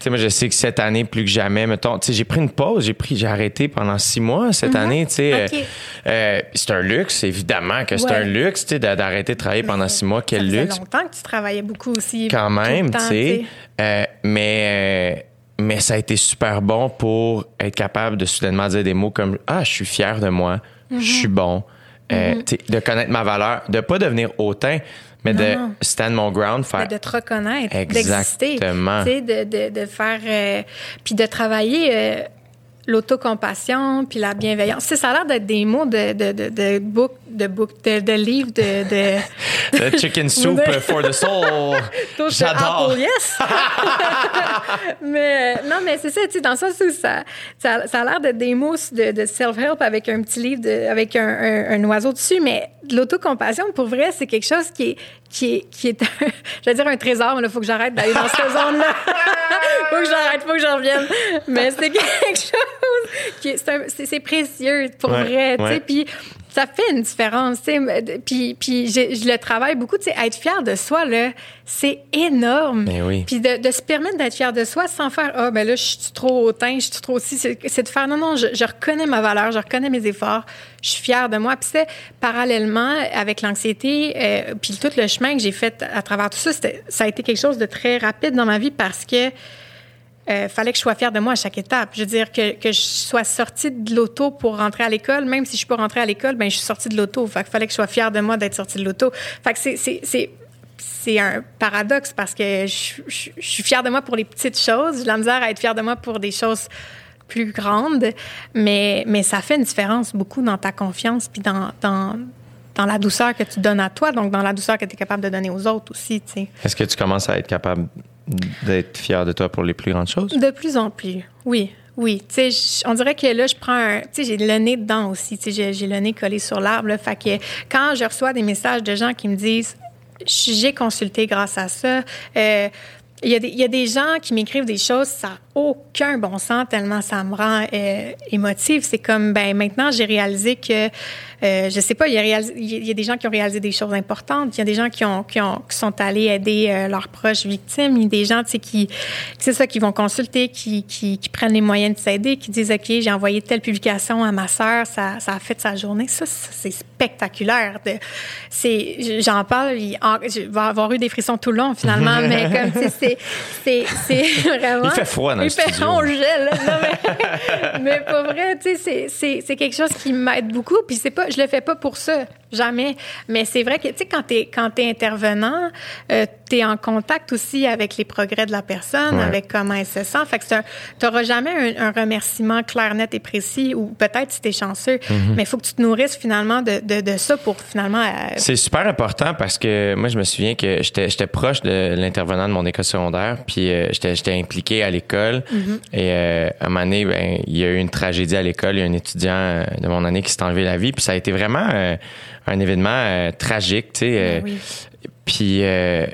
tu sais, moi, je sais que cette année, plus que jamais, mettons, tu sais, j'ai pris une pause, j'ai pris, j'ai arrêté pendant six mois cette année, tu sais. Mhm. Euh, euh, c'est un luxe, évidemment que c'est Ouais. un luxe, tu sais, d'a- d'arrêter de travailler pendant six mois. Quel ça luxe longtemps que tu travaillais beaucoup aussi. quand même, tu sais. Euh, mais, euh, mais ça a été super bon pour être capable de soudainement dire des mots comme Ah, je suis fier de moi, je Mhm. suis bon. Euh, sais, de connaître ma valeur, de pas devenir hautain, mais de Non. stand mon ground, faire de te reconnaître, d'exister, Exactement. de, de, de faire, euh, puis de travailler euh, l'autocompassion, puis la bienveillance. Sais, ça a l'air d'être des mots de, de, de, de book, de book, de, de livres, de, de The chicken soup for the soul. J'adore. Yes! mais non, mais c'est ça, tu sais, dans le sens où ça, ça, ça a l'air d'être des mots de, self-help avec un petit livre, de, avec un, un- un oiseau dessus, mais l'autocompassion, pour vrai, c'est quelque chose qui est, qui est, qui est vais dire un trésor, mais là, il faut que j'arrête d'aller dans cette zone-là. faut que j'arrête, faut que j'en revienne. Mais c'est quelque chose qui est, c'est, un- c'est- c'est précieux, pour Ouais, vrai, tu sais, ouais. puis ça fait une différence, tu sais. Puis, puis je, je le travaille beaucoup, être fier de soi, là, c'est énorme. Ben oui. Puis de, de se permettre d'être fier de soi sans faire Ah, ben là, je suis trop hautain, je suis trop aussi. C'est de faire Non, non, je, je reconnais ma valeur, je reconnais mes efforts, je suis fière de moi. Puis c'est parallèlement avec l'anxiété, euh, puis tout le chemin que j'ai fait à travers tout ça, ça a été quelque chose de très rapide dans ma vie parce que. Euh, fallait que je sois fière de moi à chaque étape. Je veux dire que, que je sois sortie de l'auto pour rentrer à l'école, même si je suis pas rentrée à l'école, ben je suis sortie de l'auto. Fait fallait que je sois fière de moi d'être sortie de l'auto. Fait que c'est c'est un paradoxe parce que je, suis fière de moi pour les petites choses. J'ai la misère à être fière de moi pour des choses plus grandes, mais, mais ça fait une différence beaucoup dans ta confiance puis dans, dans, dans la douceur que tu donnes à toi, donc dans la douceur que tu es capable de donner aux autres aussi. Est-ce que tu commences à être capable d'être fier de toi pour les plus grandes choses? De plus en plus, oui. Oui, tu sais, on dirait que là, je prends un. Tu sais, j'ai le nez dedans aussi. Tu sais, j'ai- le nez collé sur l'arbre. Fait que quand je reçois des messages de gens qui me disent j'ai consulté grâce à ça, euh, il y, a des- il y a des gens qui m'écrivent des choses, ça aucun bon sens tellement ça me rend euh, émotive. C'est comme, ben maintenant, j'ai réalisé que, euh, je sais pas, il y, a réalisé- il y a des gens qui ont réalisé des choses importantes. Il y a des gens qui, ont, qui, ont, qui sont allés aider euh, leurs proches victimes. Il y a des gens, tu sais, qui, c'est ça, qui vont consulter, qui, qui, qui prennent les moyens de s'aider, qui disent, OK, j'ai envoyé telle publication à ma sœur, ça, ça a fait sa journée. Ça, c'est spectaculaire. C'est, j'en parle, il, en- je vais avoir eu des frissons tout le long, finalement, mais comme, tu sais, c'est, c'est, c'est vraiment... Il fait froid dans le on gèle. là. Non, mais, mais pas vrai, tu sais, c'est quelque chose qui m'aide beaucoup. Puis c'est pas, je le fais pas pour ça. Jamais. Mais c'est vrai que, tu sais, quand tu es, quand es intervenant, euh, tu es en contact aussi avec les progrès de la personne, Ouais. avec comment elle se sent. Fait que tu n'auras jamais un, un remerciement clair, net et précis, ou peut-être si tu es chanceux, Mhm. mais il faut que tu te nourrisses finalement de, de, de ça pour finalement. euh, C'est super important parce que moi, je me souviens que j'étais j'étais proche de l'intervenant de mon école secondaire, puis euh, j'étais impliqué à l'école. Et euh, à un moment donné, ben, il y a eu une tragédie à l'école. Il y a un étudiant de mon année qui s'est enlevé la vie, puis ça a été vraiment euh, un événement euh, tragique, tu sais. euh, oui. Puis, euh,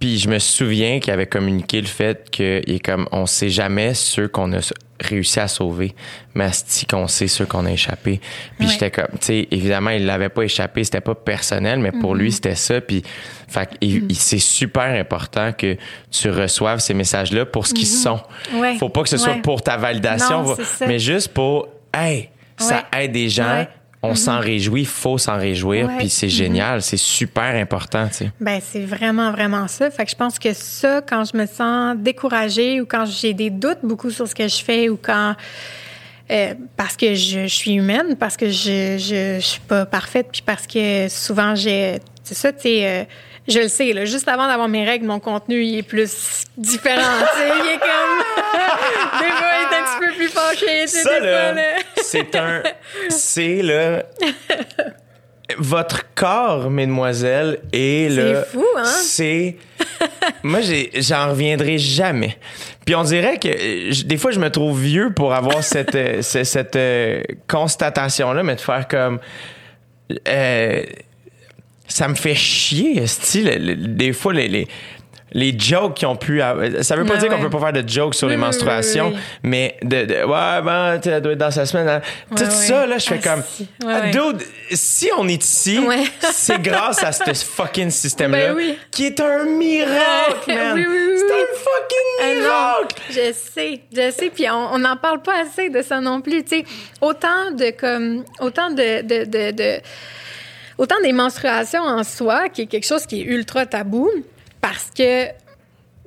puis je me souviens qu'il avait communiqué le fait qu'il est comme on sait jamais ceux qu'on a réussi à sauver, mais asti qu'on sait ceux qu'on a échappé. Puis Ouais. j'étais comme, tu sais, évidemment il l'avait pas échappé, c'était pas personnel, mais pour lui c'était ça. Puis, fait il- c'est super important que tu reçoives ces messages-là pour ce qu'ils sont. Ouais. Faut pas que ce soit Ouais. pour ta validation, Non, mais juste pour, hey, ça aide des gens. On s'en réjouit, faut s'en réjouir, Ouais. puis c'est génial, c'est super important, tu sais. Ben, c'est vraiment, vraiment ça. Fait que je pense que ça, quand je me sens découragée ou quand j'ai des doutes beaucoup sur ce que je fais ou quand. euh, parce que je, je suis humaine, parce que je, je, je suis pas parfaite, puis parce que souvent j'ai. C'est ça, tu sais. euh, je le sais, là, juste avant d'avoir mes règles, mon contenu, il est plus différent. il est comme. des fois, il est un petit peu plus fâché. Ça, là, c'est un. C'est là. Votre corps, mesdemoiselles, est là. fou, hein? C'est. Moi, j'en reviendrai jamais. Puis on dirait que je- des fois, je me trouve vieux pour avoir cette, euh, ce- cette euh, constatation-là, mais de faire comme. euh, ça me fait chier, style. Des fois, les, les, les jokes qui ont pu. Ça veut pas Ouais, dire qu'on ouais. peut pas faire de jokes sur les Oui, menstruations, oui, oui. mais de, de- ouais, ben, tu doit être dans sa semaine. hein. Tout Ouais, ça, là, je fais Ah, comme. si. Ah. Dude, si on est ici, c'est grâce à ce fucking système-là, Ben qui est un miracle, man. oui, oui, c'est un fucking Ah miracle. non, je sais, je sais, puis on n'en parle pas assez de ça non plus. Tu sais, autant de comme, autant de, de, de, de- autant des menstruations en soi, qui est quelque chose qui est ultra tabou, parce que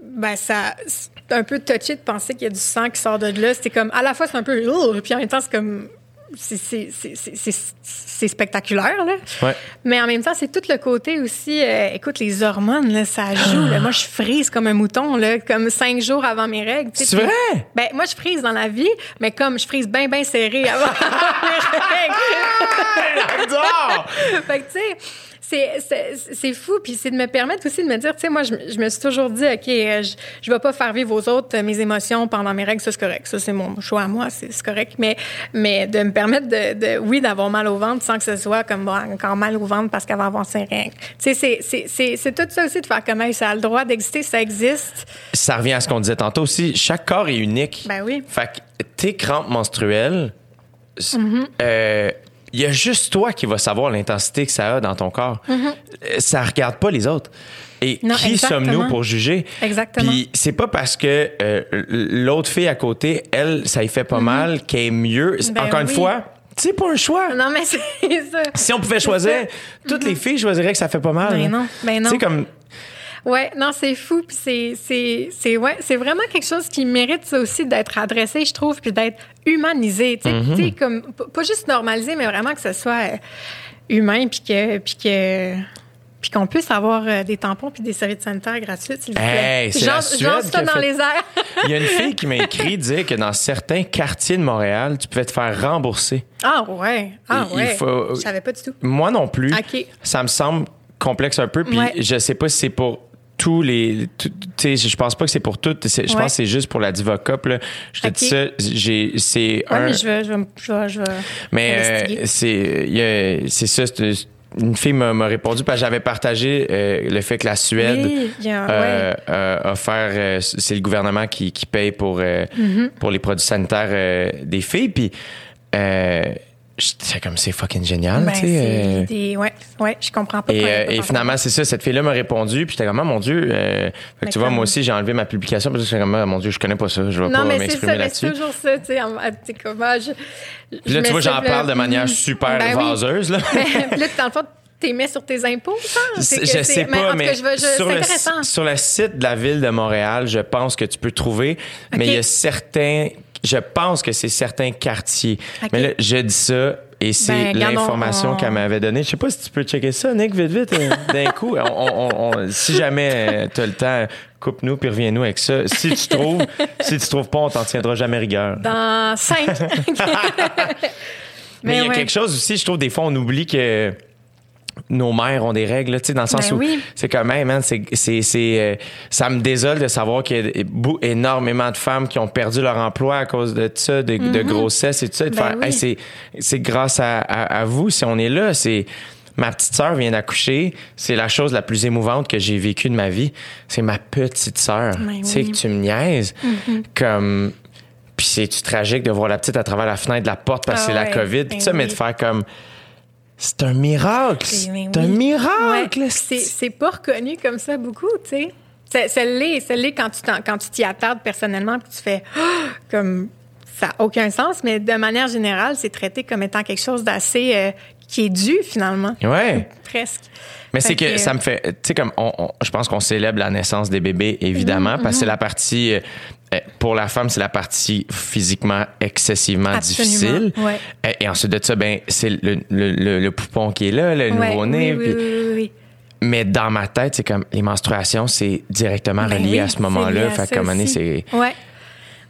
ben ça, c'est un peu touché de penser qu'il y a du sang qui sort de là. C'était comme, à la fois c'est un peu, oh, puis en même temps c'est comme, c'est- spectaculaire là. Ouais. Mais en même temps, c'est tout le côté aussi. euh, écoute, les hormones, là, ça joue. là. Moi, je frise comme un mouton, là, comme cinq jours avant mes règles. tu sais. C'est vrai? Ben, moi, je frise dans la vie, mais comme je frise bien, bien serré avant mes règles. J'adore! fait que, tu sais, c'est- fou. Puis c'est de me permettre aussi de me dire, tu sais, moi, je, je me suis toujours dit, OK, euh, je, je vais pas faire vivre aux autres euh, mes émotions pendant mes règles, ça, c'est correct. Ça, c'est mon choix à moi, c'est correct. Mais, mais de me permettre de, de oui, d'avoir mal au ventre sans que ce soit comme bon, encore mal au ventre parce qu'elle va avoir ses règles. Tu sais, c'est- c'est- c'est c'est tout ça aussi de faire comme, ça a le droit d'exister, ça existe. Ça revient à ce qu'on disait tantôt aussi. Chaque corps est unique. Ben oui. Fait que tes crampes menstruelles, Mm-hmm. euh, il y a juste toi qui vas savoir l'intensité que ça a dans ton corps. Euh, Ça regarde pas les autres. Et. Non, qui sommes-nous pour juger? Exactement. Puis c'est pas parce que euh, l'autre fille à côté, elle, ça y fait pas mal, qu'elle est mieux. Ben Encore une fois, c'est pas un choix. Non, mais c'est ça. Si on pouvait choisir, toutes les filles choisiraient que ça fait pas mal. Ben hein. non, ben non. Tu sais, comme Ouais, non, c'est fou, puis c'est c'est c'est ouais, c'est vraiment quelque chose qui mérite ça aussi d'être adressé, je trouve, puis d'être humanisé, tu sais, Mm-hmm. comme pas juste normalisé, mais vraiment que ce soit euh, humain, puis que puis que puis qu'on puisse avoir euh, des tampons puis des serviettes sanitaires gratuites, s'il vous plaît. Hey, c'est genre, genre ça dans fait- les airs. Il y a une fille qui m'a écrit dire que dans certains quartiers de Montréal, tu pouvais te faire rembourser. ah ouais, ah il ouais. faut- Je savais pas du tout. Moi non plus. Ça me semble complexe un peu. Puis Ouais. je sais pas si c'est pour tous les. Tu sais, je pense pas que c'est pour toutes. Je Ouais. pense que c'est juste pour la Divocop. Là. Je te dis ça. J'ai, c'est Ouais, un. mais je vais je vais je vais, je vais Mais euh, c'est, c'est ça. une fille m'a, répondu parce que j'avais partagé euh, le fait que la Suède Oui, euh, euh, a offert, c'est le gouvernement qui, qui paye pour, Mm-hmm. pour les produits sanitaires des filles. Puis j'étais comme c'est fucking génial. Ben, tu sais, c'est euh, des ouais, ouais, je comprends pas et, euh, et finalement, c'est ça, cette fille-là m'a répondu, puis j'étais comme, ah, mon Dieu, euh, fait que Mais tu vois, comme- moi aussi, j'ai enlevé ma publication, parce que j'étais comme, ah, mon Dieu, je connais pas ça, je vais Non, pas mais c'est m'exprimer ça, mais c'est là-dessus. toujours ça, tu sais, en- sais, comment je... Puis là, tu vois, j'en parle de manière super Ben vaseuse, là. Puis là, dans le fond, t'es mis sur tes impôts, ça? C'est que je c'est- sais pas, mais je veux- je- sur, c'est le, sur le site de la ville de Montréal, je pense que tu peux trouver, mais OK. il y a certains. Je pense que c'est certains quartiers. Mais là, je dis ça et c'est Ben, l'information on- qu'elle m'avait donnée. Je sais pas si tu peux checker ça, Nick, vite, vite, euh, d'un coup. On- on- on- si jamais tu as le temps, coupe-nous puis reviens-nous avec ça. Si tu trouves, si tu trouves pas, on t'en tiendra jamais rigueur. Dans cinq. Mais il y a ouais. quelque chose aussi, je trouve, des fois, on oublie que nos mères ont des règles, tu sais, dans le sens Ben où oui. c'est quand même, man, c'est, c'est, c'est, euh, ça me désole de savoir qu'il y a énormément de femmes qui ont perdu leur emploi à cause de ça, de, de grossesse et tout ça. Et de Ben faire, oui. Hey, c'est, c'est grâce à, à, à vous si on est là. C'est ma petite sœur vient d'accoucher. C'est la chose la plus émouvante que j'ai vécue de ma vie. C'est ma petite sœur. Ben tu sais. Mm-hmm. que tu me niaises. Comme puis c'est tragique de voir la petite à travers la fenêtre de la porte parce que Ah c'est la ouais, COVID. Puis tout ça, mais de faire comme. C'est un miracle. C'est- mais C'est un miracle. Ouais, c'est, pas reconnu comme ça beaucoup, tu sais. C'est, c'est l'est, quand tu t'en- quand tu t'y attardes personnellement puis tu fais comme ça n'a aucun sens, mais de manière générale, c'est traité comme étant quelque chose d'assez euh, qui est dû finalement, Ouais. presque. Mais c'est que, que- ça me fait. Tu sais, comme. on- on- je pense qu'on célèbre la naissance des bébés, évidemment, Mhm, parce que c'est la partie. Euh, pour la femme, c'est la partie physiquement excessivement Absolument, difficile. ouais. Euh, Et ensuite de ça, ben, c'est le, le, le- le poupon qui est là, le Ouais, nouveau-né. oui, oui. Mais dans ma tête, c'est comme les menstruations, c'est directement Ben relié à ce moment-là. Fait comme année, c'est. Ouais.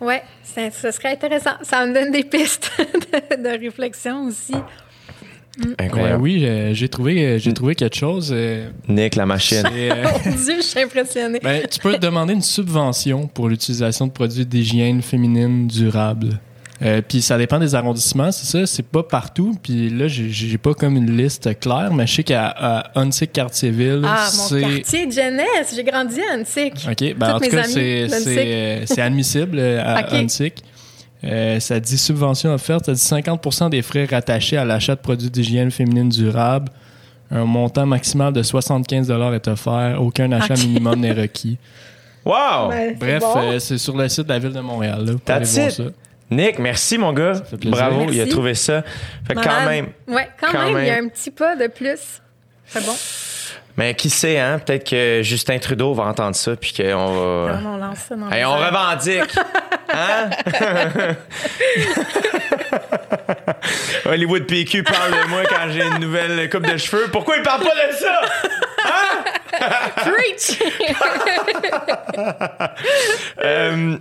Ouais, ça, ça serait intéressant. Ça me donne des pistes de, de réflexion aussi. Ben Incroyable. oui, j'ai- j'ai trouvé, j'ai trouvé quelque chose. euh, Nick, la machine. euh, Mon Dieu, je suis impressionnée. ben, tu peux te demander une subvention pour l'utilisation de produits d'hygiène féminine durables. Euh, puis ça dépend des arrondissements, c'est ça, c'est pas partout. Puis là, j'ai- pas comme une liste claire, mais je sais qu'à à Huntsic-Cartierville, Ah, mon c'est... quartier de jeunesse. J'ai grandi à Antique. OK, ben, en tout mes cas, c'est euh, admissible euh, à OK. Huntsic. Euh, ça dit subvention offerte, ça dit 50 des frais rattachés à l'achat de produits d'hygiène féminine durable. Un montant maximal de 75 est offert. Aucun achat minimum n'est requis. Wow! C'est Bref, bon. euh, c'est sur le site de la ville de Montréal. Là, vous pouvez That's voir it. ça. Nick, merci, mon gars. Bravo, Merci. il a trouvé ça. Fait que quand même. Ouais, quand, Quand même, il y a un petit pas de plus. C'est bon. Mais qui sait, hein? Peut-être que Justin Trudeau va entendre ça, puis qu'on va. Non, on lance ça dans Hey, on revendique! Hein? Hollywood PQ parle de moi quand j'ai une nouvelle coupe de cheveux. Pourquoi il parle pas de ça? Preach! Euh,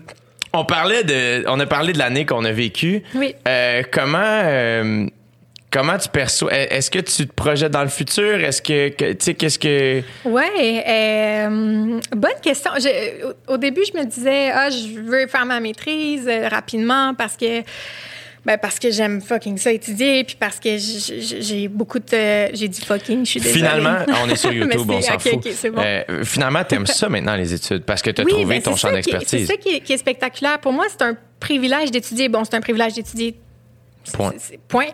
on parlait de, on a parlé de l'année qu'on a vécue. Oui. Euh, comment, euh, comment tu perçois Est-ce que tu te projettes dans le futur? Est-ce que, que- tu sais, qu'est-ce que Ouais, euh, bonne question. Je- au, au début, je me disais, ah, je veux faire ma maîtrise euh, rapidement parce que. Ben parce que j'aime fucking ça étudier, puis parce que j'ai beaucoup de... J'ai dit fucking, je suis désolée. Finalement, on est sur YouTube, Mais on s'en ok, fout. ok, c'est bon. Euh, finalement, t'aimes ça maintenant les études parce que t'as Oui, trouvé ben, ton champ est- d'expertise. C'est ça qui est, qui est spectaculaire. Pour moi, c'est un privilège d'étudier. Bon, c'est un privilège d'étudier. Point. Point.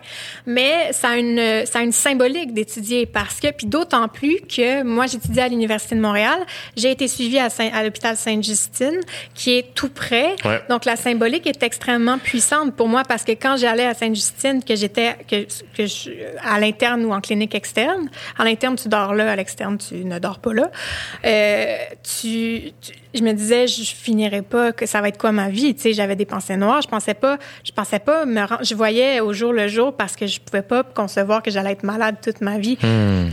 Mais ça a une, ça a une symbolique d'étudier parce que, puis d'autant plus que moi, j'étudiais à l'Université de Montréal. J'ai été suivie à, Saint- à l'hôpital Sainte-Justine, qui est tout près. Ouais. Donc, la symbolique est extrêmement puissante pour moi parce que quand j'allais à Sainte-Justine, que j'étais que, que je- à l'interne ou en clinique externe, à l'interne, tu dors là, à l'externe, tu ne dors pas là. Euh, tu, tu- je me disais, je finirais pas, que ça va être quoi ma vie? Tu sais, j'avais des pensées noires. Je pensais pas, je pensais pas me je voyais au jour le jour parce que je pouvais pas concevoir que j'allais être malade toute ma vie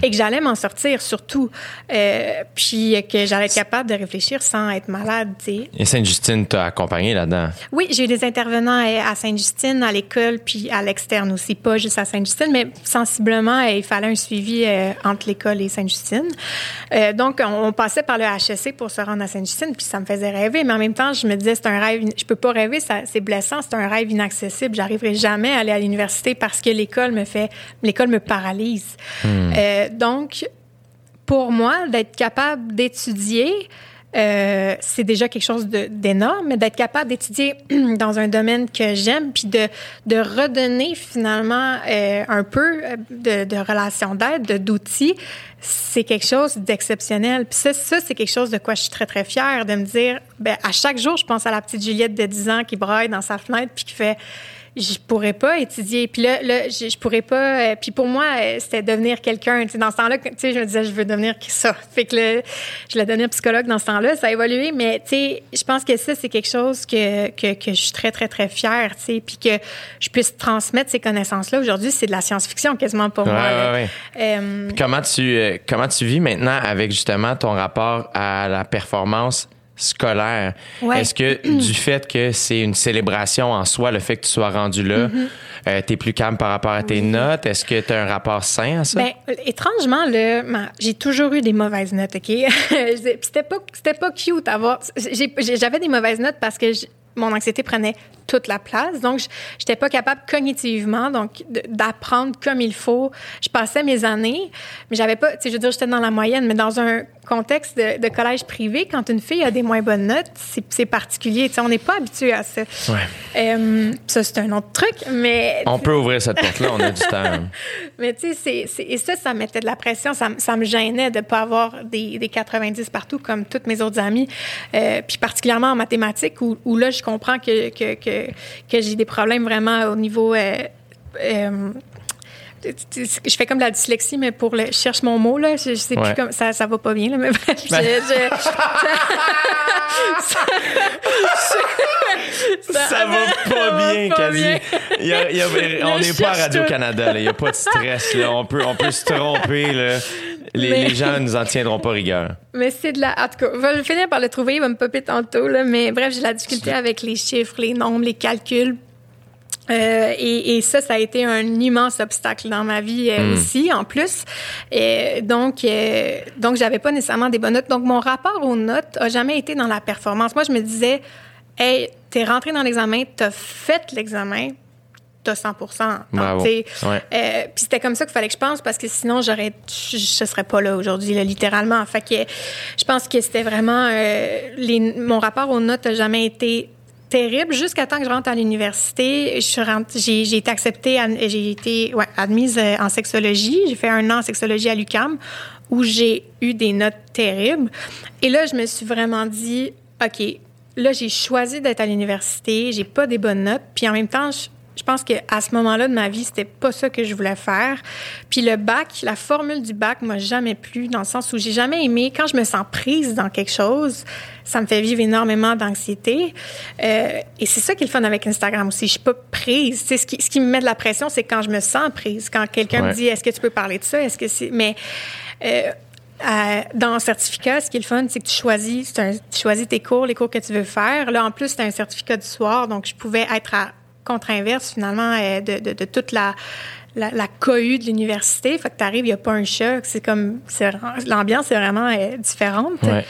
et que j'allais m'en sortir surtout. Euh, puis que j'allais être capable de réfléchir sans être malade, tu sais. Et Sainte-Justine t'a accompagné là-dedans? Oui, j'ai eu des intervenants à à Sainte-Justine, à l'école, puis à l'externe aussi, pas juste à Sainte-Justine, mais sensiblement, il fallait un suivi euh, entre l'école et Sainte-Justine. Euh, donc, on, passait par le HSC pour se rendre à Sainte-Justine, puis ça me faisait rêver, mais en même temps, je me disais, c'est un rêve, je peux pas rêver, c'est blessant, c'est un rêve inaccessible, j'arriverai jamais à aller à l'université parce que l'école me fait, l'école me paralyse. Euh, donc, pour moi, d'être capable d'étudier, euh, c'est déjà quelque chose d'énorme, mais d'être capable d'étudier dans un domaine que j'aime, puis de, de redonner finalement euh, un peu de, de relations d'aide, de- d'outils, c'est quelque chose d'exceptionnel. Puis ça, ça c'est quelque chose de quoi je suis très, très fière, de me dire, ben, à chaque jour, je pense à la petite Juliette de 10 ans qui braille dans sa fenêtre, puis qui fait je pourrais pas étudier. Puis là, là je, je pourrais pas. euh, puis pour moi, euh, c'était devenir quelqu'un. Dans ce temps-là, tu sais, je me disais, je veux devenir ça. Fait que là, je voulais devenir psychologue dans ce temps-là. Ça a évolué, mais tu sais, je pense que ça, c'est quelque chose que, que, que je suis très, très, très fière, tu sais, puis que je puisse transmettre ces connaissances-là. Aujourd'hui, c'est de la science-fiction quasiment pour Ouais, moi. ouais, ouais. Euh, Comment tu, euh, comment tu vis maintenant avec justement ton rapport à la performance scolaire? Ouais. Est-ce que du fait que c'est une célébration en soi, le fait que tu sois rendu là, Mm-hmm. tu es plus calme par rapport à tes notes? Est-ce que tu as un rapport sain à ça? Ben, étrangement, j'ai toujours eu des mauvaises notes, OK? C'était pas, pas cute à J'avais des mauvaises notes parce que mon anxiété prenait toute la place. Donc, je j'étais pas capable cognitivement donc d'apprendre comme il faut. Je passais mes années, mais j'avais pas, tu sais, je veux dire, j'étais dans la moyenne, mais dans un contexte de, de collège privé, quand une fille a des moins bonnes notes, c'est particulier. Tu sais, on n'est pas habitué à ça. Ouais. Euh, ça, c'est un autre truc, mais On peut ouvrir cette porte-là, on a du temps. mais tu sais, c'est- c'est- et ça, ça mettait de la pression. Ça, ça me gênait de ne pas avoir des, des 90 partout comme toutes mes autres amies. Euh, puis particulièrement en mathématiques, où, où là, je comprends que, que, que, que j'ai des problèmes vraiment au niveau... euh, euh, je fais comme de la dyslexie, mais pour le. Je cherche mon mot, là. Je, je sais Ouais. plus comme. Ça, ça va pas bien, là, mais bref. je- je- ça, Ça va pas bien, pas quasi. bien. Il y a- il y a- on Je n'est pas à Radio-Canada, là. il n'y a pas de stress. Là. On, peut, on peut se tromper. Là. Les, Mais- les gens ne nous en tiendront pas rigueur. Mais c'est de la. En tout cas, je vais finir par le trouver, il va me popper tantôt, là. Mais bref, j'ai la difficulté avec les chiffres, les nombres, les calculs. Euh, et, et ça, ça a été un immense obstacle dans ma vie euh, aussi, en plus. Et donc, euh, donc, j'avais pas nécessairement des bonnes notes. Donc, mon rapport aux notes a jamais été dans la performance. Moi, je me disais, hey, t'es rentré dans l'examen, t'as fait l'examen, t'as 100 Donc, Bravo. tu sais, Ouais. euh, puis c'était comme ça qu'il fallait que je pense parce que sinon j'aurais je, je serais pas là aujourd'hui là, littéralement. Fait que je pense que c'était vraiment euh, les, mon rapport aux notes a jamais été terrible jusqu'à temps que je rentre à l'université. Je suis rentrée- j'ai j'ai été acceptée j'ai été ouais, admise euh, en sexologie. J'ai fait un an en sexologie à l'UCAM où j'ai eu des notes terribles. Et là je me suis vraiment dit ok là j'ai choisi d'être à l'université. J'ai pas des bonnes notes. Puis en même temps je, je pense qu'à ce moment-là de ma vie, c'était pas ça que je voulais faire. Puis le bac, la formule du bac m'a jamais plu dans le sens où j'ai jamais aimé quand je me sens prise dans quelque chose, ça me fait vivre énormément d'anxiété. Euh, et c'est ça qui est le fun avec Instagram aussi. Je suis pas prise. Sais, ce qui, ce qui me met de la pression, c'est quand je me sens prise. Quand quelqu'un Ouais. me dit, est-ce que tu peux parler de ça? Est-ce que c'est, mais, euh, euh, dans le certificat, ce qui est le fun, c'est que tu choisis, c'est un- tu choisis tes cours, les cours que tu veux faire. Là, en plus, c'est un certificat du soir, donc je pouvais être à contre-inverse, finalement, euh, de, de toute la, la, la cohue de l'université. Fait que t'arrives, il n'y a pas un choc. C'est comme, l'ambiance est vraiment euh, différente. Ouais.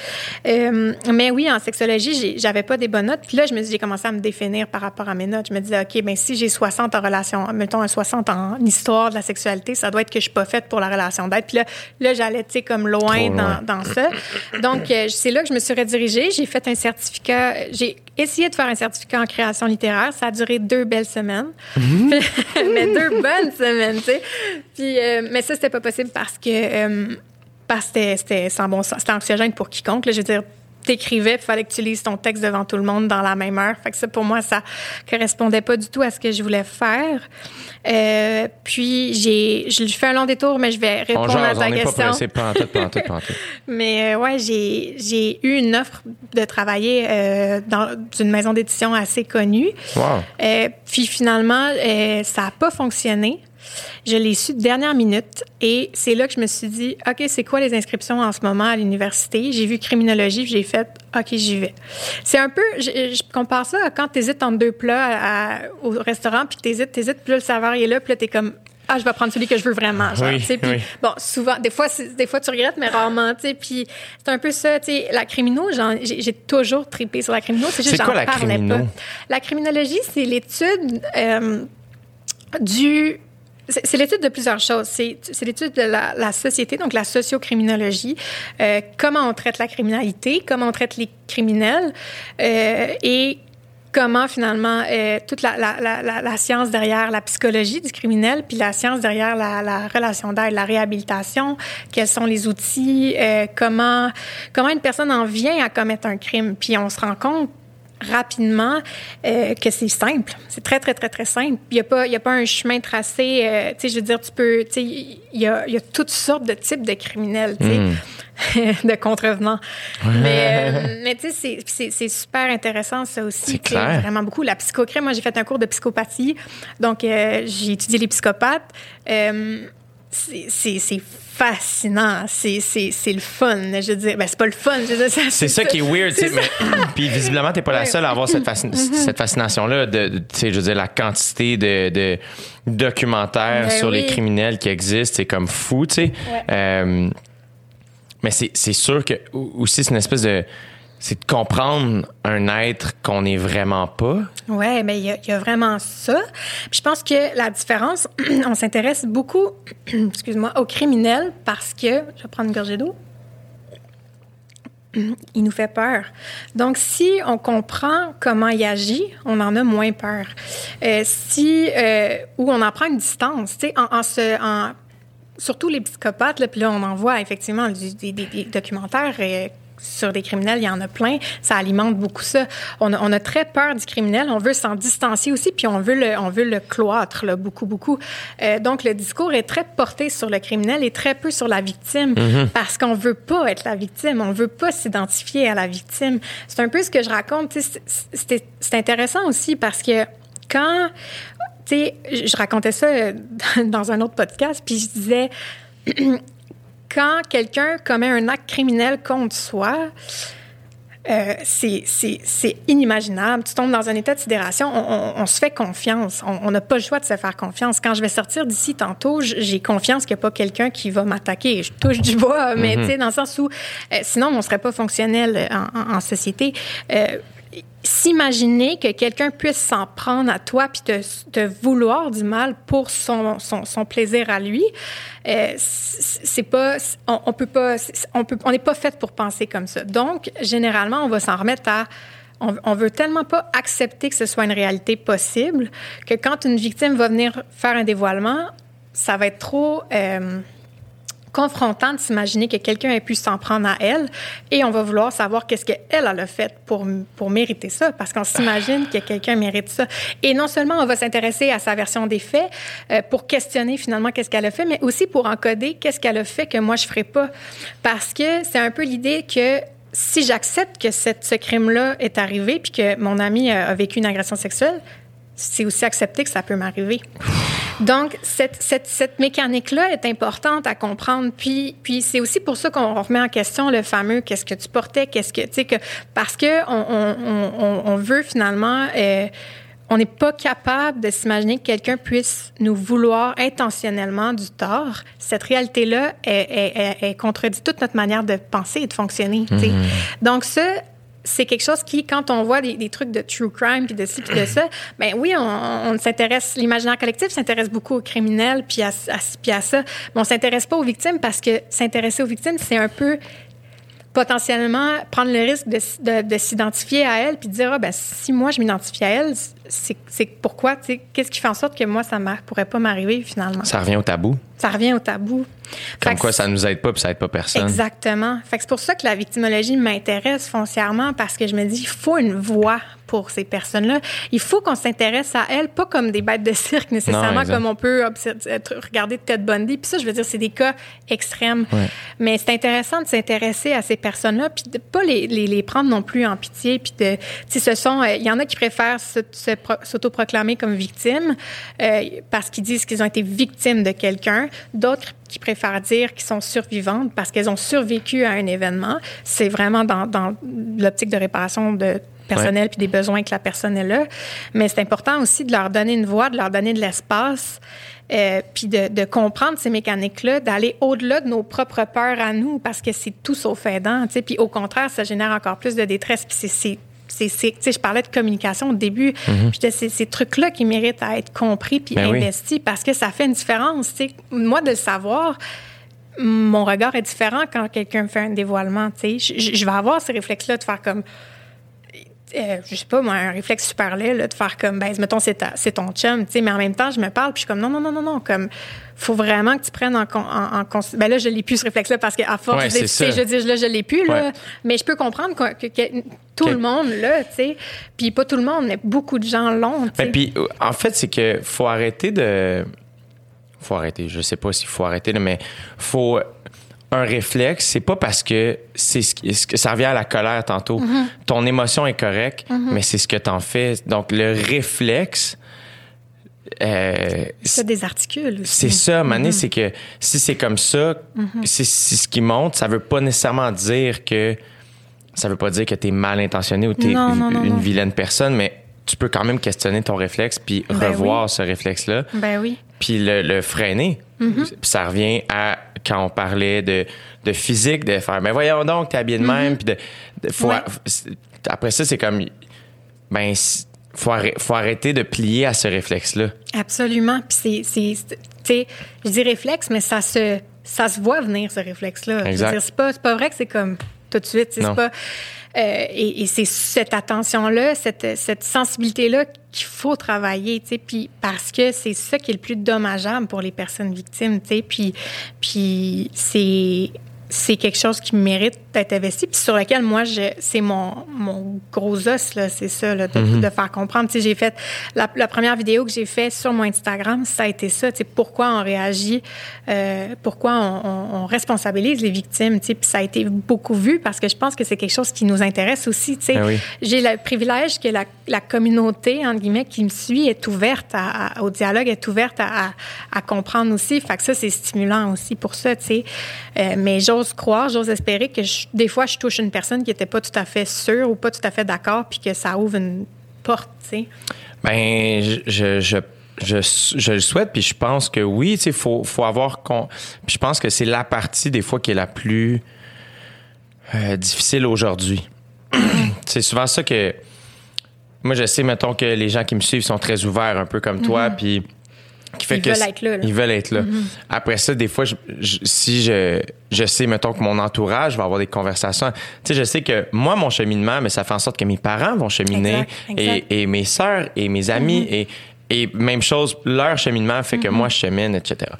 Euh, mais oui, en sexologie, j'avais pas des bonnes notes. Puis là, je me suis, j'ai commencé à me définir par rapport à mes notes. Je me disais, OK, ben si j'ai 60 en relation, mettons un 60 en histoire de la sexualité, ça doit être que je suis pas faite pour la relation d'aide. Puis là, là j'allais, tu sais, comme loin. Dans, dans ça. Donc, euh, c'est là que je me suis redirigée. J'ai fait un certificat. J'ai essayé de faire un certificat en création littéraire. Ça a duré deux belles semaines. mais deux bonnes semaines, tu sais. Puis, euh, mais ça, c'était pas possible parce que euh, parce que c'était- sans bon sens. C'était anxiogène pour quiconque. là. je veux dire, t'écrivais, il fallait que tu lises ton texte devant tout le monde dans la même heure. Fait que ça, pour moi, ça correspondait pas du tout à ce que je voulais faire. Euh, puis, j'ai, je lui fais un long détour, mais je vais On répondre à ta on pas question. pressé. Pas en tout, pas en tout, pas en tout. Mais euh, ouais, j'ai j'ai eu une offre de travailler euh, dans une maison d'édition assez connue. Wow. Puis finalement, ça n'a pas fonctionné. Je l'ai su de dernière minute et c'est là que je me suis dit, OK, c'est quoi les inscriptions en ce moment à l'université? J'ai vu criminologie, j'ai fait, OK, j'y vais. C'est un peu, je, je compare ça à quand tu hésites entre deux plats à- à- au restaurant, puis tu hésites, hésites, puis là, le serveur est là, puis là, tu es comme, ah, je vais prendre celui que je veux vraiment. Genre, Oui, oui. Bon, souvent, des fois, des fois tu regrettes, mais rarement. Puis c'est un peu ça. La crimino, j'en- j'ai toujours tripé sur la crimino. C'est juste j'en la parlais pas. La criminologie, c'est l'étude euh, du c'est l'étude de plusieurs choses. C'est l'étude de la, société, donc la sociocriminologie, euh, comment on traite la criminalité, comment on traite les criminels euh, et comment finalement euh, toute la, science derrière la psychologie du criminel, puis la science derrière la, la relation d'aide, la réhabilitation, quels sont les outils, euh, comment comment une personne en vient à commettre un crime, puis on se rend compte rapidement euh, que c'est simple. C'est très, très, très, très simple. Il n'y a, pas, il y a pas un chemin tracé. euh, tu sais, je veux dire, tu peux. Tu sais, il y a, il y a toutes sortes de types de criminels, tu sais, de contrevenants. Mais, euh, mais tu sais, c'est- super intéressant, ça aussi. C'est clair. Vraiment beaucoup. La psychocrime, moi, j'ai fait un cours de psychopathie. Donc, j'ai étudié les psychopathes. C'est fascinant. C'est c'est- c'est le fun. Je veux dire, ben, c'est pas le fun. je veux dire, C'est ça qui est weird, tu sais, C'est mais puis visiblement t'es pas la seule à avoir cette, fascin- cette fascination là de, de- tu sais, je veux dire la quantité de, de documentaires Ben sur les criminels qui existent, c'est comme fou, tu sais. Ouais. Euh, mais c'est c'est sûr que aussi c'est une espèce de c'est de comprendre un être qu'on n'est vraiment pas. Oui, mais il y, a- vraiment ça. Je pense que la différence, on s'intéresse beaucoup, excuse-moi, aux criminels parce que, je vais prendre une gorgée d'eau, il nous fait peur. Donc, si on comprend comment il agit, on en a moins peur. Euh, si, euh, ou on en prend une distance, tu sais, en, en surtout les psychopathes, là, puis là, on en voit effectivement des documentaires euh, sur des criminels, il y en a plein. Ça alimente beaucoup ça. On a, on a très peur du criminel, on veut s'en distancier aussi, puis on veut le, on veut le cloître, là, beaucoup, beaucoup. Euh, donc, le discours est très porté sur le criminel et très peu sur la victime, parce qu'on veut pas être la victime, on veut pas s'identifier à la victime. C'est un peu ce que je raconte. c'est- C'est c'est intéressant aussi parce que quand tu sais, je je racontais ça euh, dans un autre podcast, puis je disais, quand quelqu'un commet un acte criminel contre soi, euh, c'est- inimaginable. Tu tombes dans un état de sidération. On, on- on se fait confiance. On n'a pas le choix de se faire confiance. Quand je vais sortir d'ici tantôt, j'ai confiance qu'il n'y a pas quelqu'un qui va m'attaquer. Je touche du bois, mais tu sais, dans le sens où euh, sinon, on ne serait pas fonctionnel en, en- en société. Euh, S'imaginer que quelqu'un puisse s'en prendre à toi puis te, vouloir du mal pour son, plaisir à lui, euh, c'est pas, on, peut pas, on peut, on n'est pas fait pour penser comme ça. Donc, généralement, on va s'en remettre à on, on veut tellement pas accepter que ce soit une réalité possible que quand une victime va venir faire un dévoilement, ça va être trop euh, confrontant de s'imaginer que quelqu'un ait pu s'en prendre à elle et on va vouloir savoir qu'est-ce qu'elle elle a fait pour, pour mériter ça parce qu'on s'imagine que quelqu'un mérite ça. Et non seulement on va s'intéresser à sa version des faits euh, pour questionner finalement qu'est-ce qu'elle a fait, mais aussi pour encoder qu'est-ce qu'elle a fait que moi je ferais pas. Parce que c'est un peu l'idée que si j'accepte que cette, ce crime-là est arrivé puis que mon ami a vécu une agression sexuelle, c'est aussi accepter que ça peut m'arriver. Donc, cette, cette, cette mécanique-là est importante à comprendre. Puis, puis c'est aussi pour ça qu'on remet en question le fameux qu'est-ce que tu portais, qu'est-ce que, tu sais, que, parce que on, on, on, on veut finalement, euh, on n'est pas capable de s'imaginer que quelqu'un puisse nous vouloir intentionnellement du tort. Cette réalité-là, elle contredit toute notre manière de penser et de fonctionner. sais. Donc, ça, c'est quelque chose qui, quand on voit des, des trucs de true crime puis de ci puis de ça, ben oui, on, on s'intéresse, l'imaginaire collectif s'intéresse beaucoup aux criminels puis à, à, puis à ça, mais on s'intéresse pas aux victimes parce que s'intéresser aux victimes, c'est un peu potentiellement prendre le risque de, de, de s'identifier à elle puis de dire ah, ben si moi je m'identifie à elle c'est c'est pourquoi tu sais qu'est-ce qui fait en sorte que moi ça ne pourrait pas m'arriver finalement? Ça revient au tabou. ça revient au tabou Comme quoi ça nous aide pas puis ça aide pas personne. Exactement. Fait que c'est pour ça que la victimologie m'intéresse foncièrement parce que je me dis, il faut une voix pour ces personnes-là. Il faut qu'on s'intéresse à elles, pas comme des bêtes de cirque nécessairement, Non, comme on peut regarder Ted Bundy. Puis ça, je veux dire, c'est des cas extrêmes. Mais c'est intéressant de s'intéresser à ces personnes-là, puis de pas les, les, les prendre non plus en pitié. Puis de, ce sont, euh, il y en a qui préfèrent se- s'autoproclamer comme victimes euh, parce qu'ils disent qu'ils ont été victimes de quelqu'un. D'autres qui préfèrent dire qu'ils sont survivantes parce qu'elles ont survécu à un événement. C'est vraiment dans, dans l'optique de réparation de personnel puis des besoins que la personne est là. Mais c'est important aussi de leur donner une voix, de leur donner de l'espace, euh, puis de, de comprendre ces mécaniques-là, d'aller au-delà de nos propres peurs à nous parce que c'est tout sauf aidant. Puis au contraire, ça génère encore plus de détresse. Puis c'est- c'est je parlais de communication au début. Puis disais, c'est ces trucs-là qui méritent à être compris puis Ben oui. investis parce que ça fait une différence. Moi, de le savoir, mon regard est différent quand quelqu'un me fait un dévoilement. Je, vais avoir ces réflexes-là de faire comme. Euh, je sais pas, moi, un réflexe super laid, là, de faire comme, ben, mettons, c'est, ton chum, tu sais, mais en même temps, je me parle, puis je suis comme, non, non, non, non, non, comme, faut vraiment que tu prennes en, en, en Ben là, je l'ai plus, ce réflexe-là, parce qu'à force Ouais, de je dis, là, je l'ai plus, là, Ouais. mais je peux comprendre que, que- que tout le monde, là, tu sais, puis pas tout le monde, mais beaucoup de gens l'ont, tu sais. Ben, puis, euh, en fait, c'est que faut arrêter de. Faut arrêter. Je sais pas s'il faut arrêter, là, mais faut. Un réflexe, c'est pas parce que c'est ce qui- ce que- ça revient à la colère tantôt. Mm-hmm. Ton émotion est correcte, mais c'est ce que t'en fais. Donc le réflexe, euh, ça désarticule c'est ça, Mané, Mm-hmm. c'est que si c'est comme ça, c'est c'est ce qui monte, ça veut pas nécessairement dire que ça veut pas dire que t'es mal intentionné ou t'es non, une non. vilaine personne, mais tu peux quand même questionner ton réflexe puis Ben revoir oui. ce réflexe-là, Ben oui. puis le, le freiner. Puis ça revient à quand on parlait de, de physique, de faire, mais voyons donc, t'es habillé de même, puis de, de- faut. Ouais. après ça, c'est comme, ben, faut, faut arrêter de plier à ce réflexe-là. Absolument. Puis c'est, tu sais, je dis réflexe, mais ça se, ça se voit venir, ce réflexe-là. Je veux Exact. dire, c'est pas, c'est pas vrai que c'est comme tout de suite. C'est pas, euh, et, et c'est cette attention-là, cette, cette sensibilité-là qu'il faut travailler, tu sais, puis parce que c'est ça qui est le plus dommageable pour les personnes victimes, tu sais, puis, puis c'est c'est quelque chose qui mérite d'être investi, puis sur lequel moi, je, c'est mon, mon gros os, là, c'est ça, là, de, de faire comprendre. Tu sais, j'ai fait, la, la première vidéo que j'ai faite sur mon Instagram, ça a été ça, tu sais, pourquoi on réagit, euh, pourquoi on, on, on responsabilise les victimes, tu sais, puis ça a été beaucoup vu parce que je pense que c'est quelque chose qui nous intéresse aussi, tu sais. Ben oui. J'ai le privilège que la, la communauté, entre guillemets, qui me suit est ouverte à, à- au dialogue, est ouverte à, à, à comprendre aussi. Fait que ça, c'est stimulant aussi pour ça, tu sais. Euh, mais j'ose croire, j'ose espérer que je- des fois, je touche une personne qui n'était pas tout à fait sûre ou pas tout à fait d'accord, puis que ça ouvre une porte, tu sais. Ben, je, je, je, je, le souhaite, puis je pense que oui, tu sais, faut, faut avoir. con- Puis je pense que c'est la partie des fois qui est la plus euh, difficile aujourd'hui. c'est souvent ça que. Moi, je sais, mettons, que les gens qui me suivent sont très ouverts, un peu comme toi, puis. Qui fait Ils que veulent être là, là. Ils veulent être là. Après ça, des fois, je- je- si je, je sais, mettons, que mon entourage va avoir des conversations. Tu sais, je sais que moi, mon cheminement, mais ça fait en sorte que mes parents vont cheminer Exact, exact. et, et mes sœurs et mes amis Mm-hmm. et, et même chose, leur cheminement fait que moi je chemine, etc.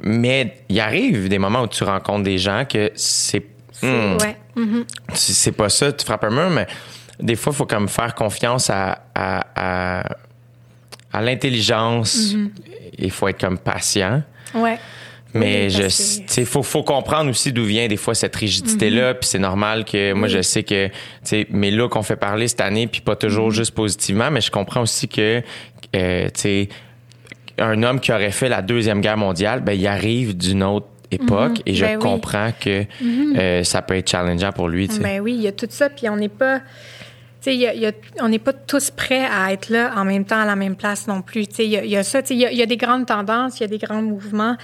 Mais il arrive des moments où tu rencontres des gens que c'est hmm, Ouais. C'est c'est pas ça, tu frappes un mur, mais des fois il faut comme faire confiance à à, à, à l'intelligence. Mm-hmm. Il faut être comme patient. Ouais. Mais Oui, je, que- faut, faut comprendre aussi d'où vient des fois cette rigidité-là. Mm-hmm. Puis c'est normal que moi, je sais que, tu sais, mes looks ont fait parler cette année, puis pas toujours Mm-hmm. juste positivement, mais je comprends aussi que, euh, tu sais, un homme qui aurait fait la Deuxième Guerre mondiale, ben, il arrive d'une autre époque et je Ben oui. Comprends que euh, ça peut être challengeant pour lui. Ben oui, il y a tout ça, puis on n'est pas. Y a- y a- on n'est pas tous prêts à être là en même temps à la même place non plus. Tu sais, il y a, il y a ça. tu sais, Il y, a- des grandes tendances, il y a des grands mouvements,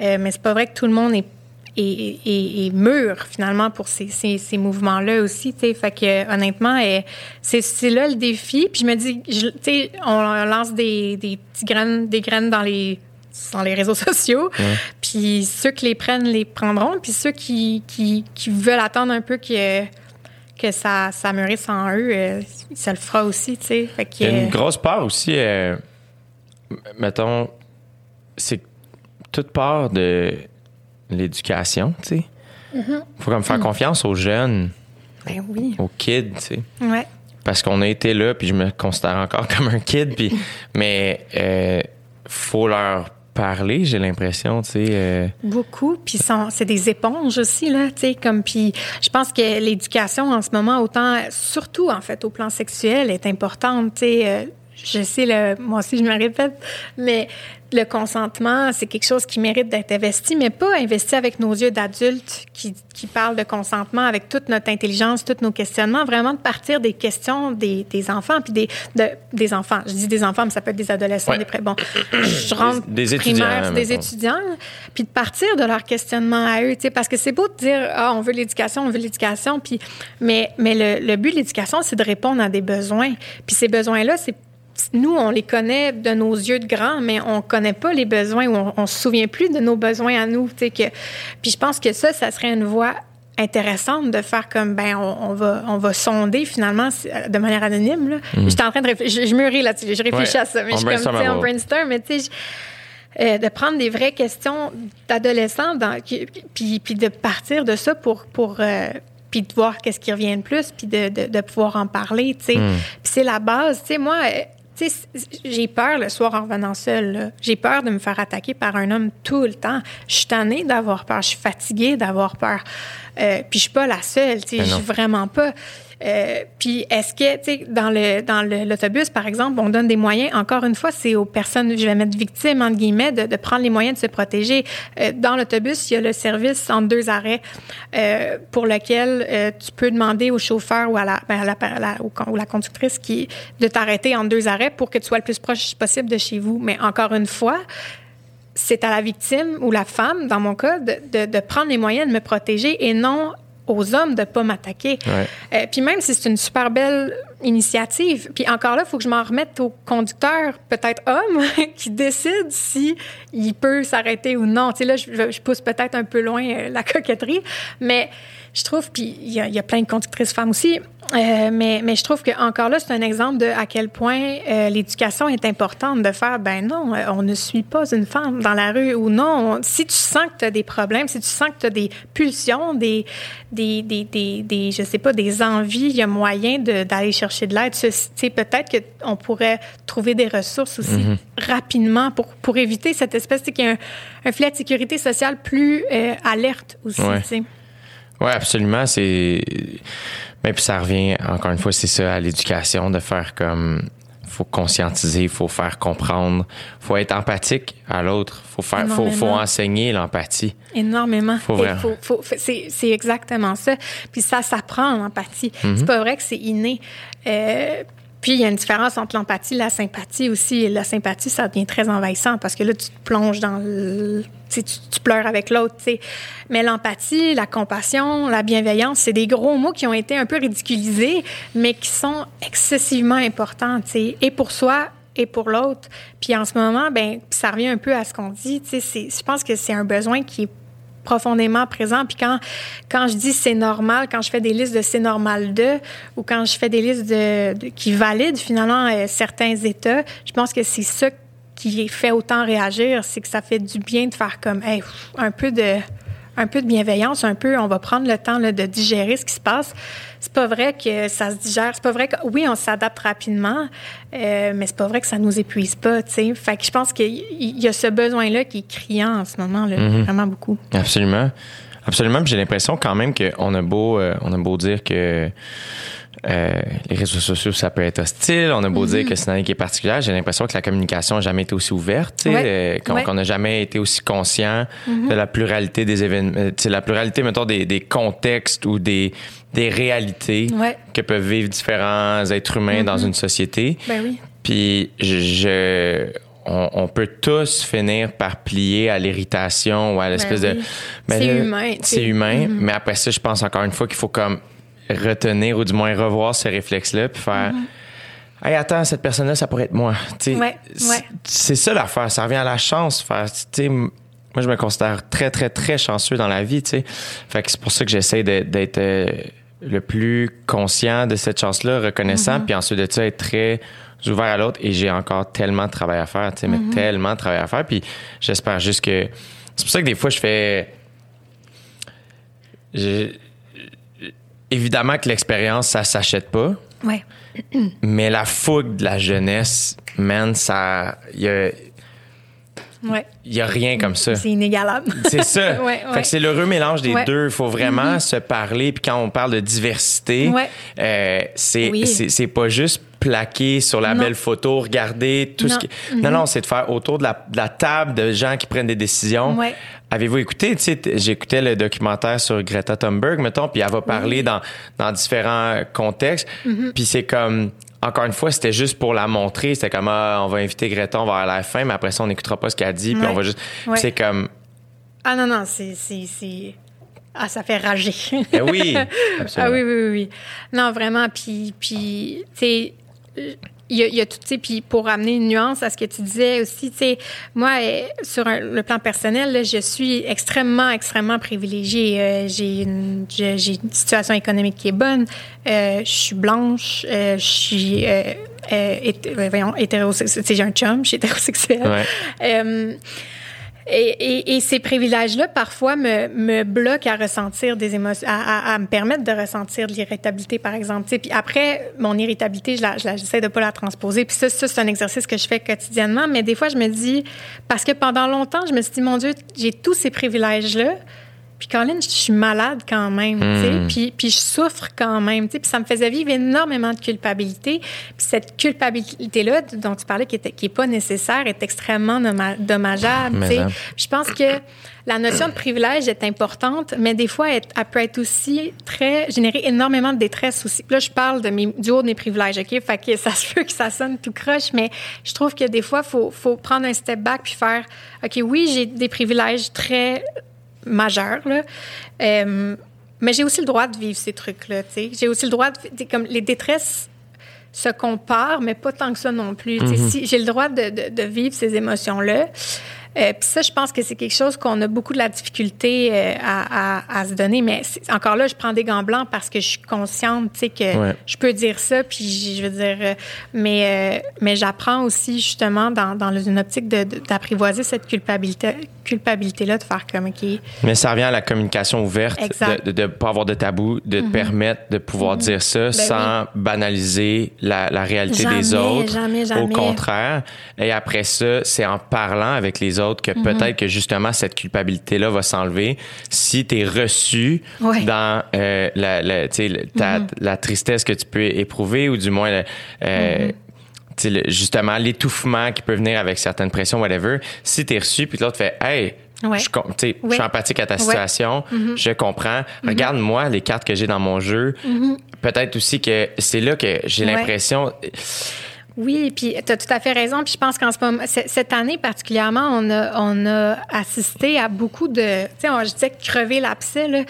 euh, mais c'est pas vrai que tout le monde est, est, est- est mûr finalement pour ces, ces, ces mouvements-là aussi. Tu sais, fait que honnêtement, euh, c'est là le défi. Puis je me dis, je- tu sais, on lance des, des petits graines, des graines dans les dans les réseaux sociaux. Puis ceux qui les prennent, les prendront. Puis ceux qui, qui, qui veulent attendre un peu que, que ça, ça mûrisse en eux, euh, ça le fera aussi, tu sais. Fait que, Il y a euh, une grosse part aussi, euh, mettons, c'est toute part de l'éducation, tu sais. Mm-hmm. faut comme faire Mm. confiance aux jeunes, ben oui. aux kids, tu sais. Ouais. Parce qu'on a été là, puis je me considère encore comme un kid, puis mais euh, faut leur parler, j'ai l'impression, tu sais. euh, Beaucoup, puis c'est des éponges aussi là, tu sais comme puis je pense que l'éducation en ce moment autant surtout en fait au plan sexuel est importante, tu sais euh, je sais le moi aussi je me répète mais le consentement, c'est quelque chose qui mérite d'être investi, mais pas investi avec nos yeux d'adultes qui, qui parlent de consentement avec toute notre intelligence, tous nos questionnements, vraiment de partir des questions des, des enfants, puis des, de- des enfants. Je dis des enfants, mais ça peut être des adolescents, Ouais. des pré- Bon, je rentre Des- des étudiants, primaire, des étudiants, puis de partir de leur questionnement à eux, tu sais, parce que c'est beau de dire ah on veut l'éducation, on veut l'éducation, puis mais mais le, le but de l'éducation c'est de répondre à des besoins, puis ces besoins là c'est nous, on les connaît de nos yeux de grands, mais on connaît pas les besoins ou on, on se souvient plus de nos besoins à nous. Que, puis je pense que ça, ça serait une voie intéressante de faire comme ben on, on va on va sonder finalement de manière anonyme là. J'étais en train de réfléchir, je, je mûris là-dessus, je réfléchis Ouais. à ça, mais je suis comme tu on brainstorm, mais tu sais euh, de prendre des vraies questions d'adolescents puis puis de partir de ça pour pour euh, puis de voir qu'est-ce qui revient le plus, puis de, de, de pouvoir en parler, tu sais. Hmm. Puis c'est la base, tu sais, moi, j'ai peur le soir en revenant seule. J'ai peur de me faire attaquer par un homme tout le temps. Je suis tannée d'avoir peur, je suis fatiguée d'avoir peur. Euh, puis je suis pas la seule, tu sais, Ben je suis vraiment pas. Euh, puis est-ce que, tu sais, dans le dans l'autobus, par exemple, on donne des moyens. Encore une fois, c'est aux personnes, je vais mettre victimes entre guillemets, de, de prendre les moyens de se protéger. Euh, dans l'autobus, il y a le service entre deux arrêts euh, pour lequel euh, tu peux demander au chauffeur ou à la, ben, à la, ou la conductrice qui de t'arrêter entre deux arrêts pour que tu sois le plus proche possible de chez vous. Mais encore une fois, c'est à la victime ou la femme, dans mon cas, de, de- de prendre les moyens de me protéger et non aux hommes de pas m'attaquer. Ouais. Euh, puis même si c'est une super belle initiative, puis encore là, il faut que je m'en remette au conducteur, peut-être homme, qui décide si il peut s'arrêter ou non. Tu sais, là, je, je pousse peut-être un peu loin euh, la coquetterie, mais je trouve, puis il y, y a plein de conductrices femmes aussi, euh, mais, mais je trouve que encore là, c'est un exemple de à quel point euh, l'éducation est importante de faire, ben non, euh, on ne suit pas une femme dans la rue ou non. on- si tu sens que tu as des problèmes, si tu sens que tu as des pulsions, des, des, des, des, des, je sais pas, des envies, il y a moyen d'aller chercher de l'aide. Tu sais, peut-être qu'on pourrait trouver des ressources aussi rapidement pour, pour éviter cette espèce, qu'il y a un, un filet de sécurité sociale plus euh, alerte aussi, Ouais. Oui, absolument. C'est. Mais puis ça revient, encore une fois, c'est ça, à l'éducation, de faire comme. faut conscientiser, faut faire comprendre, faut être empathique à l'autre, faut faire, faut, faut enseigner l'empathie. Énormément. Faut faut- faut- c'est, exactement ça. Puis ça s'apprend, l'empathie. Mhm. C'est pas vrai que c'est inné. Euh, puis il y a une différence entre l'empathie et la sympathie aussi. La sympathie, ça devient très envahissant parce que là, tu te plonges dans le... Tu, pleures avec l'autre, tu sais. Mais l'empathie, la compassion, la bienveillance, c'est des gros mots qui ont été un peu ridiculisés, mais qui sont excessivement importants, tu sais, et pour soi et pour l'autre. Puis en ce moment, ben, ça revient un peu à ce qu'on dit, tu sais, je pense que c'est un besoin qui est profondément présent. Puis quand, je dis c'est normal, quand je fais des listes de c'est normal de, ou quand je fais des listes de, qui valident finalement euh, certains états, je pense que c'est ça qui fait autant réagir, c'est que ça fait du bien de faire comme un peu de un peu de bienveillance, un peu, on va prendre le temps là, de digérer ce qui se passe. C'est pas vrai que ça se digère. C'est pas vrai que, oui, on s'adapte rapidement, euh, mais c'est pas vrai que ça nous épuise pas, tu sais. Fait que je pense qu'il y y a ce besoin-là qui est criant en ce moment, là, vraiment beaucoup. Absolument. Absolument. J'ai l'impression quand même qu'on a beau, euh, on a beau dire que euh, les réseaux sociaux, ça peut être hostile. On a beau dire que c'est une année qui est particulière. J'ai l'impression que la communication n'a jamais été aussi ouverte. Ouais. euh, qu'on Ouais. n'a jamais été aussi conscient de la pluralité des événements. euh, la pluralité, mettons, des, des contextes ou des, des réalités Ouais. que peuvent vivre différents êtres humains dans une société. Ben oui. Puis je, je- on, on peut tous finir par plier à l'irritation ou à l'espèce Ben de. Ben C'est humain, C'est humain, mais après ça, je pense encore une fois qu'il faut comme retenir ou du moins revoir ce réflexe-là puis faire. Hey, attends, cette personne-là, ça pourrait être moi. Ouais, c'est- ouais. C'est ça l'affaire. Ça revient à la chance. Faire, moi, je me considère très, très, très chanceux dans la vie. Tu sais. Fait que c'est pour ça que j'essaie d'être euh, le plus conscient de cette chance-là, reconnaissant, Mm-hmm. puis ensuite de ça, être très ouvert à l'autre. Et j'ai encore tellement de travail à faire, tu sais, mais tellement de travail à faire. Puis j'espère juste que. C'est pour ça que des fois, je fais. je- Évidemment que l'expérience, ça s'achète pas. Ouais. Mais la fougue de la jeunesse, man, ça. Il y a, Ouais. y a rien comme ça. C'est inégalable. C'est ça. Ouais, ouais. Fait que c'est l'heureux mélange des. Mm-hmm. deux. Il faut vraiment se parler. Puis quand on parle de diversité, euh, c'est, Oui. c'est, c'est pas juste plaquer sur la Non. belle photo, regarder tout ce qui. Mm-hmm. Non, non, c'est de faire autour de la, de la table de gens qui prennent des décisions. Ouais. Avez-vous écouté, tu sais, j'écoutais le documentaire sur Greta Thunberg, mettons, puis elle va parler dans, dans différents contextes. Mm-hmm. Puis c'est comme, encore une fois, c'était juste pour la montrer. C'était comme, ah, on va inviter Greta, on va à la fin, mais après ça, on n'écoutera pas ce qu'elle dit, puis Ouais. on va juste. Ouais. C'est comme, Ah non, non, c'est. Ah, ça fait rager. Eh oui, ah absolument. oui, oui, oui, oui. Non, vraiment. Puis, puis tu sais, il y a, il y a tout, tu sais, puis pour amener une nuance à ce que tu disais aussi, tu sais, moi, euh, sur un- le plan personnel, là, je suis extrêmement, extrêmement privilégiée. Euh, j'ai une, j'ai une situation économique qui est bonne. Euh, je suis blanche. euh, je suis, hét- voyons, hétérosexuelle. Tu sais, j'ai un chum, je suis hétérosexuelle. Ouais. Et, ces privilèges-là, parfois, me, bloquent à ressentir des émotions, à, me permettre de ressentir de l'irritabilité, par exemple. Puis après, mon irritabilité, je la- je j'essaie de pas la transposer. Puis ça c'est un exercice que je fais quotidiennement. Mais des fois, je me dis, parce que pendant longtemps, je me suis dit, mon Dieu, j'ai tous ces privilèges-là. Puis Colin, je suis malade quand même, tu sais, Mm. puis, puis je souffre quand même, tu sais, puis ça me faisait vivre énormément de culpabilité. Puis cette culpabilité-là dont tu parlais, qui n'est qui est pas nécessaire, est extrêmement dommageable, Mais tu sais. Je pense que la notion de privilège est importante, mais des fois, elle, elle peut être aussi très générer énormément de détresse aussi. Là, je parle de mes, du haut de mes privilèges, ok, fait que ça se peut que ça sonne tout croche, mais je trouve que des fois, faut faut prendre un step back puis faire, ok, oui, j'ai des privilèges très majeurs là. Euh, mais j'ai aussi le droit de vivre ces trucs-là. J'ai aussi le droit de... Comme les détresses se comparent, mais pas tant que ça non plus. Si j'ai le droit de, de- de vivre ces émotions-là. Euh, Puis ça, je pense que c'est quelque chose qu'on a beaucoup de la difficulté euh, à, à- à se donner. Mais encore là, je prends des gants blancs parce que je suis consciente, tu sais, que Ouais. je peux dire ça. Puis je veux dire, euh, mais euh, mais j'apprends aussi justement dans, dans une optique d'apprivoiser cette culpabilité culpabilité-là, de faire comme ok. Mais ça revient à la communication ouverte, Exact. de ne pas avoir de tabou, de te permettre de pouvoir dire ça sans banaliser la, la réalité Ben Jamais, des autres. jamais, jamais. Au contraire. Et après ça, c'est en parlant avec les autres que peut-être que justement cette culpabilité-là va s'enlever si tu es reçu Ouais. dans euh, la, la, ta- la tristesse que tu peux éprouver ou du moins euh, le- justement l'étouffement qui peut venir avec certaines pressions, whatever. Si tu es reçu, puis l'autre fait Hey, Ouais. je, je suis empathique à ta Ouais. situation, je comprends. Regarde-moi les cartes que j'ai dans mon jeu. Peut-être aussi que c'est là que j'ai l'impression. Oui, puis tu as tout à fait raison. Puis je pense qu'en ce moment, cette année particulièrement, on a, on a assisté à beaucoup de. Tu sais, je disais crever l'abcès, là.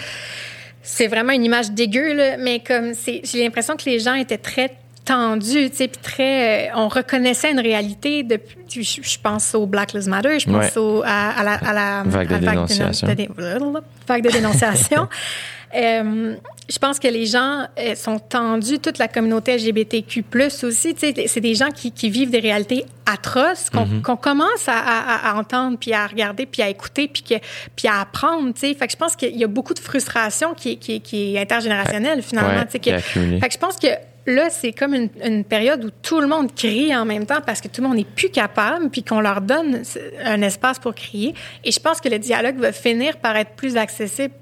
C'est vraiment une image dégueu, là, mais comme c'est. J'ai l'impression que les gens étaient très tendus, tu sais, puis très. euh, on reconnaissait une réalité depuis. Je, je pense au Black Lives Matter, je pense Ouais. au, à, à la, à la Vague de à dénonciation. de dé- vague de dénonciation. Euh, je pense que les gens euh, sont tendus, toute la communauté LGBTQ+, aussi. C'est des gens qui, qui vivent des réalités atroces qu'on Mm-hmm. qu'on commence à, à- à entendre, puis à regarder, puis à écouter, puis, que, puis à apprendre. tu sais. Fait que je pense qu'il y a beaucoup de frustration qui, est- qui, qui est intergénérationnelle, finalement. Ouais, que- fait que je pense que là, c'est comme une, période où tout le monde crie en même temps parce que tout le monde n'est plus capable, puis qu'on leur donne un espace pour crier. Et je pense que le dialogue va finir par être plus accessible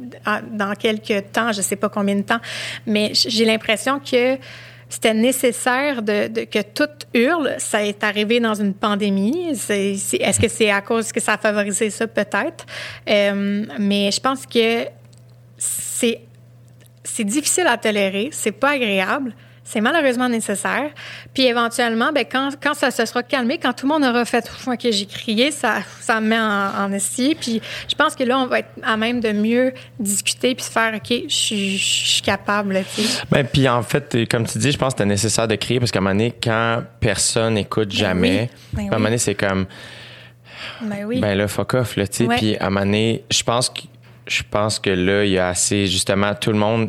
dans quelques temps, je sais pas combien de temps, mais j'ai l'impression que c'était nécessaire de, que tout hurle. Ça est arrivé dans une pandémie. Est-ce que c'est à cause que ça a favorisé ça? Peut-être. Euh, mais je pense que c'est difficile à tolérer, c'est pas agréable, c'est malheureusement nécessaire. Puis éventuellement, ben, quand, quand ça se sera calmé, quand tout le monde aura fait OK, j'ai crié, ça, ça me met en, en. Puis je pense que là, on va être à même de mieux discuter puis se faire OK, je suis- capable. Ben, puis en fait, comme tu dis, je pense que c'était nécessaire de crier parce qu'à un moment donné, quand personne n'écoute jamais, Ben à un moment donné, c'est comme, Ben oui. ben là, fuck off, là, tu sais. Puis à un moment donné, je pense que, je pense que là, il y a assez, justement, tout le monde.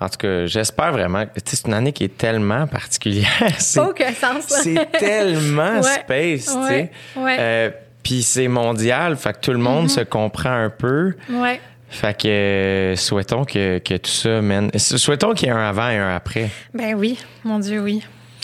En tout cas, j'espère vraiment. c'est une année qui est tellement particulière. C'est- aucun sens. c'est tellement Ouais. space, tu sais. Ouais. Euh, Puis c'est mondial, fait que tout le monde se comprend un peu. Ouais. Fait que euh, souhaitons que, que tout ça mène. Souhaitons qu'il y ait un avant et un après. Ben oui, mon Dieu, oui.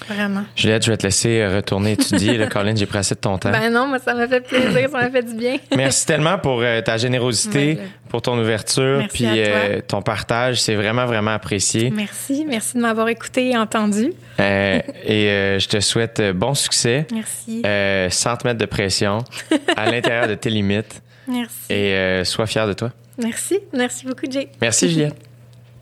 Vraiment. Juliette, je vais te laisser euh, retourner étudier. Là, Colin, j'ai pris assez de ton temps. Ben non, moi, ça m'a fait plaisir, ça m'a fait du bien. Merci tellement pour euh, ta générosité, Ouais. pour ton ouverture, Merci puis euh, ton partage. C'est vraiment, vraiment apprécié. Merci, merci de m'avoir écouté et entendu. Euh, et je te souhaite bon succès, Merci. sans te mettre de pression, à l'intérieur de tes limites. Merci. Et sois fier de toi. Merci. Merci beaucoup, Jay. Merci, Juliette.